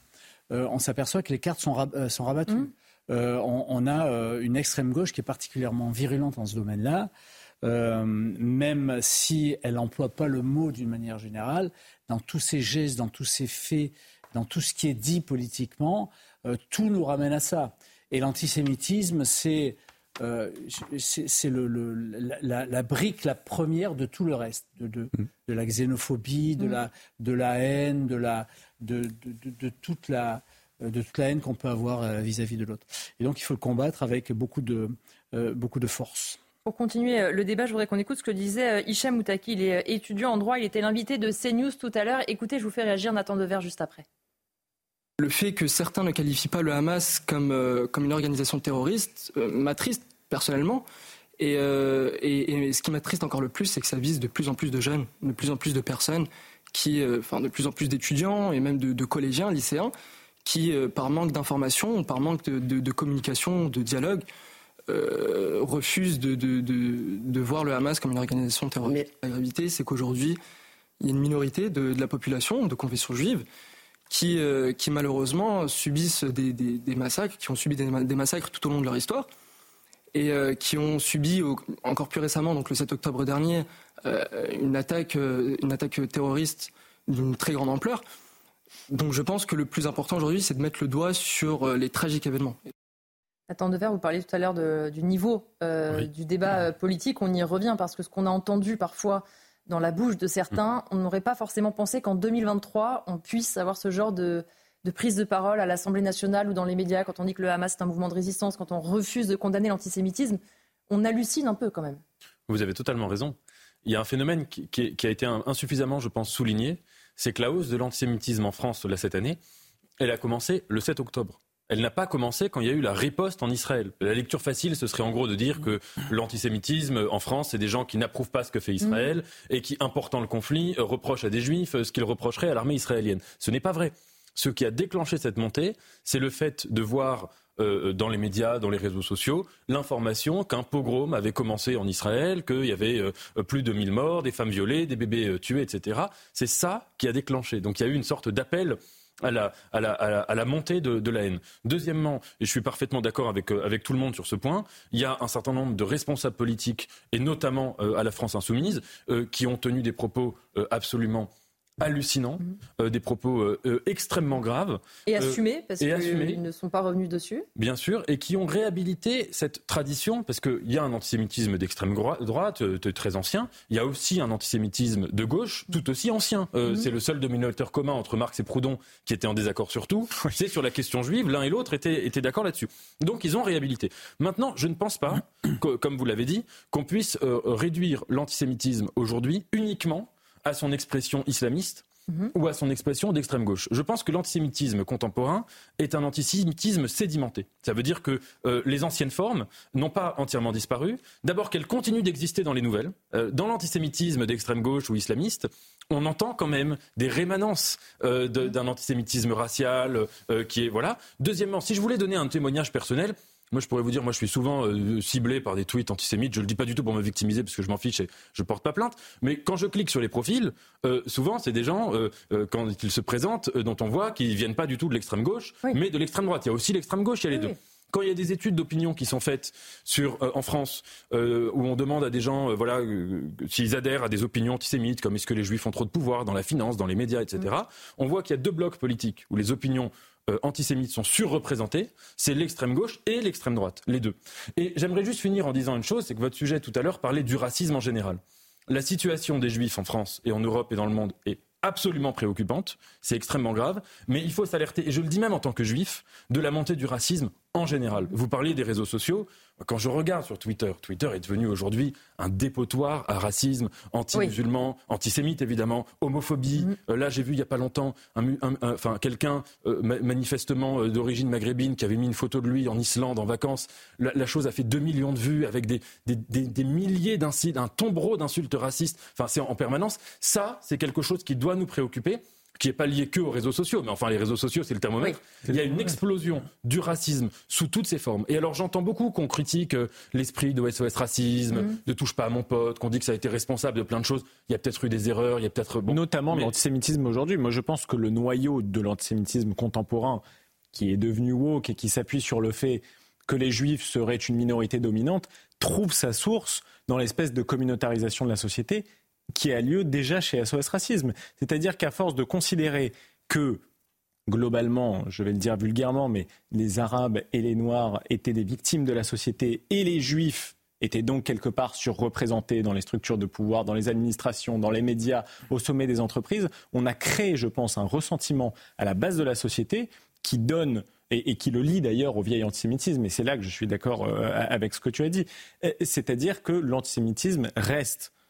on s'aperçoit que les cartes sont, sont rabattues. Mmh. On, on, a une extrême gauche qui est particulièrement virulente en ce domaine-là. même si elle n'emploie pas le mot d'une manière générale, dans tous ses gestes, dans tous ses faits, dans tout ce qui est dit politiquement, euh, tout nous ramène à ça. Et l'antisémitisme, c'est euh, la, brique, la première de tout le reste, de, mm. la xénophobie, de, mm. la, de la haine, de, la, de, toute la de toute la haine qu'on peut avoir euh, vis-à-vis de l'autre. Et donc il faut le combattre avec beaucoup de, beaucoup de force. Pour continuer le débat, je voudrais qu'on écoute ce que disait Hicham Moutaki. Il est étudiant en droit, il était l'invité de CNews tout à l'heure. Écoutez, je vous fais réagir Nathan Dever juste après le fait que certains ne qualifient pas le Hamas comme, euh, comme une organisation terroriste euh, m'attriste personnellement. Euh, et, et, ce qui m'attriste encore le plus, c'est que ça vise de plus en plus de jeunes, de plus en plus de personnes, qui, enfin de plus en plus d'étudiants et même de, collégiens, lycéens, qui, par manque d'information, par manque de, communication, de dialogue, refusent de, de, voir le Hamas comme une organisation terroriste. La gravité, c'est qu'aujourd'hui, il y a une minorité de, la population de confession juive qui, euh, qui malheureusement subissent des, des, massacres, qui ont subi des, massacres tout au long de leur histoire, et euh, qui ont subi encore plus récemment, donc le 7 octobre dernier, euh, une attaque, une attaque terroriste d'une très grande ampleur. Donc je pense que le plus important aujourd'hui, c'est de mettre le doigt sur les tragiques événements. Nathan Dever, vous parliez tout à l'heure du niveau du débat politique. On y revient parce que ce qu'on a entendu parfois dans la bouche de certains, on n'aurait pas forcément pensé qu'en 2023, on puisse avoir ce genre de, prise de parole à l'Assemblée nationale ou dans les médias, quand on dit que le Hamas est un mouvement de résistance, quand on refuse de condamner l'antisémitisme, on hallucine un peu quand même. Vous avez totalement raison. Il y a un phénomène qui, a été insuffisamment, je pense, souligné, c'est que la hausse de l'antisémitisme en France là, cette année, elle a commencé le 7 octobre. Elle n'a pas commencé quand il y a eu la riposte en Israël. La lecture facile, ce serait en gros de dire que l'antisémitisme en France, c'est des gens qui n'approuvent pas ce que fait Israël mm. et qui, important le conflit, reprochent à des juifs ce qu'ils reprocheraient à l'armée israélienne. Ce n'est pas vrai. Ce qui a déclenché cette montée, c'est le fait de voir euh, dans les médias, dans les réseaux sociaux, l'information qu'un pogrom avait commencé en Israël, qu'il y avait euh, plus de 1000 morts, des femmes violées, des bébés euh, tués, etc. C'est ça qui a déclenché. Donc il y a eu une sorte d'appel à la, à, la, à, la, montée de, de, la haine. Deuxièmement, et je suis parfaitement d'accord avec, avec tout le monde sur ce point, il y a un certain nombre de responsables politiques, et notamment à la France insoumise, qui ont tenu des propos absolument hallucinants, mhm. euh, des propos euh, euh, extrêmement graves. Et assumés, parce qu'ils ne sont pas revenus dessus. Bien sûr, et qui ont réhabilité cette tradition, parce qu'il y a un antisémitisme d'extrême droite, très ancien, il y a aussi un antisémitisme de gauche, tout aussi ancien. Mhm. C'est le seul dominateur commun entre Marx et Proudhon qui était en désaccord sur tout. C'est sur la question juive, l'un et l'autre étaient, étaient d'accord là-dessus. Donc ils ont réhabilité. Maintenant, je ne pense pas, comme vous l'avez dit, qu'on puisse réduire l'antisémitisme aujourd'hui uniquement à son expression islamiste mhm. ou à son expression d'extrême gauche. Je pense que l'antisémitisme contemporain est un antisémitisme sédimenté. Ça veut dire que euh, les anciennes formes n'ont pas entièrement disparu. D'abord qu'elles continuent d'exister dans les nouvelles. Euh, dans l'antisémitisme d'extrême gauche ou islamiste, on entend quand même des rémanences euh, d'un antisémitisme racial qui est voilà. Deuxièmement, si je voulais donner un témoignage personnel, moi, je pourrais vous dire, moi, je suis souvent euh, ciblé par des tweets antisémites. Je le dis pas du tout pour me victimiser parce que je m'en fiche et je porte pas plainte. Mais quand je clique sur les profils, euh, souvent, c'est des gens, euh, quand ils se présentent, dont on voit qu'ils viennent pas du tout de l'extrême gauche, mais de l'extrême droite. Il y a aussi l'extrême gauche, il y a les deux quand il y a des études d'opinion qui sont faites sur, en France, où on demande à des gens, voilà, s'ils adhèrent à des opinions antisémites, comme est-ce que les juifs ont trop de pouvoir dans la finance, dans les médias, etc., mm. on voit qu'il y a deux blocs politiques où les opinions euh, antisémites sont surreprésentés, c'est l'extrême gauche et l'extrême droite, les deux. Et j'aimerais juste finir en disant une chose, c'est que votre sujet tout à l'heure parlait du racisme en général. La situation des juifs en France et en Europe et dans le monde est absolument préoccupante, c'est extrêmement grave, mais il faut s'alerter, et je le dis même en tant que juif, de la montée du racisme en général. Vous parliez des réseaux sociaux. Quand je regarde sur Twitter, Twitter est devenu aujourd'hui un dépotoir à racisme, anti-musulman, antisémite évidemment, homophobie. Mm-hmm. Euh, là, j'ai vu il n'y a pas longtemps quelqu'un euh, manifestement euh, d'origine maghrébine qui avait mis une photo de lui en Islande en vacances. La, chose a fait 2 millions de vues avec des, des, des milliers d'insultes, un tombereau d'insultes racistes. Enfin, c'est en permanence. Ça, c'est quelque chose qui doit nous préoccuper qui n'est pas lié que aux réseaux sociaux, mais enfin les réseaux sociaux c'est le thermomètre. Il y a une explosion du racisme sous toutes ses formes. Et alors j'entends beaucoup qu'on critique euh, l'esprit de SOS racisme, mm. ne touche pas à mon pote, qu'on dit que ça a été responsable de plein de choses. Il y a peut-être eu des erreurs, il y a peut-être notamment l'antisémitisme aujourd'hui. Moi je pense que le noyau de l'antisémitisme contemporain qui est devenu woke et qui s'appuie sur le fait que les juifs seraient une minorité dominante trouve sa source dans l'espèce de communautarisation de la société qui a lieu déjà chez SOS Racisme. C'est-à-dire qu'à force de considérer que globalement, je vais le dire vulgairement, mais les Arabes et les Noirs étaient des victimes de la société et les Juifs étaient donc quelque part surreprésentés dans les structures de pouvoir, dans les administrations, dans les médias, au sommet des entreprises, on a créé, je pense, un ressentiment à la base de la société qui donne et, qui le lie d'ailleurs au vieil antisémitisme, et c'est là que je suis d'accord euh, avec ce que tu as dit, c'est-à-dire que l'antisémitisme reste euh,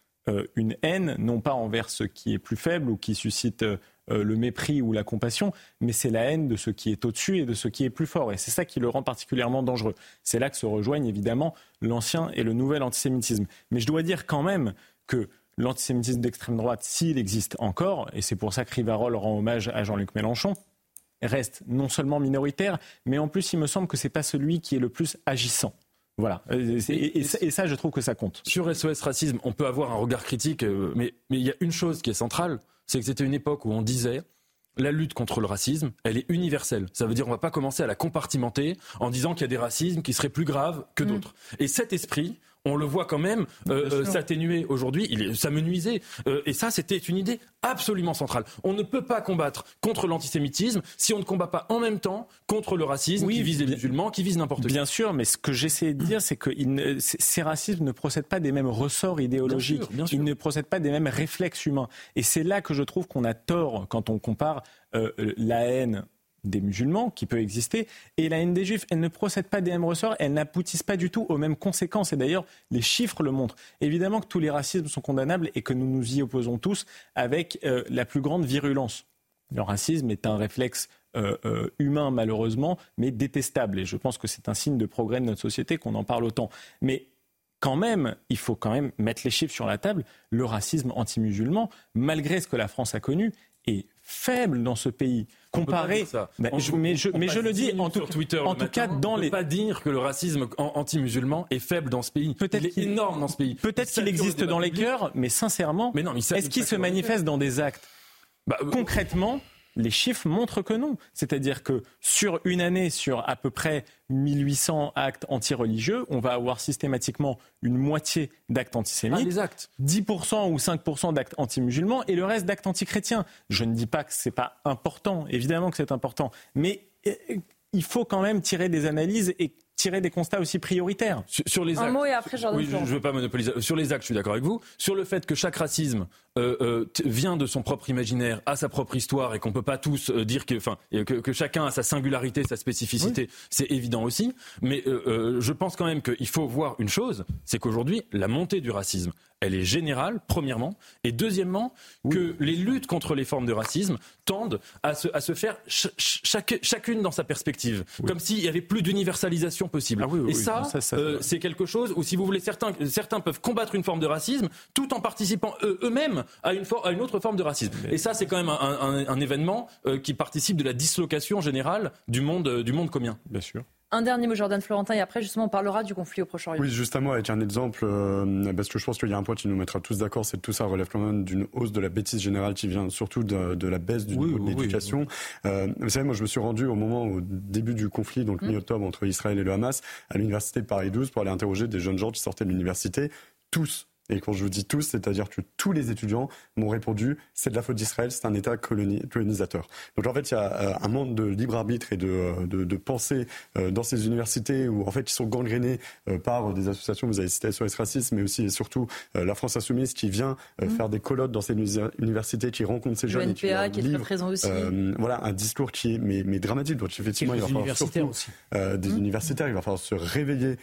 une haine, non pas envers ce qui est plus faible ou qui suscite euh, le mépris ou la compassion, mais c'est la haine de ce qui est au-dessus et de ce qui est plus fort. Et c'est ça qui le rend particulièrement dangereux. C'est là que se rejoignent évidemment l'ancien et le nouvel antisémitisme. Mais je dois dire quand même que l'antisémitisme d'extrême droite, s'il existe encore, et c'est pour ça que Rivarol rend hommage à Jean-Luc Mélenchon, reste non seulement minoritaire, mais en plus il me semble que ce n'est pas celui qui est le plus agissant. Voilà. Et, ça, je trouve que ça compte. Sur SOS Racisme, on peut avoir un regard critique, euh, mais il y a une chose qui est centrale, c'est que c'était une époque où on disait la lutte contre le racisme, elle est universelle. Ça veut dire qu'on va pas commencer à la compartimenter en disant qu'il y a des racismes qui seraient plus graves que mm. d'autres. Et cet esprit, on le voit quand même euh, euh, s'atténuer aujourd'hui. Il ça me nuisait. Euh, et ça, c'était une idée absolument centrale. On ne peut pas combattre contre l'antisémitisme si on ne combat pas en même temps contre le racisme qui vise les musulmans, qui vise n'importe qui. Bien sûr, mais ce que j'essaie de dire, c'est que il ces racismes ne procèdent pas des mêmes ressorts idéologiques. Ils ne procèdent pas des mêmes réflexes humains. Et c'est là que je trouve qu'on a tort quand on compare la haine des musulmans qui peut exister et la haine des juifs. Elle ne procède pas des mêmes ressorts, elles n'aboutissent pas du tout aux mêmes conséquences. Et d'ailleurs, les chiffres le montrent. Évidemment que tous les racismes sont condamnables et que nous nous y opposons tous avec euh, la plus grande virulence. Le racisme est un réflexe euh, euh, humain malheureusement, mais détestable. Et je pense que c'est un signe de progrès de notre société qu'on en parle autant. Mais quand même, il faut quand même mettre les chiffres sur la table. Le racisme anti-musulman, malgré ce que la France a connu, est faible dans ce pays. Comparé, mais, je, mais, je, le dis en tout, Twitter en tout cas dans les. pas dire que le racisme anti-musulman est faible dans ce pays. Peut-être qu'il est énorme dans ce pays. Peut-être qu'il existe dans les cœurs, mais sincèrement, est-ce qu'il se manifeste dans des actes bah, euh, Concrètement, les chiffres montrent que non. C'est-à-dire que sur une année, sur à peu près 1800 actes antireligieux, on va avoir systématiquement une moitié d'actes antisémites, ah, actes. 10% ou 5% d'actes anti-musulmans et le reste d'actes antichrétiens. Je ne dis pas que ce n'est pas important, évidemment que c'est important, mais euh, il faut quand même tirer des analyses et tirer des constats aussi prioritaires. Sur, les actes, Un mot et après, oui, je ne veux pas monopoliser. Sur les actes, je suis d'accord avec vous. Sur le fait que chaque racisme euh, euh, vient de son propre imaginaire, a sa propre histoire, et qu'on ne peut pas tous euh, dire que, enfin, que, que, chacun a sa singularité, sa spécificité, c'est évident aussi. Mais je pense quand même qu'il faut voir une chose, c'est qu'aujourd'hui, la montée du racisme, elle est générale, premièrement, et deuxièmement, que les luttes contre les formes de racisme tendent à se, à se faire chacune dans sa perspective, comme s'il y avait plus d'universalisation possible. Ah et ça, euh, c'est quelque chose où, si vous voulez, certains, certains peuvent combattre une forme de racisme tout en participant eux-mêmes à, une à une autre forme de racisme. Et ça, c'est quand même un, un, événement euh, qui participe de la dislocation générale du monde, du monde commun. Bien sûr. Un dernier mot, Jordan Florentin, et après, justement, on parlera du conflit au Proche-Orient. Oui, justement, avec un exemple, euh, parce que je pense qu'il y a un point qui nous mettra tous d'accord, c'est que tout ça relève quand même d'une hausse de la bêtise générale qui vient surtout de, la baisse du niveau de l'éducation. Euh, vous savez, moi, je me suis rendu au moment, au début du conflit, donc mmh. mi-octobre, entre Israël et le Hamas, à l'université de Paris 12 pour aller interroger des jeunes gens qui sortaient de l'université. Tous et quand je vous dis tous, c'est-à-dire que tous les étudiants m'ont répondu c'est de la faute d'Israël, c'est un État colonisateur. Donc en fait, il y a euh, un monde de libre arbitre et de, euh, de, de pensée euh, dans ces universités où en fait ils sont gangrénés par des associations. Vous avez cité SOS Racisme, mais aussi et surtout la France Insoumise qui vient mmh. faire des colloques dans ces universités, qui rencontre ces jeunes. Le NPA qui, est très présent aussi. voilà un discours qui est mais, mais dramatique. Donc effectivement, il va falloir surtout aussi. des mmh. universitaires. Il va falloir se réveiller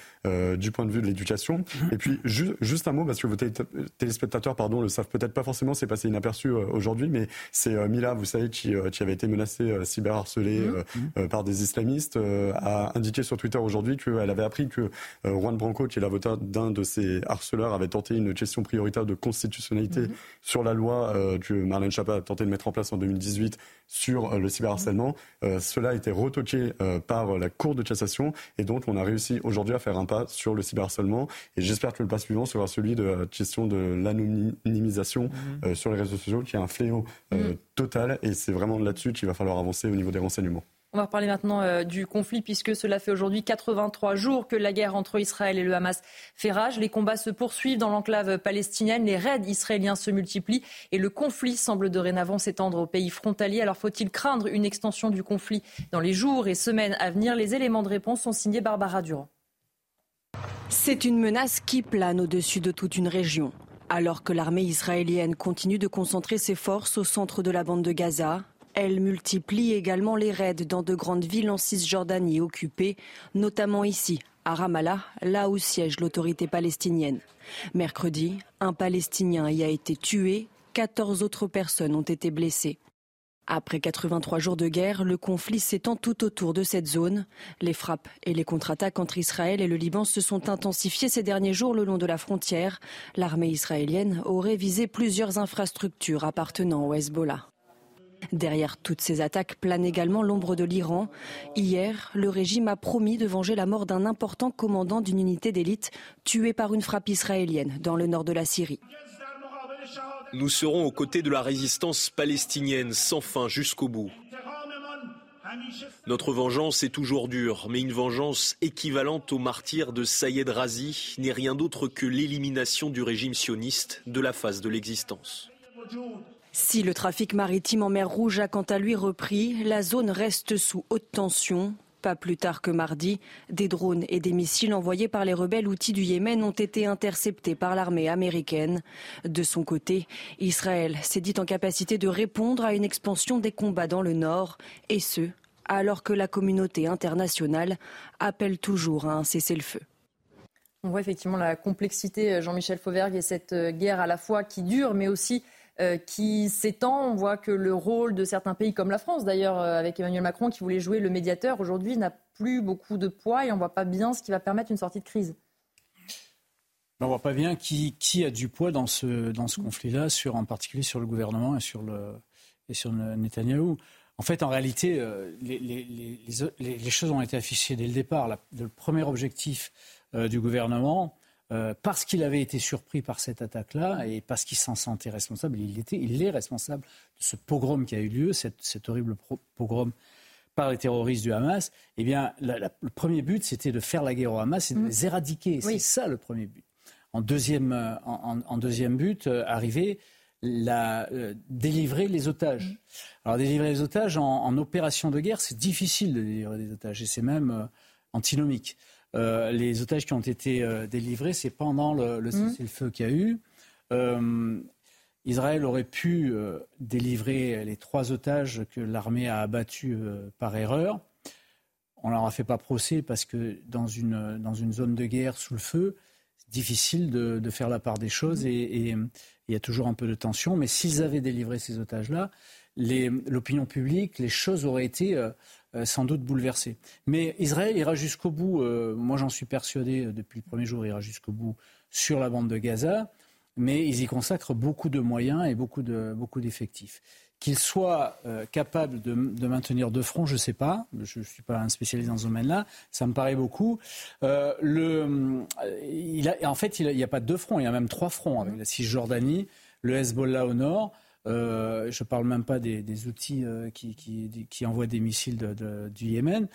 du point de vue de l'éducation. Mmh. Et puis juste un mot parce que vous téléspectateurs pardon, le savent peut-être pas forcément, c'est passé inaperçu euh, aujourd'hui, mais c'est euh, Mila, vous savez, qui, euh, qui avait été menacée, cyberharcelée mmh. Mmh. par des islamistes, a indiqué sur Twitter aujourd'hui qu'elle avait appris que Juan Branco, qui est l'avocat d'un de ces harceleurs, avait tenté une question prioritaire de constitutionnalité mmh. sur la loi que Marlène Schiappa a tenté de mettre en place en 2018 sur le cyberharcèlement. cela a été retoqué par la Cour de cassation et donc on a réussi aujourd'hui à faire un pas sur le cyberharcèlement et j'espère que le pas suivant sera celui de question de l'anonymisation mhm. euh, sur les réseaux sociaux, qui est un fléau euh, mhm. total. Et c'est vraiment là-dessus qu'il va falloir avancer au niveau des renseignements. On va reparler maintenant euh, du conflit puisque cela fait aujourd'hui 83 jours que la guerre entre Israël et le Hamas fait rage. Les combats se poursuivent dans l'enclave palestinienne, les raids israéliens se multiplient et le conflit semble dorénavant s'étendre au pays frontalier. Alors faut-il craindre une extension du conflit dans les jours et semaines à venir? Les éléments de réponse sont signés Barbara Durand. C'est une menace qui plane au-dessus de toute une région. Alors que l'armée israélienne continue de concentrer ses forces au centre de la bande de Gaza, elle multiplie également les raids dans de grandes villes en Cisjordanie occupées, notamment ici, à Ramallah, là où siège l'autorité palestinienne. Mercredi, un Palestinien y a été tué, 14 autres personnes ont été blessées. Après 83 jours de guerre, le conflit s'étend tout autour de cette zone. Les frappes et les contre-attaques entre Israël et le Liban se sont intensifiées ces derniers jours le long de la frontière. L'armée israélienne aurait visé plusieurs infrastructures appartenant au Hezbollah. Derrière toutes ces attaques plane également l'ombre de l'Iran. Hier, le régime a promis de venger la mort d'un important commandant d'une unité d'élite tué par une frappe israélienne dans le nord de la Syrie. Nous serons aux côtés de la résistance palestinienne sans fin jusqu'au bout. Notre vengeance est toujours dure, mais une vengeance équivalente au martyr de Sayed Razi n'est rien d'autre que l'élimination du régime sioniste de la face de l'existence. Si le trafic maritime en mer Rouge a quant à lui repris, la zone reste sous haute tension. Pas plus tard que mardi, des drones et des missiles envoyés par les rebelles outils du Yémen ont été interceptés par l'armée américaine. De son côté, Israël s'est dit en capacité de répondre à une expansion des combats dans le nord, et ce, alors que la communauté internationale appelle toujours à un cessez-le-feu. On voit effectivement la complexité, Jean-Michel Fauvergue, et cette guerre à la fois qui dure, mais aussi euh, qui s'étend. On voit que le rôle de certains pays, comme la France d'ailleurs, euh, avec Emmanuel Macron qui voulait jouer le médiateur, aujourd'hui n'a plus beaucoup de poids et on ne voit pas bien ce qui va permettre une sortie de crise. On ne voit pas bien qui, a du poids dans ce, conflit-là, en particulier sur le gouvernement et sur, Netanyahou. En fait, en réalité, euh, les, choses ont été affichées dès le départ. le premier objectif du gouvernement, euh, parce qu'il avait été surpris par cette attaque-là et parce qu'il s'en sentait responsable, il, était, il est responsable de ce pogrom qui a eu lieu, cet, horrible pogrom par les terroristes du Hamas, eh bien, le premier but, c'était de faire la guerre au Hamas et de mm. les éradiquer. C'est ça le premier but. En deuxième, euh, en, deuxième but, euh, arriver la, délivrer les otages. Mm. Alors délivrer les otages en, opération de guerre, c'est difficile de délivrer des otages et c'est même antinomique. Euh, les otages qui ont été euh, délivrés, c'est pendant le, le mmh. cessez-le-feu qu'il y a eu. Euh, Israël aurait pu délivrer les trois otages que l'armée a abattus par erreur. On leur a fait pas procès parce que dans une, dans une zone de guerre sous le feu, c'est difficile de, de, faire la part des choses mmh. et il y a toujours un peu de tension. Mais s'ils avaient délivré ces otages-là, l'opinion publique, les choses auraient été sans doute bouleversé. Mais Israël ira jusqu'au bout, euh, moi j'en suis persuadé euh, depuis le premier jour, ira jusqu'au bout sur la bande de Gaza, mais ils y consacrent beaucoup de moyens et beaucoup, de, beaucoup d'effectifs. Qu'ils soient capables de, maintenir deux fronts, je ne sais pas, je ne suis pas un spécialiste dans ce domaine-là, ça me paraît beaucoup. le, en fait, il n'y a, a, pas deux fronts, il y a même trois fronts, avec la Cisjordanie, le Hezbollah au nord, euh, je ne parle même pas des, outils euh, qui, envoient des missiles du Yémen.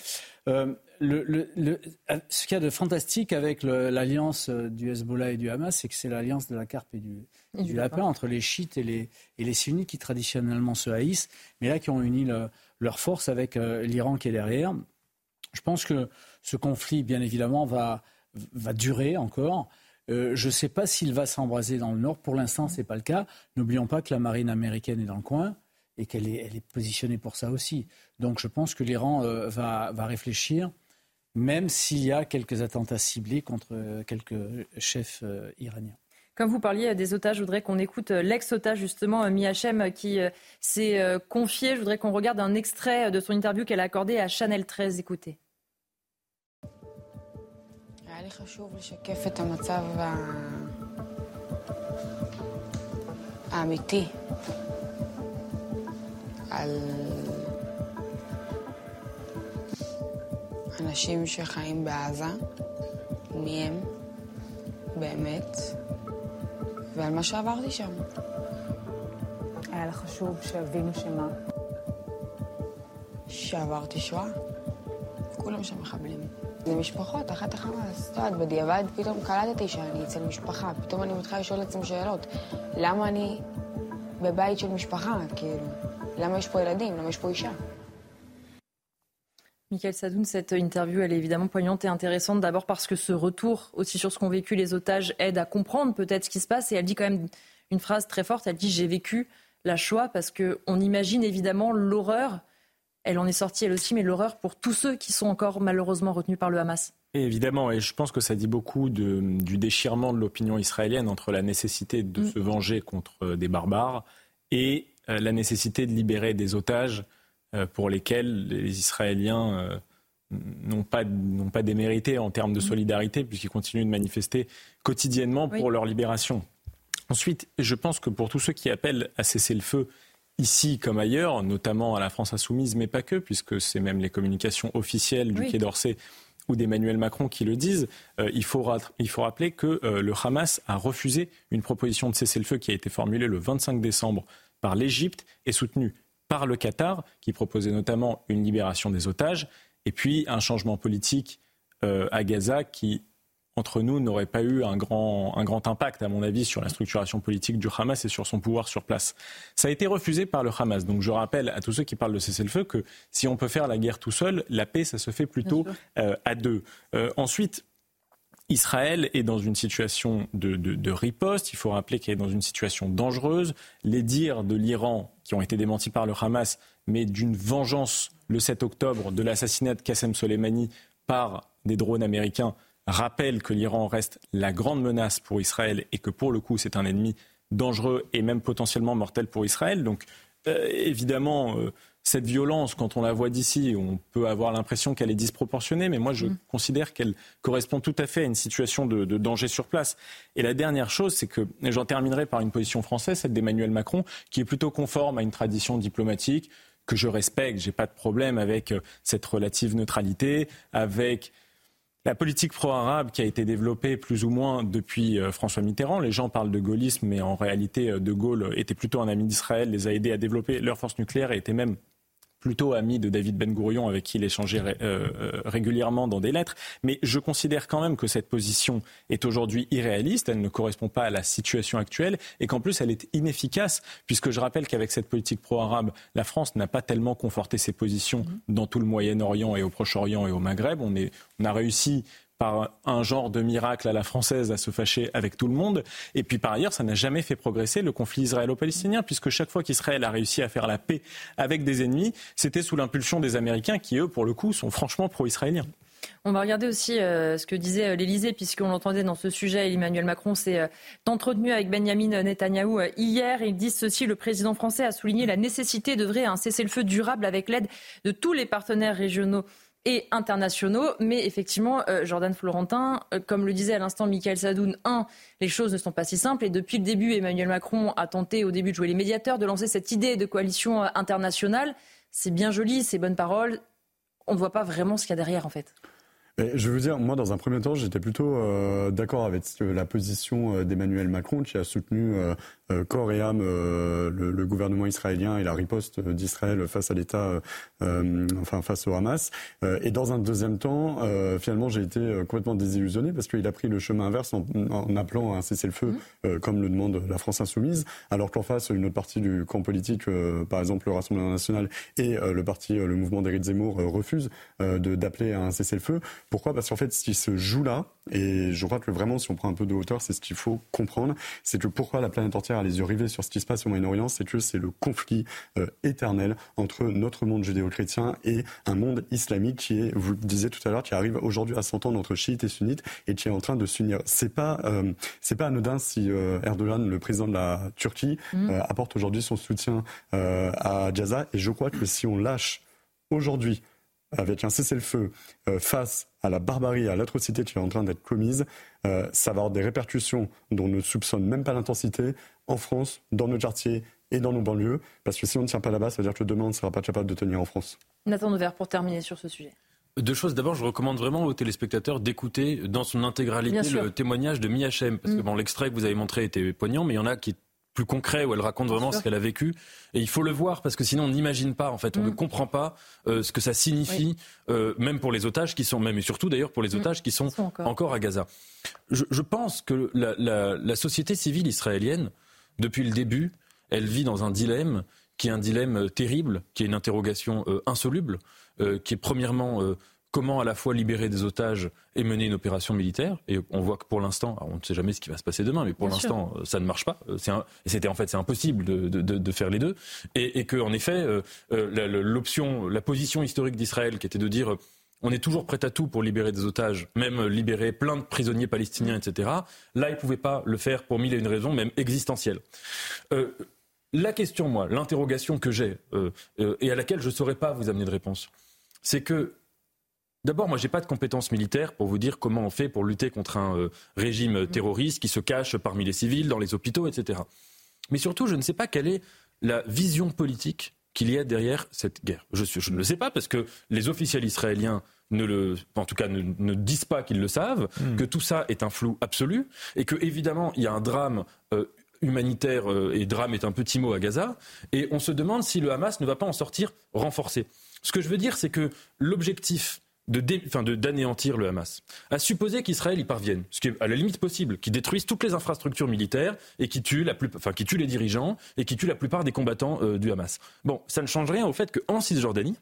Euh, ce qu'il y a de fantastique avec l'alliance du Hezbollah et du Hamas, c'est que c'est l'alliance de la carpe et du, lapin entre les chiites et les, et les sunnites qui traditionnellement se haïssent, mais là qui ont uni leurs forces avec l'Iran qui est derrière. Je pense que ce conflit, bien évidemment, va, va durer encore. Euh, je ne sais pas s'il va s'embraser dans le nord. Pour l'instant, ce n'est pas le cas. N'oublions pas que la marine américaine est dans le coin et qu'elle est, positionnée pour ça aussi. Donc je pense que l'Iran euh, va, réfléchir, même s'il y a quelques attentats ciblés contre euh, quelques chefs iraniens. Comme vous parliez des otages, je voudrais qu'on écoute l'ex-otage, justement, Miachem, qui s'est confié. Je voudrais qu'on regarde un extrait de son interview qu'elle a accordé à Chanel 13. Écoutez. לי חשוב לשקף את המצב ה... האמיתי על אנשים שחיים בעזה, מי הם באמת, ועל מה שעברתי שם. היה לך חשוב שיבינו שמה? שעברתי שואה. כולם שם מחבלים. זה משפחות, אחת החמאס. את יודעת, בדיעבד פתאום קלטתי שאני אצל משפחה. פתאום אני מתחילה לשאול לעצמי שאלות. למה אני בבית של משפחה? כאילו, למה יש פה ילדים? למה יש פה אישה? Michael Sadoun, cette interview, elle est évidemment poignante et intéressante. D'abord parce que ce retour aussi sur ce qu'ont vécu les otages aide à comprendre peut-être ce qui se passe. Et elle dit quand même une phrase très forte. Elle dit J'ai vécu la Shoah parce qu'on imagine évidemment l'horreur elle en est sortie elle aussi, mais l'horreur pour tous ceux qui sont encore malheureusement retenus par le Hamas. évidemment, et je pense que ça dit beaucoup du déchirement de l'opinion israélienne entre la nécessité de mm. se venger contre euh, des barbares et euh, la nécessité de libérer des otages euh, pour lesquels les Israéliens n'ont pas, pas démérité en termes de mm. solidarité, puisqu'ils continuent de manifester quotidiennement pour leur libération. Ensuite, je pense que pour tous ceux qui appellent à cesser le feu ici comme ailleurs, notamment à la France insoumise, mais pas que, puisque c'est même les communications officielles du Quai d'Orsay ou d'Emmanuel Macron qui le disent, euh, il, faut il, faut rappeler que euh, le Hamas a refusé une proposition de cessez-le-feu qui a été formulée le 25 décembre par l'Égypte et soutenue par le Qatar, qui proposait notamment une libération des otages, et puis un changement politique euh, à Gaza qui, entre nous, n'aurait pas eu un grand, un grand impact, à mon avis, sur la structuration politique du Hamas et sur son pouvoir sur place. Ça a été refusé par le Hamas. Donc je rappelle à tous ceux qui parlent de cessez-le-feu que si on peut faire la guerre tout seul, la paix, ça se fait plutôt euh, à deux. Euh, ensuite, Israël est dans une situation de, riposte. Il faut rappeler qu'elle est dans une situation dangereuse. Les dires de l'Iran, qui ont été démentis par le Hamas, mais d'une vengeance le 7 octobre de l'assassinat de Qassem Soleimani par des drones américains, rappellent que l'Iran reste la grande menace pour Israël et que pour le coup c'est un ennemi dangereux et même potentiellement mortel pour Israël. Donc euh, évidemment, euh, cette violence, quand on la voit d'ici, on peut avoir l'impression qu'elle est disproportionnée, mais moi je mm. considère qu'elle correspond tout à fait à une situation de, danger sur place. Et la dernière chose, c'est que j'en terminerai par une position française, celle d'Emmanuel Macron, qui est plutôt conforme à une tradition diplomatique que je respecte. J'ai pas de problème avec euh, cette relative neutralité, avec la politique pro-arabe qui a été développée plus ou moins depuis euh, François Mitterrand, les gens parlent de gaullisme, mais en réalité, euh, De Gaulle était plutôt un ami d'Israël, les a aidés à développer leur force nucléaire et était même plutôt ami de David Ben Gourion avec qui il échangeait euh, euh, régulièrement dans des lettres. Mais je considère quand même que cette position est aujourd'hui irréaliste, elle ne correspond pas à la situation actuelle et qu'en plus elle est inefficace puisque je rappelle qu'avec cette politique pro-arabe, la France n'a pas tellement conforté ses positions mmh. dans tout le Moyen-Orient et au Proche-Orient et au Maghreb. On, est, on a réussi par un genre de miracle à la française à se fâcher avec tout le monde. Et puis par ailleurs, ça n'a jamais fait progresser le conflit israélo-palestinien, puisque chaque fois qu'Israël a réussi à faire la paix avec des ennemis, c'était sous l'impulsion des Américains qui, eux, pour le coup, sont franchement pro-israéliens. On va regarder aussi euh, ce que disait euh, l'Élysée, puisqu'on l'entendait dans ce sujet. Emmanuel Macron s'est euh, entretenu avec Benjamin Netanyahou hier. Ils disent ceci le président français a souligné la nécessité d'œuvrer à un cessez-le-feu durable avec l'aide de tous les partenaires régionaux et internationaux. Mais effectivement, euh, Jordan Florentin, euh, comme le disait à l'instant Michael Sadoun, un, les choses ne sont pas si simples. Et depuis le début, Emmanuel Macron a tenté au début de jouer les médiateurs, de lancer cette idée de coalition euh, internationale. C'est bien joli, c'est bonnes paroles. On ne voit pas vraiment ce qu'il y a derrière, en fait. je veux dire, moi, dans un premier temps, j'étais plutôt d'accord avec la position d'Emmanuel Macron, qui a soutenu corps et âme euh, le, gouvernement israélien et la riposte d'Israël face à l'État, euh, enfin face au Hamas. et dans un deuxième temps, finalement, j'ai été complètement désillusionné parce qu'il a pris le chemin inverse en, appelant à un cessez-le-feu, mmh. comme le demande la France insoumise, alors qu'en face, une autre partie du camp politique, par exemple le Rassemblement national et le parti, le mouvement d'Éric Zemmour, refuse d'appeler à un cessez-le-feu. Pourquoi? Parce qu'en fait, ce qui se joue là, et je crois que vraiment, si on prend un peu de hauteur, c'est ce qu'il faut comprendre, c'est que pourquoi la planète entière les yeux rivés sur ce qui se passe au Moyen-Orient, c'est que c'est le conflit euh, éternel entre notre monde judéo-chrétien et un monde islamique qui est, vous le disiez tout à l'heure, qui arrive aujourd'hui à s'entendre entre chiites et sunnites et qui est en train de s'unir. C'est pas, euh, c'est pas anodin si euh, Erdogan, le président de la Turquie, mmh. apporte aujourd'hui son soutien à Gaza. Et je crois que si on lâche aujourd'hui avec un cessez-le-feu face à la barbarie, à l'atrocité qui est en train d'être commise, ça va avoir des répercussions dont on ne soupçonne même pas l'intensité en France, dans nos quartiers et dans nos banlieues, parce que si on ne tient pas là-bas, ça veut dire que demain, on ne sera pas capable de tenir en France. Nathan Dever, pour terminer sur ce sujet. Deux choses. D'abord, je recommande vraiment aux téléspectateurs d'écouter dans son intégralité le témoignage de Mia Parce que mm. bon, l'extrait que vous avez montré était poignant, mais il y en a qui plus concret où elle raconte vraiment ce qu'elle a vécu. Et il faut le voir parce que sinon on n'imagine pas en fait, on mm. ne comprend pas euh, ce que ça signifie, euh, même pour les otages qui sont, même et surtout d'ailleurs pour les mm. otages qui sont, encore. à Gaza. Je, pense que la, société civile israélienne, depuis le début, elle vit dans un dilemme qui est un dilemme euh, terrible, qui est une interrogation insoluble, qui est premièrement comment à la fois libérer des otages et mener une opération militaire. Et on voit que pour l'instant, on ne sait jamais ce qui va se passer demain, mais pour l'instant, euh, ça ne marche pas. Euh, et c'était en fait, c'est impossible de, faire les deux. Et, et que, en effet, euh, l'option, la position historique d'Israël, qui était de dire on est toujours prêt à tout pour libérer des otages, même libérer plein de prisonniers palestiniens, etc. Là, ils ne pouvaient pas le faire pour mille et une raisons, même existentielles. la question, moi, l'interrogation que j'ai, et à laquelle je ne saurais pas vous amener de réponse, c'est que D'abord, moi, j'ai pas de compétences militaires pour vous dire comment on fait pour lutter contre un euh, régime terroriste qui se cache parmi les civils, dans les hôpitaux, etc. Mais surtout, je ne sais pas quelle est la vision politique qu'il y a derrière cette guerre. Je, ne le sais pas parce que les officiels israéliens ne le, en tout cas, ne, disent pas qu'ils le savent, hmm. que tout ça est un flou absolu et que évidemment il y a un drame euh, humanitaire et drame est un petit mot à Gaza. Et on se demande si le Hamas ne va pas en sortir renforcé. Ce que je veux dire, c'est que l'objectif d'anéantir le Hamas. À supposer qu'Israël y parvienne, ce qui est à la limite possible, qui détruise toutes les infrastructures militaires et qui tue, enfin, tue les dirigeants et qui tue la plupart des combattants euh, du Hamas. Bon, ça ne change rien au fait qu'en Cisjordanie,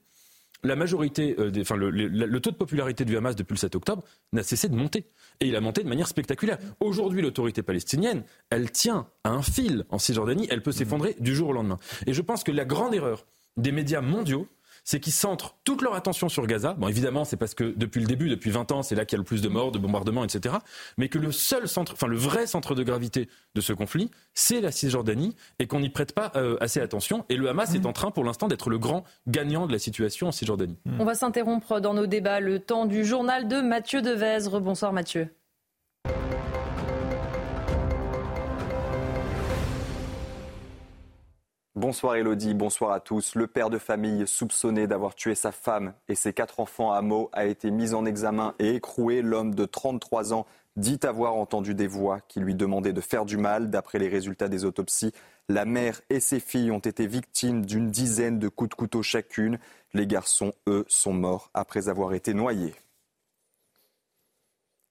la majorité, euh, enfin, le, taux de popularité du Hamas depuis le 7 octobre n'a cessé de monter. Et il a monté de manière spectaculaire. Aujourd'hui, l'autorité palestinienne, elle tient à un fil en Cisjordanie, elle peut s'effondrer du jour au lendemain. Et je pense que la grande erreur des médias mondiaux, c'est qu'ils centrent toute leur attention sur Gaza. Bon, évidemment, c'est parce que depuis le début, depuis 20 ans, c'est là qu'il y a le plus de morts, de bombardements, etc. Mais que le seul centre, enfin le vrai centre de gravité de ce conflit, c'est la Cisjordanie et qu'on n'y prête pas euh, assez attention. Et le Hamas est en train, pour l'instant, d'être le grand gagnant de la situation en Cisjordanie. On va s'interrompre dans nos débats. Le temps du journal de Mathieu Devèzre. Bonsoir Mathieu. Bonsoir Elodie, bonsoir à tous. Le père de famille soupçonné d'avoir tué sa femme et ses quatre enfants à Meaux a été mis en examen et écroué. L'homme de 33 ans dit avoir entendu des voix qui lui demandaient de faire du mal. D'après les résultats des autopsies, la mère et ses filles ont été victimes d'une dizaine de coups de couteau chacune. Les garçons, eux, sont morts après avoir été noyés.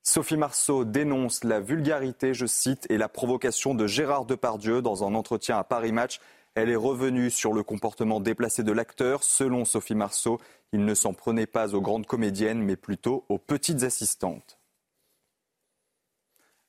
Sophie Marceau dénonce la vulgarité, je cite, et la provocation de Gérard Depardieu dans un entretien à Paris Match. Elle est revenue sur le comportement déplacé de l'acteur. Selon Sophie Marceau, il ne s'en prenait pas aux grandes comédiennes, mais plutôt aux petites assistantes.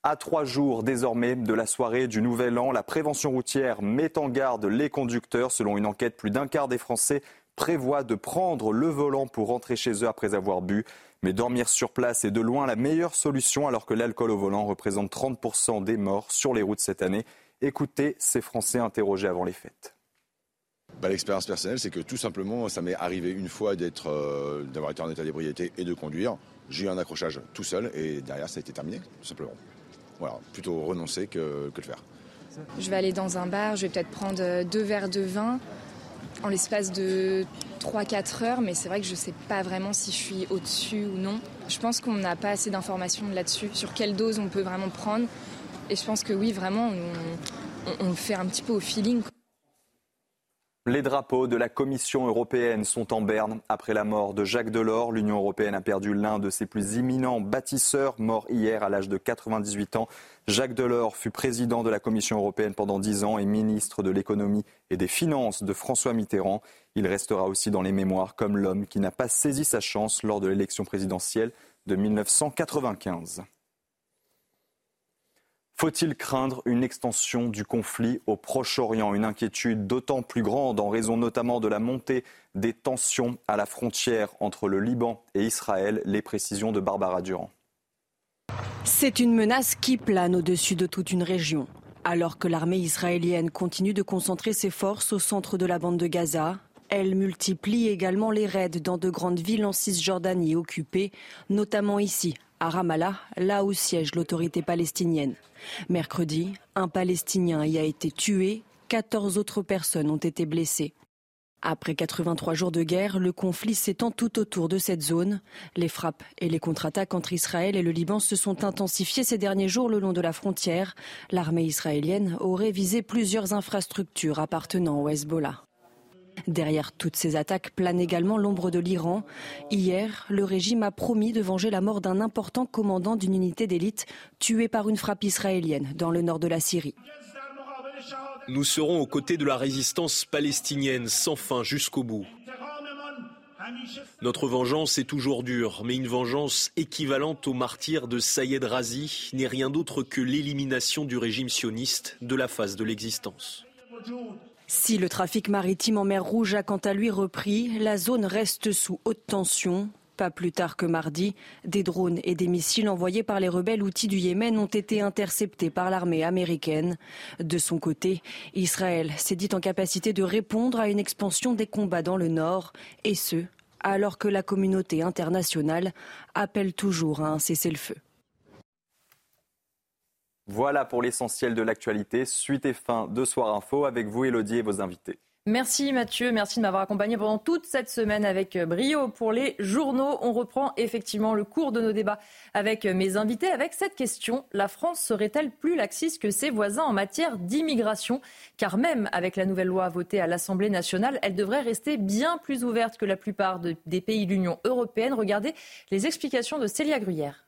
À trois jours désormais de la soirée du Nouvel An, la prévention routière met en garde les conducteurs. Selon une enquête, plus d'un quart des Français prévoient de prendre le volant pour rentrer chez eux après avoir bu. Mais dormir sur place est de loin la meilleure solution alors que l'alcool au volant représente 30% des morts sur les routes cette année. Écoutez ces Français interrogés avant les fêtes. Bah, l'expérience personnelle, c'est que tout simplement, ça m'est arrivé une fois euh, d'avoir été en état d'ébriété et de conduire. J'ai eu un accrochage tout seul et derrière, ça a été terminé, tout simplement. Voilà, plutôt renoncer que, que le faire. Je vais aller dans un bar, je vais peut-être prendre euh, deux verres de vin en l'espace de 3-4 heures, mais c'est vrai que je ne sais pas vraiment si je suis au-dessus ou non. Je pense qu'on n'a pas assez d'informations là-dessus, sur quelle dose on peut vraiment prendre. Et je pense que oui, vraiment, on, on, fait un petit peu au feeling. Les drapeaux de la Commission européenne sont en berne. Après la mort de Jacques Delors, l'Union européenne a perdu l'un de ses plus imminents bâtisseurs, mort hier à l'âge de 98 ans. Jacques Delors fut président de la Commission européenne pendant 10 ans et ministre de l'économie et des finances de François Mitterrand. Il restera aussi dans les mémoires comme l'homme qui n'a pas saisi sa chance lors de l'élection présidentielle de 1995. Faut-il craindre une extension du conflit au Proche-Orient? Une inquiétude d'autant plus grande en raison notamment de la montée des tensions à la frontière entre le Liban et Israël. Les précisions de Barbara Durand. C'est une menace qui plane au-dessus de toute une région. Alors que l'armée israélienne continue de concentrer ses forces au centre de la bande de Gaza, elle multiplie également les raids dans de grandes villes en Cisjordanie occupées, notamment ici, à Ramallah, là où siège l'autorité palestinienne. Mercredi, un Palestinien y a été tué, 14 autres personnes ont été blessées. Après 83 jours de guerre, le conflit s'étend tout autour de cette zone. Les frappes et les contre-attaques entre Israël et le Liban se sont intensifiées ces derniers jours le long de la frontière. L'armée israélienne aurait visé plusieurs infrastructures appartenant au Hezbollah. Derrière toutes ces attaques plane également l'ombre de l'Iran. Hier, le régime a promis de venger la mort d'un important commandant d'une unité d'élite tué par une frappe israélienne dans le nord de la Syrie. Nous serons aux côtés de la résistance palestinienne sans fin jusqu'au bout. Notre vengeance est toujours dure, mais une vengeance équivalente au martyr de Sayed Razi n'est rien d'autre que l'élimination du régime sioniste de la face de l'existence. Si le trafic maritime en mer Rouge a quant à lui repris, la zone reste sous haute tension. Pas plus tard que mardi, des drones et des missiles envoyés par les rebelles outils du Yémen ont été interceptés par l'armée américaine. De son côté, Israël s'est dit en capacité de répondre à une expansion des combats dans le nord, et ce, alors que la communauté internationale appelle toujours à un cessez-le-feu. Voilà pour l'essentiel de l'actualité. Suite et fin de Soir Info avec vous, Elodie, et vos invités. Merci Mathieu, merci de m'avoir accompagné pendant toute cette semaine avec euh, brio pour les journaux. On reprend effectivement le cours de nos débats avec euh, mes invités avec cette question. La France serait-elle plus laxiste que ses voisins en matière d'immigration? Car même avec la nouvelle loi votée à l'Assemblée nationale, elle devrait rester bien plus ouverte que la plupart des pays de l'Union européenne. Regardez les explications de Célia Gruyère.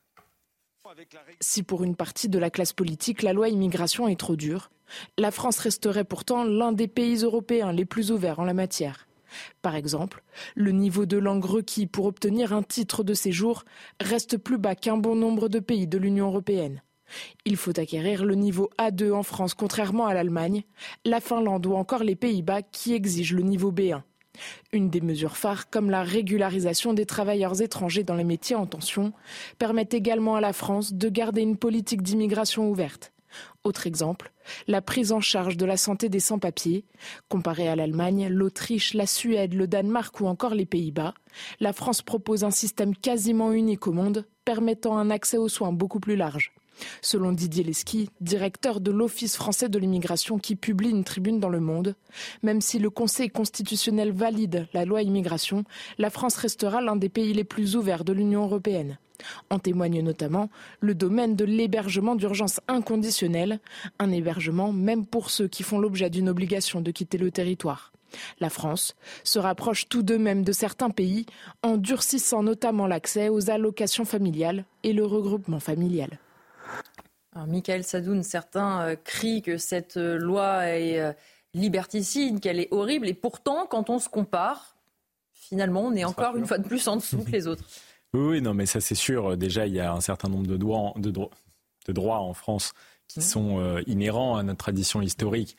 Si pour une partie de la classe politique, la loi immigration est trop dure, la France resterait pourtant l'un des pays européens les plus ouverts en la matière. Par exemple, le niveau de langue requis pour obtenir un titre de séjour reste plus bas qu'un bon nombre de pays de l'Union européenne. Il faut acquérir le niveau A2 en France contrairement à l'Allemagne, la Finlande ou encore les Pays-Bas qui exigent le niveau B1. Une des mesures phares, comme la régularisation des travailleurs étrangers dans les métiers en tension, permet également à la France de garder une politique d'immigration ouverte. Autre exemple, la prise en charge de la santé des sans-papiers. Comparé à l'Allemagne, l'Autriche, la Suède, le Danemark ou encore les Pays-Bas, la France propose un système quasiment unique au monde, permettant un accès aux soins beaucoup plus large. Selon Didier Lesky, directeur de l'Office français de l'immigration qui publie une tribune dans Le Monde, même si le Conseil constitutionnel valide la loi immigration, la France restera l'un des pays les plus ouverts de l'Union européenne. En témoigne notamment le domaine de l'hébergement d'urgence inconditionnel, un hébergement même pour ceux qui font l'objet d'une obligation de quitter le territoire. La France se rapproche tout de même de certains pays en durcissant notamment l'accès aux allocations familiales et le regroupement familial. Alors, Michael Sadoun, certains euh, crient que cette euh, loi est euh, liberticide, qu'elle est horrible, et pourtant, quand on se compare, finalement, on est encore une fois de plus en dessous que les autres. [laughs] Oui, non, mais ça c'est sûr. Déjà, il y a un certain nombre de, droits, de, de droits en France qui mmh. sont euh, inhérents à notre tradition historique,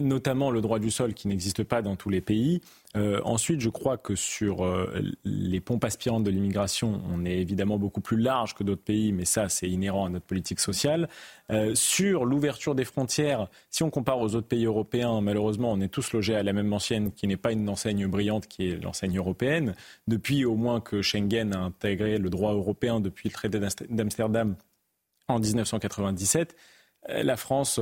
notamment le droit du sol qui n'existe pas dans tous les pays. Euh, ensuite, je crois que sur euh, les pompes aspirantes de l'immigration, on est évidemment beaucoup plus large que d'autres pays, mais ça, c'est inhérent à notre politique sociale. Euh, sur l'ouverture des frontières, si on compare aux autres pays européens, malheureusement, on est tous logés à la même ancienne, qui n'est pas une enseigne brillante, qui est l'enseigne européenne. Depuis au moins que Schengen a intégré le droit européen depuis le traité d'Amsterdam en 1997, la France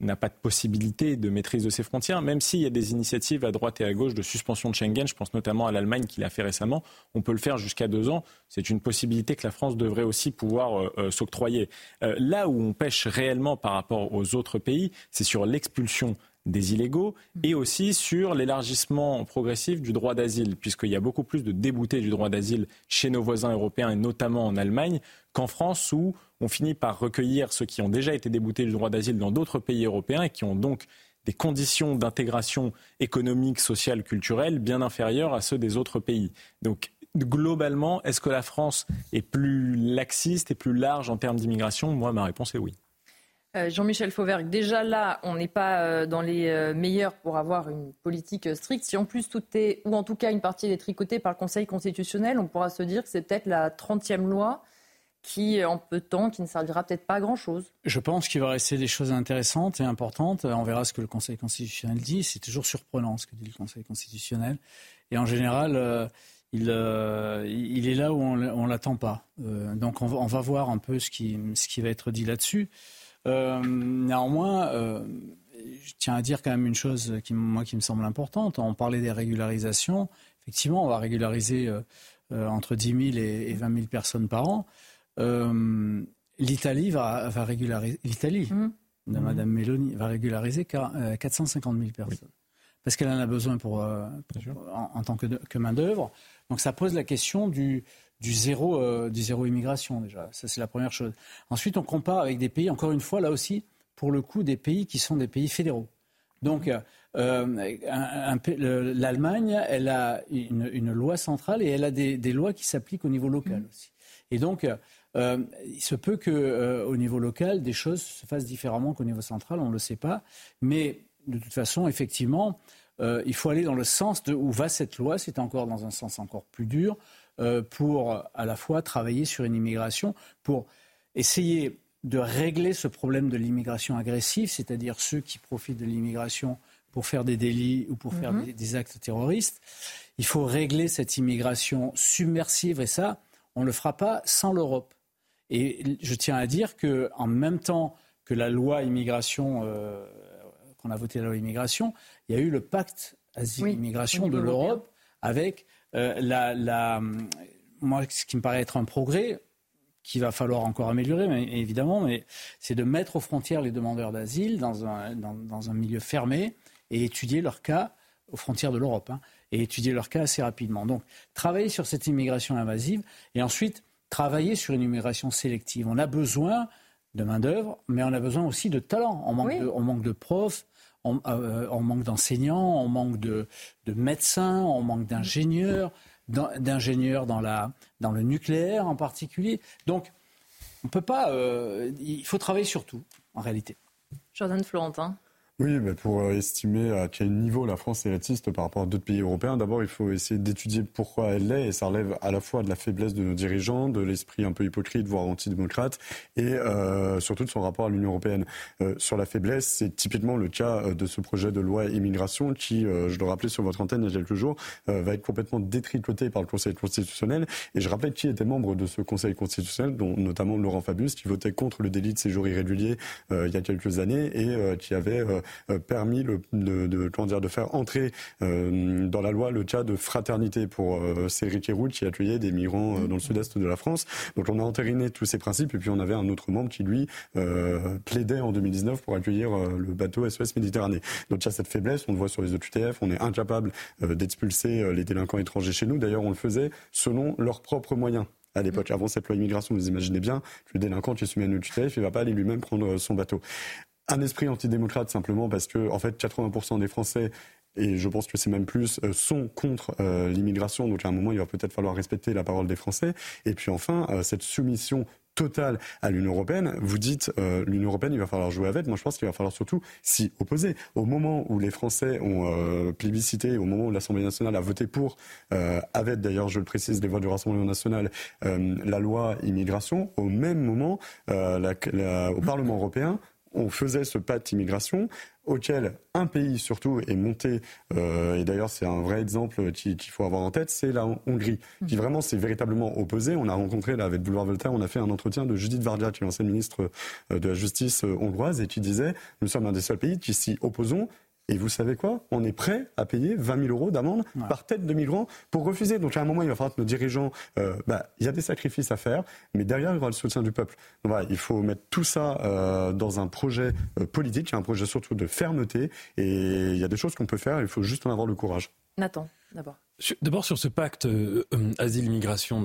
n'a pas de possibilité de maîtrise de ses frontières, même s'il y a des initiatives à droite et à gauche de suspension de Schengen, je pense notamment à l'Allemagne qui l'a fait récemment, on peut le faire jusqu'à deux ans. C'est une possibilité que la France devrait aussi pouvoir euh, euh, s'octroyer. Euh, là où on pêche réellement par rapport aux autres pays, c'est sur l'expulsion des illégaux et aussi sur l'élargissement progressif du droit d'asile, puisqu'il y a beaucoup plus de déboutés du droit d'asile chez nos voisins européens et notamment en Allemagne qu'en France où on finit par recueillir ceux qui ont déjà été déboutés du droit d'asile dans d'autres pays européens et qui ont donc des conditions d'intégration économique, sociale, culturelle bien inférieures à ceux des autres pays. Donc globalement, est-ce que la France est plus laxiste et plus large en termes d'immigration? Moi, ma réponse est oui. Euh, Jean-Michel Fauvergue, déjà là, on n'est pas euh, dans les euh, meilleurs pour avoir une politique stricte. Si en plus tout est, ou en tout cas une partie est tricotée par le Conseil constitutionnel, on pourra se dire que c'est peut-être la 30e loi qui, en peu de temps, qui ne servira peut-être pas à grand-chose. Je pense qu'il va rester des choses intéressantes et importantes. On verra ce que le Conseil constitutionnel dit. C'est toujours surprenant ce que dit le Conseil constitutionnel. Et en général, il, est là où on ne l'attend pas. donc on va, voir un peu ce qui va être dit là-dessus. Euh, néanmoins, euh, je tiens à dire quand même une chose qui, moi, qui me semble importante. On parlait des régularisations. Effectivement, on va régulariser euh, entre 10 000 et, 20 000 personnes par an. L'Italie va, régulariser. L'Italie mmh. de Mme Meloni va régulariser 450 000 personnes. Parce qu'elle en a besoin pour, en, tant que, que main-d'œuvre. Donc ça pose la question du, du zéro, euh, du zéro immigration déjà. Ça, c'est la première chose. Ensuite, on compare avec des pays, encore une fois, là aussi, pour le coup, des pays qui sont des pays fédéraux. Donc, euh, l'Allemagne, elle a une, loi centrale et elle a des, lois qui s'appliquent au niveau local mmh. aussi. Et donc, euh, il se peut qu'au niveau local, des choses se fassent différemment qu'au niveau central, on ne le sait pas. Mais de toute façon, effectivement, il faut aller dans le sens de où va cette loi, c'est encore dans un sens encore plus dur, euh, pour à la fois travailler sur une immigration, pour essayer de régler ce problème de l'immigration agressive, c'est-à-dire ceux qui profitent de l'immigration pour faire des délits ou pour faire mhm. des, actes terroristes. Il faut régler cette immigration submersive et ça, on ne le fera pas sans l'Europe. Et je tiens à dire qu'en même temps que la loi immigration, euh, qu'on a voté la loi immigration, il y a eu le pacte asile immigration de l'Europe avec la, la, moi, ce qui me paraît être un progrès, qu'il va falloir encore améliorer, mais, évidemment, mais c'est de mettre aux frontières les demandeurs d'asile dans un, dans, un, milieu fermé et étudier leur cas aux frontières de l'Europe, hein, et étudier leur cas assez rapidement. Donc, travailler sur cette immigration invasive et ensuite travailler sur une immigration sélective. On a besoin de main-d'œuvre, mais on a besoin aussi de talent. On manque, de, on manque de profs, on, euh, manque d'enseignants, on manque de, de, médecins, on manque d'ingénieurs d'ingénieurs dans le nucléaire en particulier. Donc, on peut pas. Euh, il faut travailler sur tout, en réalité. Jordan Florentin. Oui, mais pour euh, estimer à quel niveau la France est raciste par rapport à d'autres pays européens, d'abord il faut essayer d'étudier pourquoi elle l'est, et ça relève à la fois de la faiblesse de nos dirigeants, de l'esprit un peu hypocrite, voire antidémocrate, et euh, surtout de son rapport à l'Union européenne. Euh, sur la faiblesse, c'est typiquement le cas euh, de ce projet de loi immigration qui, euh, je le rappelais sur votre antenne il y a quelques jours, va être complètement détricoté par le Conseil constitutionnel. Et je rappelais qui était membre de ce Conseil constitutionnel, dont notamment Laurent Fabius, qui votait contre le délit de séjour irrégulier il y a quelques années et qui avait euh, permis le, de, de, dire, de faire entrer euh, dans la loi le cas de fraternité pour euh, ces Routes qui accueillait des migrants dans le sud-est de la France. Donc on a entériné tous ces principes et puis on avait un autre membre qui lui plaidait en 2019 pour accueillir le bateau SOS Méditerranée. Donc il y a cette faiblesse, on le voit sur les OQTF, on est incapable d'expulser les délinquants étrangers chez nous. D'ailleurs on le faisait selon leurs propres moyens à l'époque. Avant cette loi immigration, vous imaginez bien, le délinquant qui est soumis à une OQTF, il ne va pas aller lui-même prendre son bateau un esprit antidémocrate simplement parce que en fait 80% des Français et je pense que c'est même plus, euh, sont contre euh, l'immigration. Donc à un moment, il va peut-être falloir respecter la parole des Français. Et puis enfin, euh, cette soumission totale à l'Union européenne. Vous dites l'Union européenne, il va falloir jouer avec. Moi, je pense qu'il va falloir surtout s'y opposer. Au moment où les Français ont plébiscité, au moment où l'Assemblée nationale a voté pour, avec d'ailleurs, je le précise, les voix du Rassemblement national, la loi immigration, au même moment, la, au Parlement européen, on faisait ce pacte immigration auquel un pays surtout est monté, euh, et d'ailleurs c'est un vrai exemple qu'il faut avoir en tête, c'est la Hongrie, qui vraiment s'est véritablement opposée. On a rencontré là avec Boulevard Voltaire, on a fait un entretien de Judith Vardia, qui est l'ancienne ministre euh, de la Justice euh, hongroise, et qui disait, nous sommes un des seuls pays qui s'y opposons et vous savez quoi? On est prêt à payer 20 000 euros d'amende par tête de migrant pour refuser. Donc à un moment, il va falloir que nos dirigeants, euh, bah, il y a des sacrifices à faire, mais derrière, il y aura le soutien du peuple. Donc voilà, il faut mettre tout ça euh, dans un projet euh, politique, un projet surtout de fermeté. Et il y a des choses qu'on peut faire, il faut juste en avoir le courage. Nathan, d'abord. D'abord sur ce pacte asile-immigration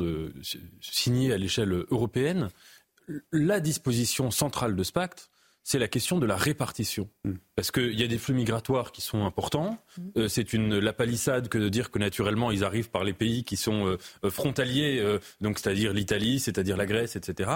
signé à l'échelle européenne, la disposition centrale de ce pacte, c'est la question de la répartition. Mm. Parce qu'il y a des flux migratoires qui sont importants. Mm. Euh, c'est une la palissade que de dire que naturellement ils arrivent par les pays qui sont euh, euh, frontaliers, donc c'est-à-dire l'Italie, c'est-à-dire la Grèce, etc.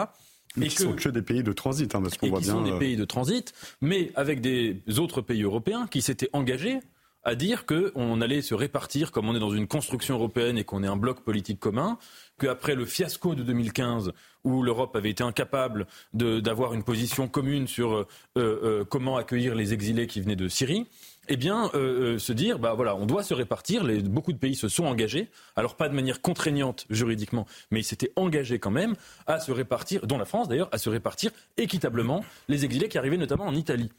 Mais qui sont que des pays de transit, hein, parce qu'on voit qui bien. sont des pays de transit, mais avec des autres pays européens qui s'étaient engagés à dire qu'on allait se répartir comme on est dans une construction européenne et qu'on est un bloc politique commun, qu'après le fiasco de 2015, où l'Europe avait été incapable d'avoir une position commune sur euh, euh, comment accueillir les exilés qui venaient de Syrie, eh bien, euh, se dire, bah voilà, on doit se répartir. Beaucoup de pays se sont engagés, alors pas de manière contraignante juridiquement, mais ils s'étaient engagés quand même à se répartir, dont la France d'ailleurs, à se répartir équitablement les exilés qui arrivaient notamment en Italie.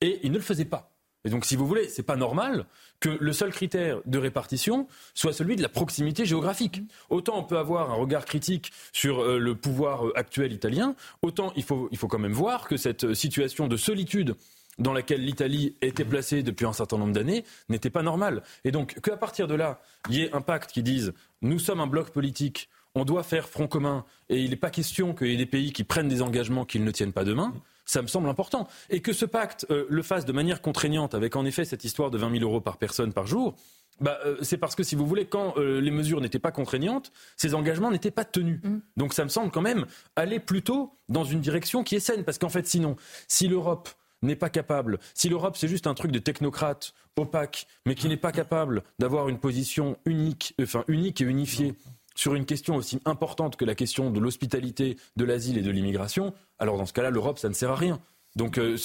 Et ils ne le faisaient pas. Et donc, si vous voulez, c'est pas normal que le seul critère de répartition soit celui de la proximité géographique. Autant on peut avoir un regard critique sur euh, le pouvoir euh, actuel italien, autant il faut, il faut quand même voir que cette euh, situation de solitude dans laquelle l'Italie était placée depuis un certain nombre d'années n'était pas normale. Et donc, qu'à partir de là, il y ait un pacte qui dise nous sommes un bloc politique, on doit faire front commun, et il n'est pas question qu'il y ait des pays qui prennent des engagements qu'ils ne tiennent pas demain ça me semble important. Et que ce pacte euh, le fasse de manière contraignante, avec en effet cette histoire de 20 000 euros par personne par jour, bah, euh, c'est parce que, si vous voulez, quand euh, les mesures n'étaient pas contraignantes, ces engagements n'étaient pas tenus. Mm. Donc ça me semble quand même aller plutôt dans une direction qui est saine. Parce qu'en fait, sinon, si l'Europe n'est pas capable, si l'Europe c'est juste un truc de technocrate opaque, mais qui n'est pas capable d'avoir une position unique, enfin unique et unifiée sur une question aussi importante que la question de l'hospitalité, de l'asile et de l'immigration, alors dans ce cas-là, l'Europe, ça ne sert à rien. Donc euh,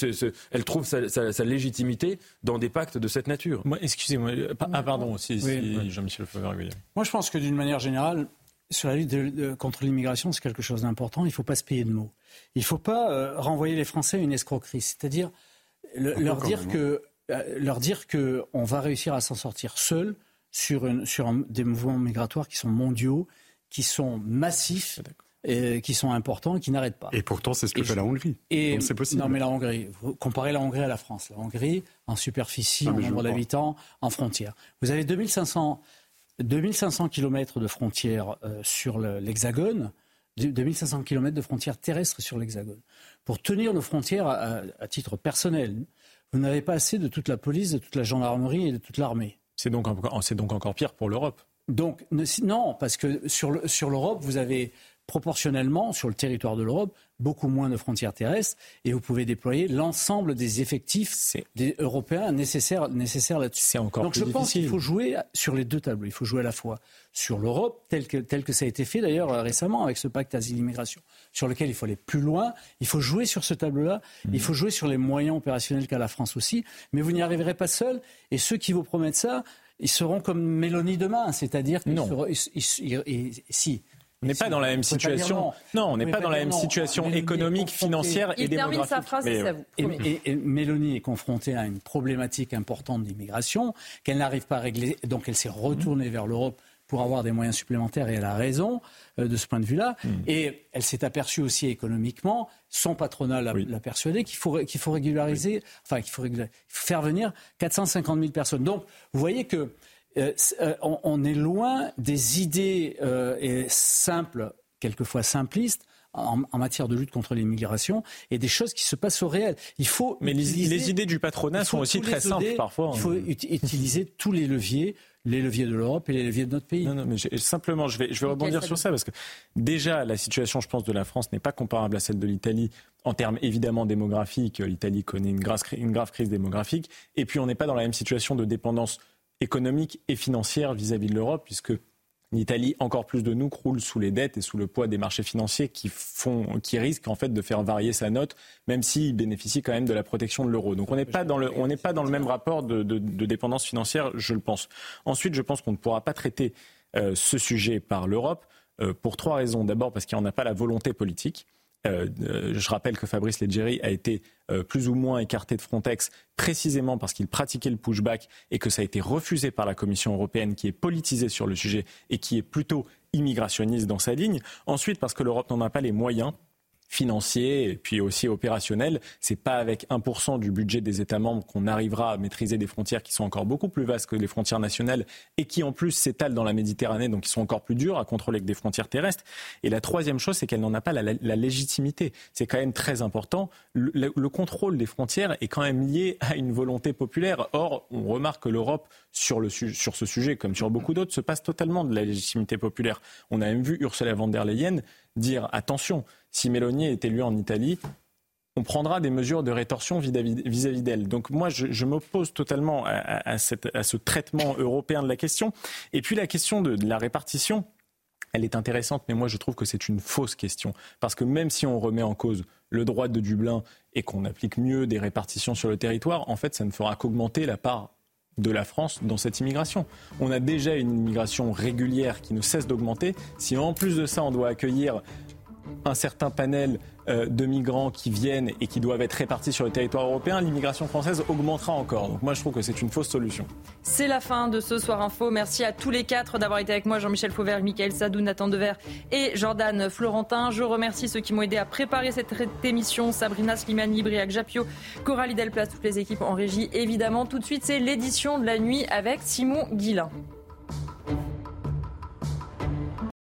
elle trouve sa, légitimité dans des pactes de cette nature. Excusez-moi. Euh, ah pardon, si, Jean-Michel Moi je pense que d'une manière générale, sur la lutte contre l'immigration, c'est quelque chose d'important. Il ne faut pas se payer de mots. Il ne faut pas euh, renvoyer les Français à une escroquerie. C'est-à-dire leur dire que leur dire qu'on va réussir à s'en sortir seul sur, une, sur des mouvements migratoires qui sont mondiaux, qui sont massifs. Et qui sont importants, qui n'arrêtent pas. Et pourtant, c'est ce que fait la Hongrie. Et c'est possible. Non, mais la Hongrie, vous comparez la Hongrie à la France. La Hongrie, en superficie, en nombre d'habitants, en frontières. Vous avez 2500, 2500 km de frontières euh, sur l'Hexagone. 2500 km de frontières terrestres sur l'Hexagone. Pour tenir nos frontières à, titre personnel, vous n'avez pas assez de toute la police, de toute la gendarmerie et de toute l'armée. C'est donc, encore pire pour l'Europe. Donc non, parce que sur l'Europe, vous avez proportionnellement, sur le territoire de l'Europe, beaucoup moins de frontières terrestres et vous pouvez déployer l'ensemble des effectifs des européens nécessaires, nécessaires là-dessus. C'est encore Donc je pense qu'il faut jouer sur les deux tableaux. Il faut jouer à la fois sur l'Europe, tel que, tel que ça a été fait d'ailleurs récemment avec ce pacte asile-immigration, sur lequel il faut aller plus loin. Il faut jouer sur ce tableau-là. Mmh. Il faut jouer sur les moyens opérationnels qu'a la France aussi. Mais vous n'y arriverez pas seul. Et ceux qui vous promettent ça, ils seront comme Mélanie demain, c'est-à-dire qu'ils seront, si on n'est pas dans la même situation. Non, on n'est pas dans la même situation économique, financière et démographique. Il termine sa phrase, c'est à vous. Et, Mélanie est confrontée à une problématique importante d'immigration qu'elle n'arrive pas à régler. Donc elle s'est retournée vers l'Europe pour avoir des moyens supplémentaires et elle a raison euh, de ce point de vue-là. Hmm. Et elle s'est aperçue aussi économiquement, son patronat l'a persuadé qu'il faut, qu'il faut régulariser, enfin qu'il faut, faut, faire venir 450 000 personnes. Donc vous voyez que euh, euh, on, est loin des idées euh, simples, quelquefois simplistes, en, matière de lutte contre l'immigration et des choses qui se passent au réel. Il faut mais les, idées du patronat sont aussi très simples parfois. Il faut hein. utiliser [laughs] tous les leviers les leviers de l'Europe et les leviers de notre pays. Non, non, mais simplement, je vais, je vais rebondir sur ça parce que déjà, la situation, je pense, de la France n'est pas comparable à celle de l'Italie en termes évidemment démographiques. L'Italie connaît une grave, une grave crise démographique. Et puis, on n'est pas dans la même situation de dépendance économique et financière vis-à-vis de l'Europe, puisque l'Italie, encore plus de nous, croule sous les dettes et sous le poids des marchés financiers qui, font, qui risquent en fait de faire varier sa note, même s'il bénéficie quand même de la protection de l'euro. Donc on n'est pas dans le, même rapport de, dépendance financière, je le pense. Ensuite, je pense qu'on ne pourra pas traiter euh, ce sujet par l'Europe euh, pour trois raisons. D'abord parce qu'il n'y en a pas la volonté politique. Euh, euh, je rappelle que Fabrice Leggeri a été euh, plus ou moins écarté de Frontex précisément parce qu'il pratiquait le pushback et que ça a été refusé par la Commission européenne qui est politisée sur le sujet et qui est plutôt immigrationniste dans sa ligne. Ensuite parce que l'Europe n'en a pas les moyens financier et puis aussi opérationnel. C'est pas avec 1% du budget des États membres qu'on arrivera à maîtriser des frontières qui sont encore beaucoup plus vastes que les frontières nationales et qui en plus s'étalent dans la Méditerranée, donc qui sont encore plus dures à contrôler que des frontières terrestres. Et la troisième chose, c'est qu'elle n'en a pas la, légitimité. C'est quand même très important. Le, le, contrôle des frontières est quand même lié à une volonté populaire. Or, on remarque que l'Europe, sur, le, sur ce sujet, comme sur beaucoup d'autres, se passe totalement de la légitimité populaire. On a même vu Ursula von der Leyen dire attention, si Mélanie est élue en Italie, on prendra des mesures de rétorsion vis-à-vis d'elle. Donc moi, je, m'oppose totalement à, ce traitement [coughs] européen de la question. Et puis la question de, la répartition, elle est intéressante, mais moi je trouve que c'est une fausse question. Parce que même si on remet en cause le droit de Dublin et qu'on applique mieux des répartitions sur le territoire, en fait, ça ne fera qu'augmenter la part de la France dans cette immigration. On a déjà une immigration régulière qui ne cesse d'augmenter. Si en plus de ça, on doit accueillir un certain panel euh, de migrants qui viennent et qui doivent être répartis sur le territoire européen, l'immigration française augmentera encore. Donc moi, je trouve que c'est une fausse solution. C'est la fin de ce Soir Info. Merci à tous les quatre d'avoir été avec moi, Jean-Michel Fauvert, Michael Sadou, Nathan Dever et Jordan Florentin. Je remercie ceux qui m'ont aidé à préparer cette émission, Sabrina Slimani, Briac Japio, Coralie Delplace, toutes les équipes en régie, évidemment. Tout de suite, c'est l'édition de la nuit avec Simon Guillain.